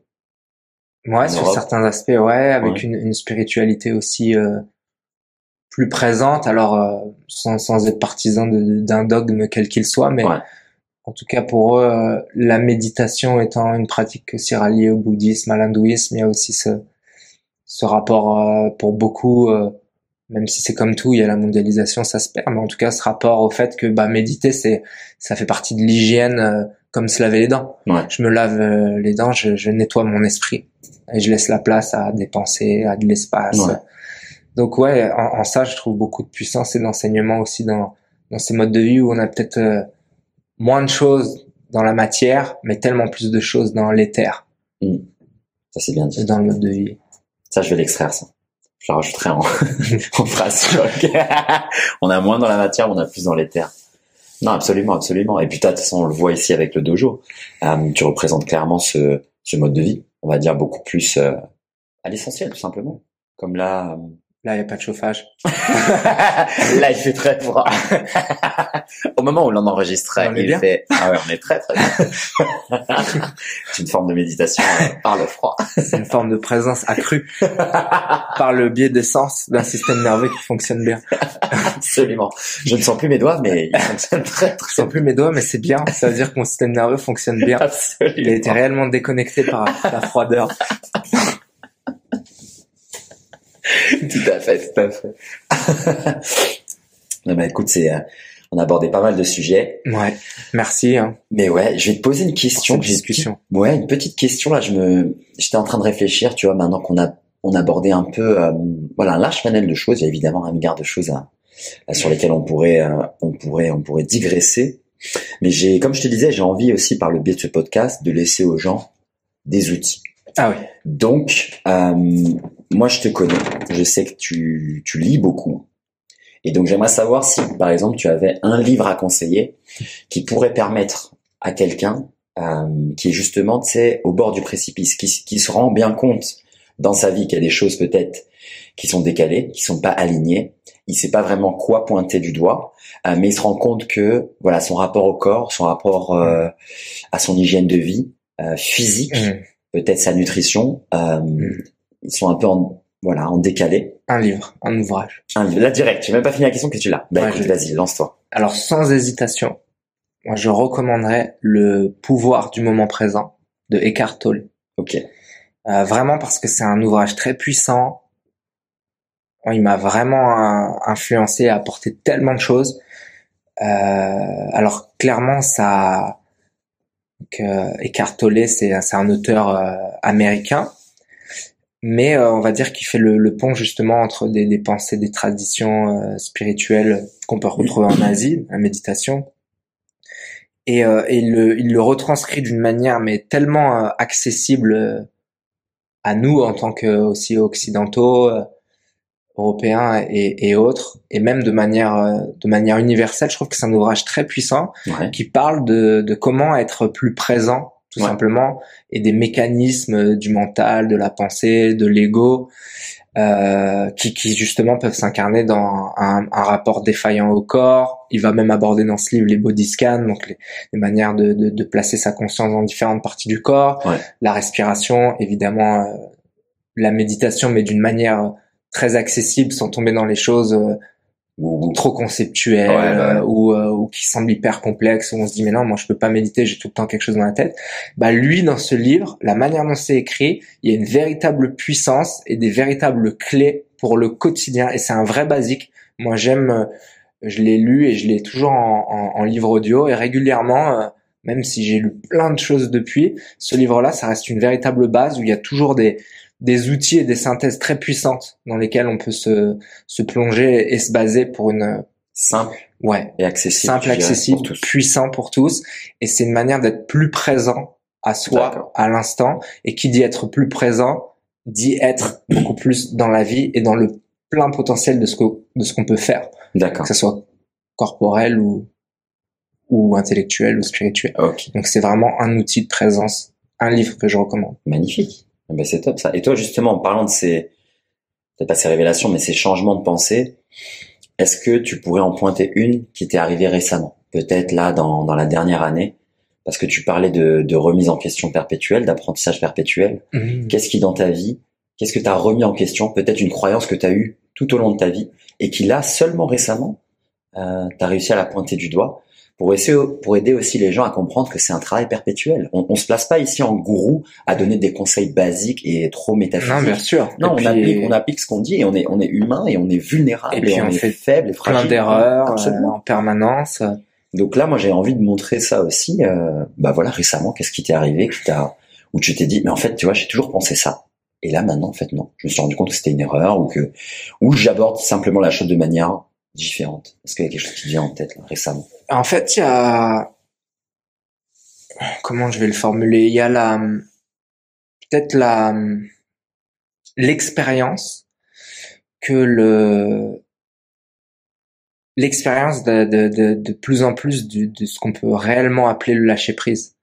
Ouais, sur Europe. certains aspects, ouais, avec ouais. Une, une, spiritualité aussi euh, plus présente, alors euh, sans, sans être partisan d'un dogme quel qu'il soit, mais ouais. en tout cas pour eux, euh, la méditation étant une pratique aussi ralliée au bouddhisme, à l'hindouisme, il y a aussi ce, ce rapport euh, pour beaucoup même si c'est comme tout, il y a la mondialisation, ça se perd, mais en tout cas, ce rapport au fait que bah méditer, c'est ça fait partie de l'hygiène, euh, comme se laver les dents. Ouais. Je me lave euh, les dents, je, je, nettoie mon esprit et je laisse la place à des pensées, à de l'espace. Ouais. Donc ouais, en, en, ça, je trouve beaucoup de puissance et d'enseignement aussi dans dans ces modes de vie où on a peut-être euh, moins de choses dans la matière, mais tellement plus de choses dans l'éther. Mmh. Ça c'est bien dit. Et dans le mode de vie. Ça, je vais l'extraire ça je la rajouterai en, *laughs* en phrase choc. *laughs* on a moins dans la matière, on a plus dans terres. Non, absolument, absolument. Et puis, de toute façon, on le voit ici avec le dojo. Euh, tu représentes clairement ce, ce mode de vie. On va dire beaucoup plus euh, à l'essentiel, tout simplement. Comme là. Là, il n'y a pas de chauffage. *laughs* là, il fait très froid. *laughs* Au moment où l'on enregistrait, il bien. fait. Ah ouais, on est très très bien. *laughs* C'est une forme de méditation euh, par le froid. C'est une forme de présence accrue par le biais des sens d'un système nerveux qui fonctionne bien. Absolument. Je ne sens plus mes doigts, mais ils fonctionnent très très. Je sens plus mes doigts, mais c'est bien. Ça veut dire que mon système nerveux fonctionne bien. Absolument. Il a été réellement déconnecté par la froideur. *laughs* tout à fait, tout à fait. *laughs* bah écoute, c'est euh, on a abordé pas mal de sujets. Ouais, merci. Hein. Mais ouais, je vais te poser une question. discussion. Ouais, une petite question là. Je me, j'étais en train de réfléchir, tu vois, maintenant qu'on a on a abordé un peu, euh, voilà, un large panel de choses. Il y a évidemment un milliard de choses à, sur lesquelles on pourrait, euh, on pourrait, on pourrait digresser. Mais j'ai, comme je te disais, j'ai envie aussi par le biais de ce podcast de laisser aux gens des outils. Ah oui. Donc, euh, moi, je te connais. Je sais que tu, tu lis beaucoup. Et donc, j'aimerais savoir si, par exemple, tu avais un livre à conseiller qui pourrait permettre à quelqu'un euh, qui est justement, tu sais, au bord du précipice, qui, qui se rend bien compte dans sa vie qu'il y a des choses peut-être qui sont décalées, qui sont pas alignées. Il sait pas vraiment quoi pointer du doigt, euh, mais il se rend compte que voilà son rapport au corps, son rapport euh, à son hygiène de vie euh, physique, Mmh. peut-être sa nutrition, euh, Mm. Ils sont un peu en voilà en décalé. Un livre, un ouvrage. Un livre, là direct, j'ai même pas fini la question que tu l'as. Bah Ouais, écoute, je- vas-y, lance-toi. Alors sans hésitation, moi je recommanderais Le pouvoir du moment présent de Eckhart Tolle. Ok. Euh, vraiment parce que c'est un ouvrage très puissant. Moi, Il m'a vraiment euh, influencé et apporté tellement de choses. Euh, alors clairement, ça, que Eckhart Tolle, c'est c'est un auteur euh, américain, mais euh, on va dire qu'il fait le, le pont justement entre des, des pensées, des traditions euh, spirituelles qu'on peut retrouver en Asie, la méditation, et, euh, et il, le, il le retranscrit d'une manière mais tellement euh, accessible euh, à nous en tant que aussi occidentaux, euh, européens et, et autres, et même de manière euh, de manière universelle. Je trouve que c'est un ouvrage très puissant Ouais. qui parle de, de comment être plus présent, tout Ouais. simplement, et des mécanismes du mental, de la pensée, de l'ego, euh, qui, qui justement peuvent s'incarner dans un, un rapport défaillant au corps. Il va même aborder dans ce livre les body scans, donc les, les manières de, de, de placer sa conscience dans différentes parties du corps, Ouais. la respiration, évidemment, euh, la méditation, mais d'une manière très accessible, sans tomber dans les choses euh, Ou- ou- trop conceptuelles Ouais, ouais. euh, ou, euh, ou qui semblent hyper complexes, où on se dit mais non, moi je peux pas méditer, j'ai tout le temps quelque chose dans la tête. Bah lui, dans ce livre, la manière dont c'est écrit, il y a une véritable puissance et des véritables clés pour le quotidien, et c'est un vrai basique. Moi j'aime, euh, je l'ai lu et je l'ai toujours en, en- en livre audio, et régulièrement, même si j'ai lu plein de choses depuis, ce livre-là, ça reste une véritable base où il y a toujours des des outils et des synthèses très puissantes dans lesquelles on peut se, se plonger et se baser pour une Simple ouais et accessible. simple accessible pour puissant pour tous et c'est une manière d'être plus présent à soi à l'instant et qui dit être plus présent dit être *clears throat* beaucoup plus dans la vie et dans le plein potentiel de ce que de ce qu'on peut faire D'accord. que ce soit corporel ou ou intellectuel ou spirituel Ok. donc c'est vraiment un outil de présence un livre que je recommande Magnifique. Ben c'est top ça. Et toi justement, en parlant de ces, peut-être pas ces révélations, mais ces changements de pensée, est-ce que tu pourrais en pointer une qui t'est arrivée récemment, peut-être là dans, dans la dernière année, parce que tu parlais de, de remise en question perpétuelle, d'apprentissage perpétuel. Mhm. Qu'est-ce qui dans ta vie, qu'est-ce que tu as remis en question, peut-être une croyance que tu as eue tout au long de ta vie et qui là seulement récemment, euh, tu as réussi à la pointer du doigt pour essayer, pour aider aussi les gens à comprendre que c'est un travail perpétuel. On, on se place pas ici en gourou à donner des conseils basiques et trop métaphysiques. non bien sûr Non, Et on puis- applique, on applique ce qu'on dit et on est, on est humain et on est vulnérable Et et, puis on, on est fait faible et plein fragile. d'erreurs euh, en permanence Donc là, moi, j'ai envie de montrer ça aussi. Euh, bah voilà, récemment, qu'est-ce qui t'est arrivé, qui t'a, où tu t'es dit, mais en fait, tu vois, j'ai toujours pensé ça. Et là, maintenant, en fait, non. Je me suis rendu compte que c'était une erreur ou que, ou j'aborde simplement la chose de manière différente. Est-ce qu'il y a quelque chose qui te vient en tête là, récemment? En fait, il y a comment je vais le formuler? Il y a la peut-être la l'expérience que le l'expérience de, de, de, de plus en plus de, de ce qu'on peut réellement appeler le lâcher prise.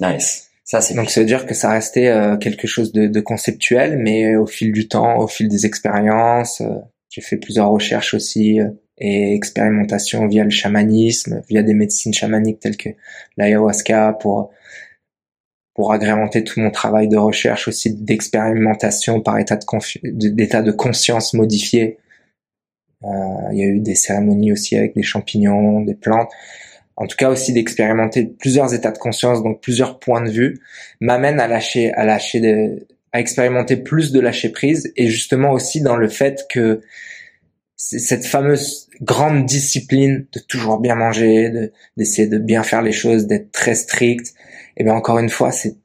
Nice. Ça, c'est Donc, ça veut dire que ça restait euh, quelque chose de, de conceptuel, mais au fil du temps, au fil des expériences, euh, j'ai fait plusieurs recherches aussi euh, et expérimentations via le chamanisme, via des médecines chamaniques telles que l'ayahuasca pour pour agrémenter tout mon travail de recherche aussi d'expérimentation par état de d'état de conscience modifié. Euh, il y a eu des cérémonies aussi avec des champignons, des plantes en tout cas aussi d'expérimenter plusieurs états de conscience, donc plusieurs points de vue, m'amène à lâcher, à lâcher, de, à expérimenter plus de lâcher prise, et justement aussi dans le fait que cette fameuse grande discipline de toujours bien manger, de d'essayer de bien faire les choses, d'être très strict. Et eh bien encore une fois, c'est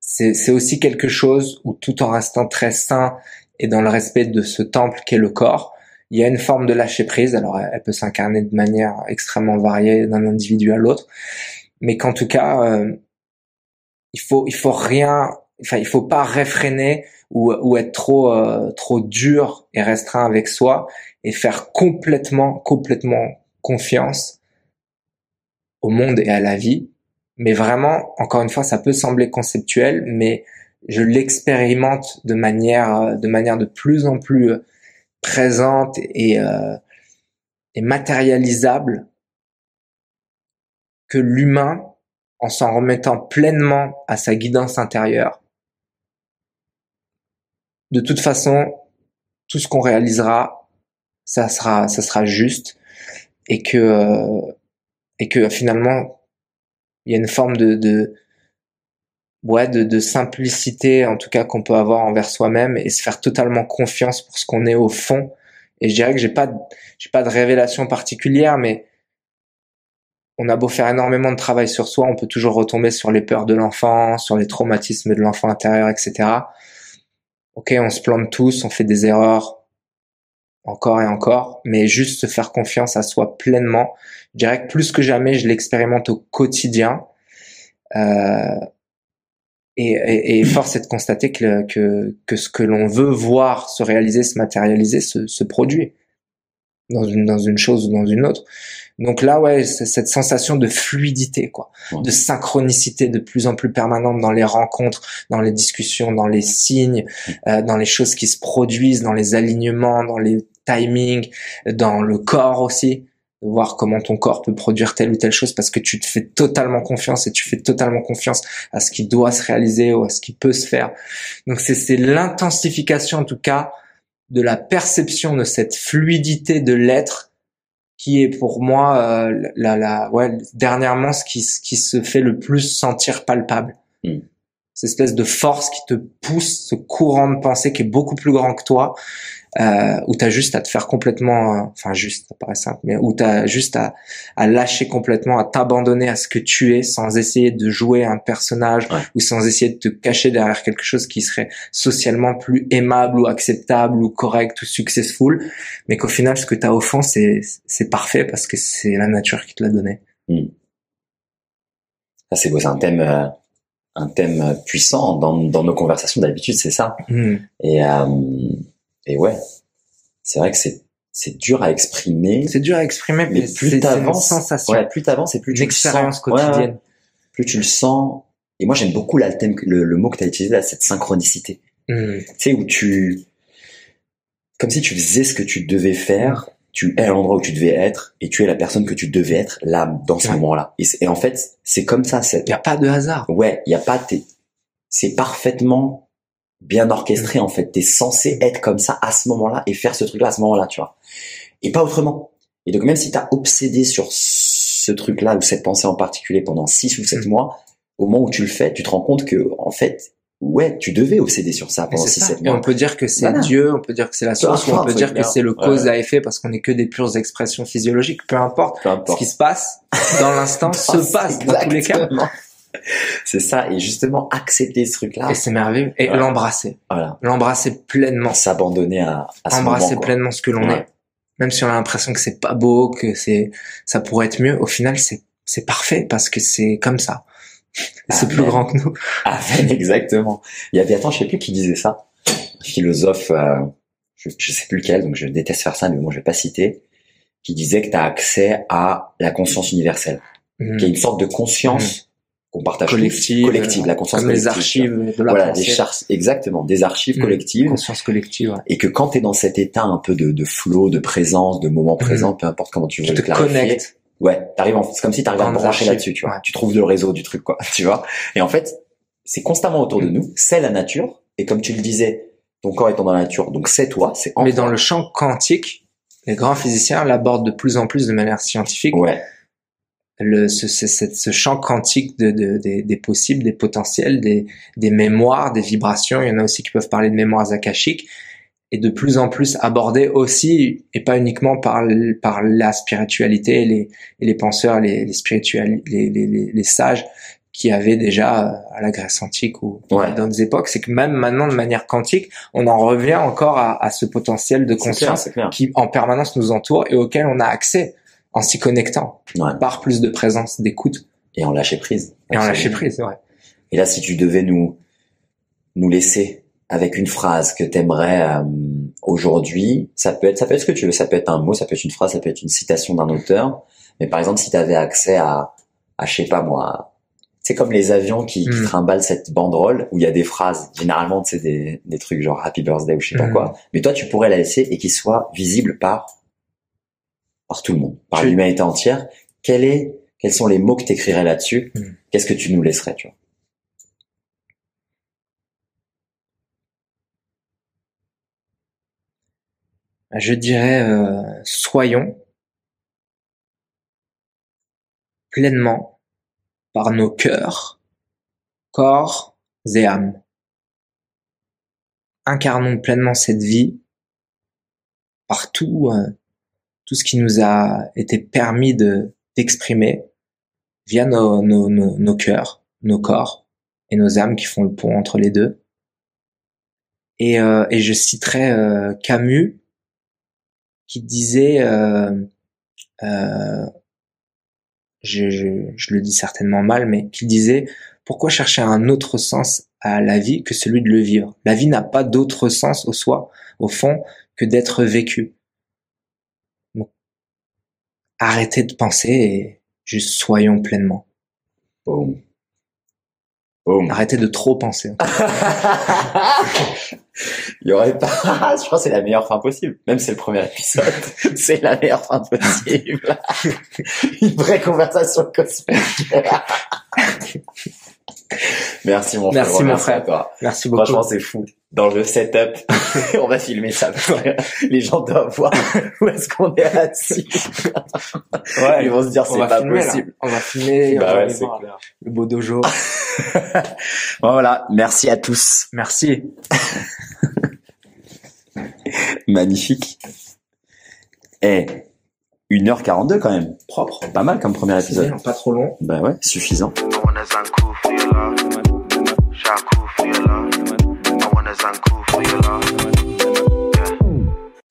c'est aussi quelque chose où tout en restant très sain et dans le respect de ce temple qu'est le corps, il y a une forme de lâcher prise. Alors elle, peut s'incarner de manière extrêmement variée d'un individu à l'autre, mais qu'en tout cas, euh, il faut il faut rien, enfin il faut pas réfréner ou, être trop euh, trop dur et restreint avec soi et faire complètement complètement confiance au monde et à la vie. Mais vraiment, encore une fois, ça peut sembler conceptuel, mais je l'expérimente de manière de manière de plus en plus présente et, euh, et matérialisable que l'humain, en s'en remettant pleinement à sa guidance intérieure, de toute façon, tout ce qu'on réalisera, ça sera, ça sera juste, et que, euh, et que finalement, il y a une forme de, de ouais, de, de simplicité, en tout cas, qu'on peut avoir envers soi-même et se faire totalement confiance pour ce qu'on est au fond. Et je dirais que j'ai pas, j'ai pas de révélation particulière, mais on a beau faire énormément de travail sur soi, on peut toujours retomber sur les peurs de l'enfant, sur les traumatismes de l'enfant intérieur, etc. Ok, on se plante tous, on fait des erreurs encore et encore, mais juste se faire confiance à soi pleinement. Je dirais que plus que jamais, je l'expérimente au quotidien. Euh, et, force est de constater que, que, que ce que l'on veut voir se réaliser, se matérialiser, se, se produit dans une, dans une chose ou dans une autre. Donc là, ouais, c'est cette sensation de fluidité, quoi, de synchronicité de plus en plus permanente dans les rencontres, dans les discussions, dans les signes, euh, dans les choses qui se produisent, dans les alignements, dans les timings, dans le corps aussi. De voir comment ton corps peut produire telle ou telle chose parce que tu te fais totalement confiance et tu fais totalement confiance à ce qui doit se réaliser ou à ce qui peut se faire. Donc c'est l'intensification en tout cas de la perception de cette fluidité de l'être qui est pour moi euh, la, la ouais dernièrement ce qui qui se fait le plus sentir palpable. Mm cette espèce de force qui te pousse, ce courant de pensée qui est beaucoup plus grand que toi, euh, où t'as juste à te faire complètement, enfin juste, ça paraît simple, mais où t'as juste à, à lâcher complètement, à t'abandonner à ce que tu es, sans essayer de jouer un personnage ou sans essayer de te cacher derrière quelque chose qui serait socialement plus aimable ou acceptable ou correct ou successful, mais qu'au final, ce que t'as au fond, c'est c'est parfait parce que c'est la nature qui te l'a donné. Hmm. Ça c'est beau, c'est un thème. Euh, un thème puissant dans, dans nos conversations d'habitude, c'est ça. Hmm. Et, euh, et ouais, c'est vrai que c'est c'est dur à exprimer. C'est dur à exprimer, mais, plus t'avances, ouais, plus t'avances et plus tu expérience quotidienne. plus tu le sens. Et moi, j'aime beaucoup là, le, thème, le, le mot que tu as utilisé là, cette synchronicité. Hmm. Tu sais, où tu, comme si tu faisais ce que tu devais faire tu es à l'endroit où tu devais être et tu es la personne que tu devais être là dans ce moment-là. Et, en fait, c'est comme ça. Il n'y a pas de hasard. Ouais, il y a pas. C'est parfaitement bien orchestré en fait. T'es censé être comme ça à ce moment-là et faire ce truc-là à ce moment-là, tu vois. Et pas autrement. Et donc même si t'as obsédé sur ce truc-là ou cette pensée en particulier pendant six ou sept mm. mois, au moment où tu le fais, tu te rends compte que en fait, ouais, tu devais obséder sur ça pendant 6-7 mois. on peut dire que c'est Dieu, on peut dire que c'est la source, ou on peut dire que c'est le cause à effet parce qu'on est que des pures expressions physiologiques. Peu importe, ce qui se passe dans l'instant *laughs* se passe dans tous les cas. C'est ça, et justement accepter ce truc-là. Et c'est merveilleux. Et l'embrasser. Voilà. L'embrasser pleinement. S'abandonner à, à ce Embrasser pleinement ce que l'on est. Même si on a l'impression que c'est pas beau, que c'est, ça pourrait être mieux, au final c'est, c'est parfait parce que c'est comme ça. *laughs* C'est plus grand que nous. Amen, *laughs* exactement. Il y avait, attends, je sais plus qui disait ça. Un philosophe, euh, je, je sais plus lequel, donc je déteste faire ça, mais moi je vais pas citer, qui disait que tu as accès à la conscience universelle. Mm. Qu'il y a une sorte de conscience mm. Qu'on partage collective, collective, la conscience comme les archives de la voilà, des exactement, des archives mm. collectives. Conscience collective. Ouais. Et que quand tu es dans cet état un peu de, de flow, de présence, de moment présent, peu importe comment tu veux tu le te connectes Ouais, t'arrives en, c'est comme si t'arrives à brancher là-dessus, tu vois. Tu trouves le réseau du truc, quoi, *laughs* tu vois. Et en fait, c'est constamment autour de mm. nous, c'est la nature. Et comme tu le disais, ton corps étant dans la nature, donc c'est toi, c'est Mais dans le champ quantique, les grands physiciens l'abordent de plus en plus de manière scientifique. Ouais. Le, ce, ce, ce champ quantique de, de, des, des possibles, des potentiels, des, des mémoires, des vibrations. Il y en a aussi qui peuvent parler de mémoires akashiques. est de plus en plus abordé aussi et pas uniquement par par la spiritualité et les et les penseurs les les spirituels les, les, les sages qui avaient déjà euh, à la Grèce antique ou dans d'autres époques c'est que même maintenant de manière quantique on en revient encore à, à ce potentiel de conscience qui en permanence nous entoure et auquel on a accès en s'y connectant par plus de présence d'écoute et en lâcher prise et en lâcher prise ouais et là si tu devais nous nous laisser avec une phrase que t'aimerais euh, aujourd'hui. Ça peut être, ça peut être ce que tu veux. Ça peut être un mot, ça peut être une phrase, ça peut être une citation d'un auteur. Mais par exemple, si tu avais accès à, à, je sais pas moi, c'est comme les avions qui, qui hmm. trimballent cette banderole où il y a des phrases. Généralement, c'est des, des trucs genre Happy Birthday ou je sais pas hmm. quoi. Mais toi, tu pourrais la laisser et qu'il soit visible par par tout le monde, par l'humanité entière. Quel est, quels sont les mots que t'écrirais là-dessus? Hmm. Qu'est-ce que tu nous laisserais, tu vois? Je dirais, euh, soyons pleinement par nos cœurs, corps et âmes. Incarnons pleinement cette vie par tout, euh, tout ce qui nous a été permis de d'exprimer via nos, nos, nos, cœurs, nos corps et nos âmes qui font le pont entre les deux. Et, euh, et je citerai Camus qui disait, euh, euh, je, je, je, le dis certainement mal, mais qui disait pourquoi chercher un autre sens à la vie que celui de le vivre? La vie n'a pas d'autre sens au soi, au fond, que d'être vécu. Arrêtez de penser et juste soyons pleinement. Arrêtez de trop penser. *laughs* Il y aurait pas, *laughs* je crois que c'est la meilleure fin possible. Même c'est le premier épisode. *laughs* c'est la meilleure fin possible. Une vraie conversation cosmique. *laughs* Merci mon frère. Merci mon frère. Toi. Merci beaucoup. Franchement, c'est fou. Dans le setup, *laughs* on va filmer ça. *laughs* Les gens doivent voir où est-ce qu'on est assis. ouais, Ils vont se dire c'est pas possible. On va filmer. Bah on va ouais, Le beau dojo. bon, voilà. Merci à tous. Merci. Magnifique. Et 1h42 quand même. Propre. Pas mal comme premier épisode. pas trop long. Bah ouais, suffisant.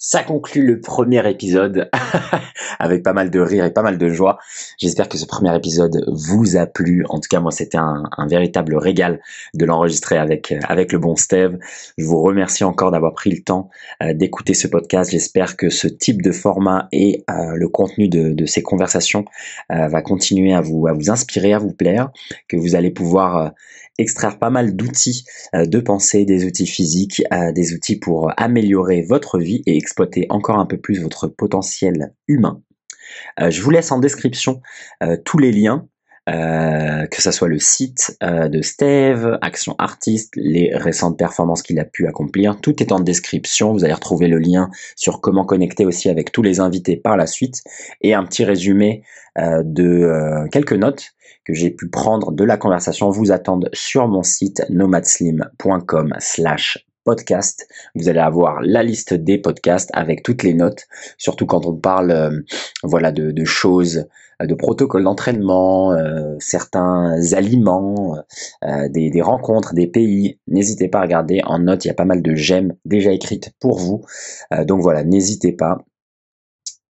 Ça conclut le premier épisode *laughs* avec pas mal de rire et pas mal de joie. J'espère que ce premier épisode vous a plu. En tout cas, moi, c'était un, véritable régal de l'enregistrer avec avec le bon Steve. Je vous remercie encore d'avoir pris le temps euh, d'écouter ce podcast. J'espère que ce type de format et euh, le contenu de, ces conversations euh, va continuer à vous inspirer, à vous plaire, que vous allez pouvoir extraire pas mal d'outils euh, de pensée, des outils physiques, euh, des outils pour améliorer votre vie et exploiter encore un peu plus votre potentiel humain. Euh, je vous laisse en description tous les liens que ce soit le site de Steve, Action Artiste, les récentes performances qu'il a pu accomplir, tout est en description. Vous allez retrouver le lien sur comment connecter aussi avec tous les invités par la suite et un petit résumé de quelques notes que j'ai pu prendre de la conversation vous attendent sur mon site nomadslim.com slash podcast. Vous allez avoir la liste des podcasts avec toutes les notes, surtout quand on parle euh, voilà de, choses, de protocoles d'entraînement, euh, certains aliments, euh, des, des, rencontres, des pays. N'hésitez pas à regarder en note, il y a pas mal de gemmes déjà écrites pour vous. donc voilà, n'hésitez pas.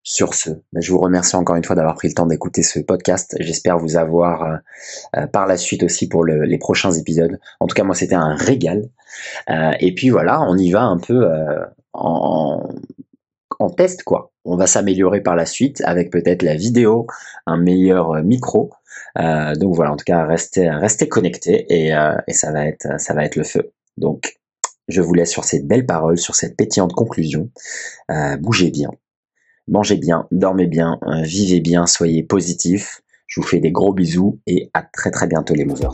Sur ce, je vous remercie encore une fois d'avoir pris le temps d'écouter ce podcast. J'espère vous avoir euh, euh, par la suite aussi pour les prochains épisodes. En tout cas, moi, c'était un régal. Euh, et puis voilà, on y va un peu en, en, test, quoi. On va s'améliorer par la suite avec peut-être la vidéo, un meilleur micro. donc voilà, en tout cas, restez, restez connectés et, et ça va être, ça va être le feu. Donc, je vous laisse sur ces belles paroles, sur cette pétillante conclusion. bougez bien Mangez bien, dormez bien, euh, vivez bien, soyez positifs. Je vous fais des gros bisous et à très très bientôt les movers.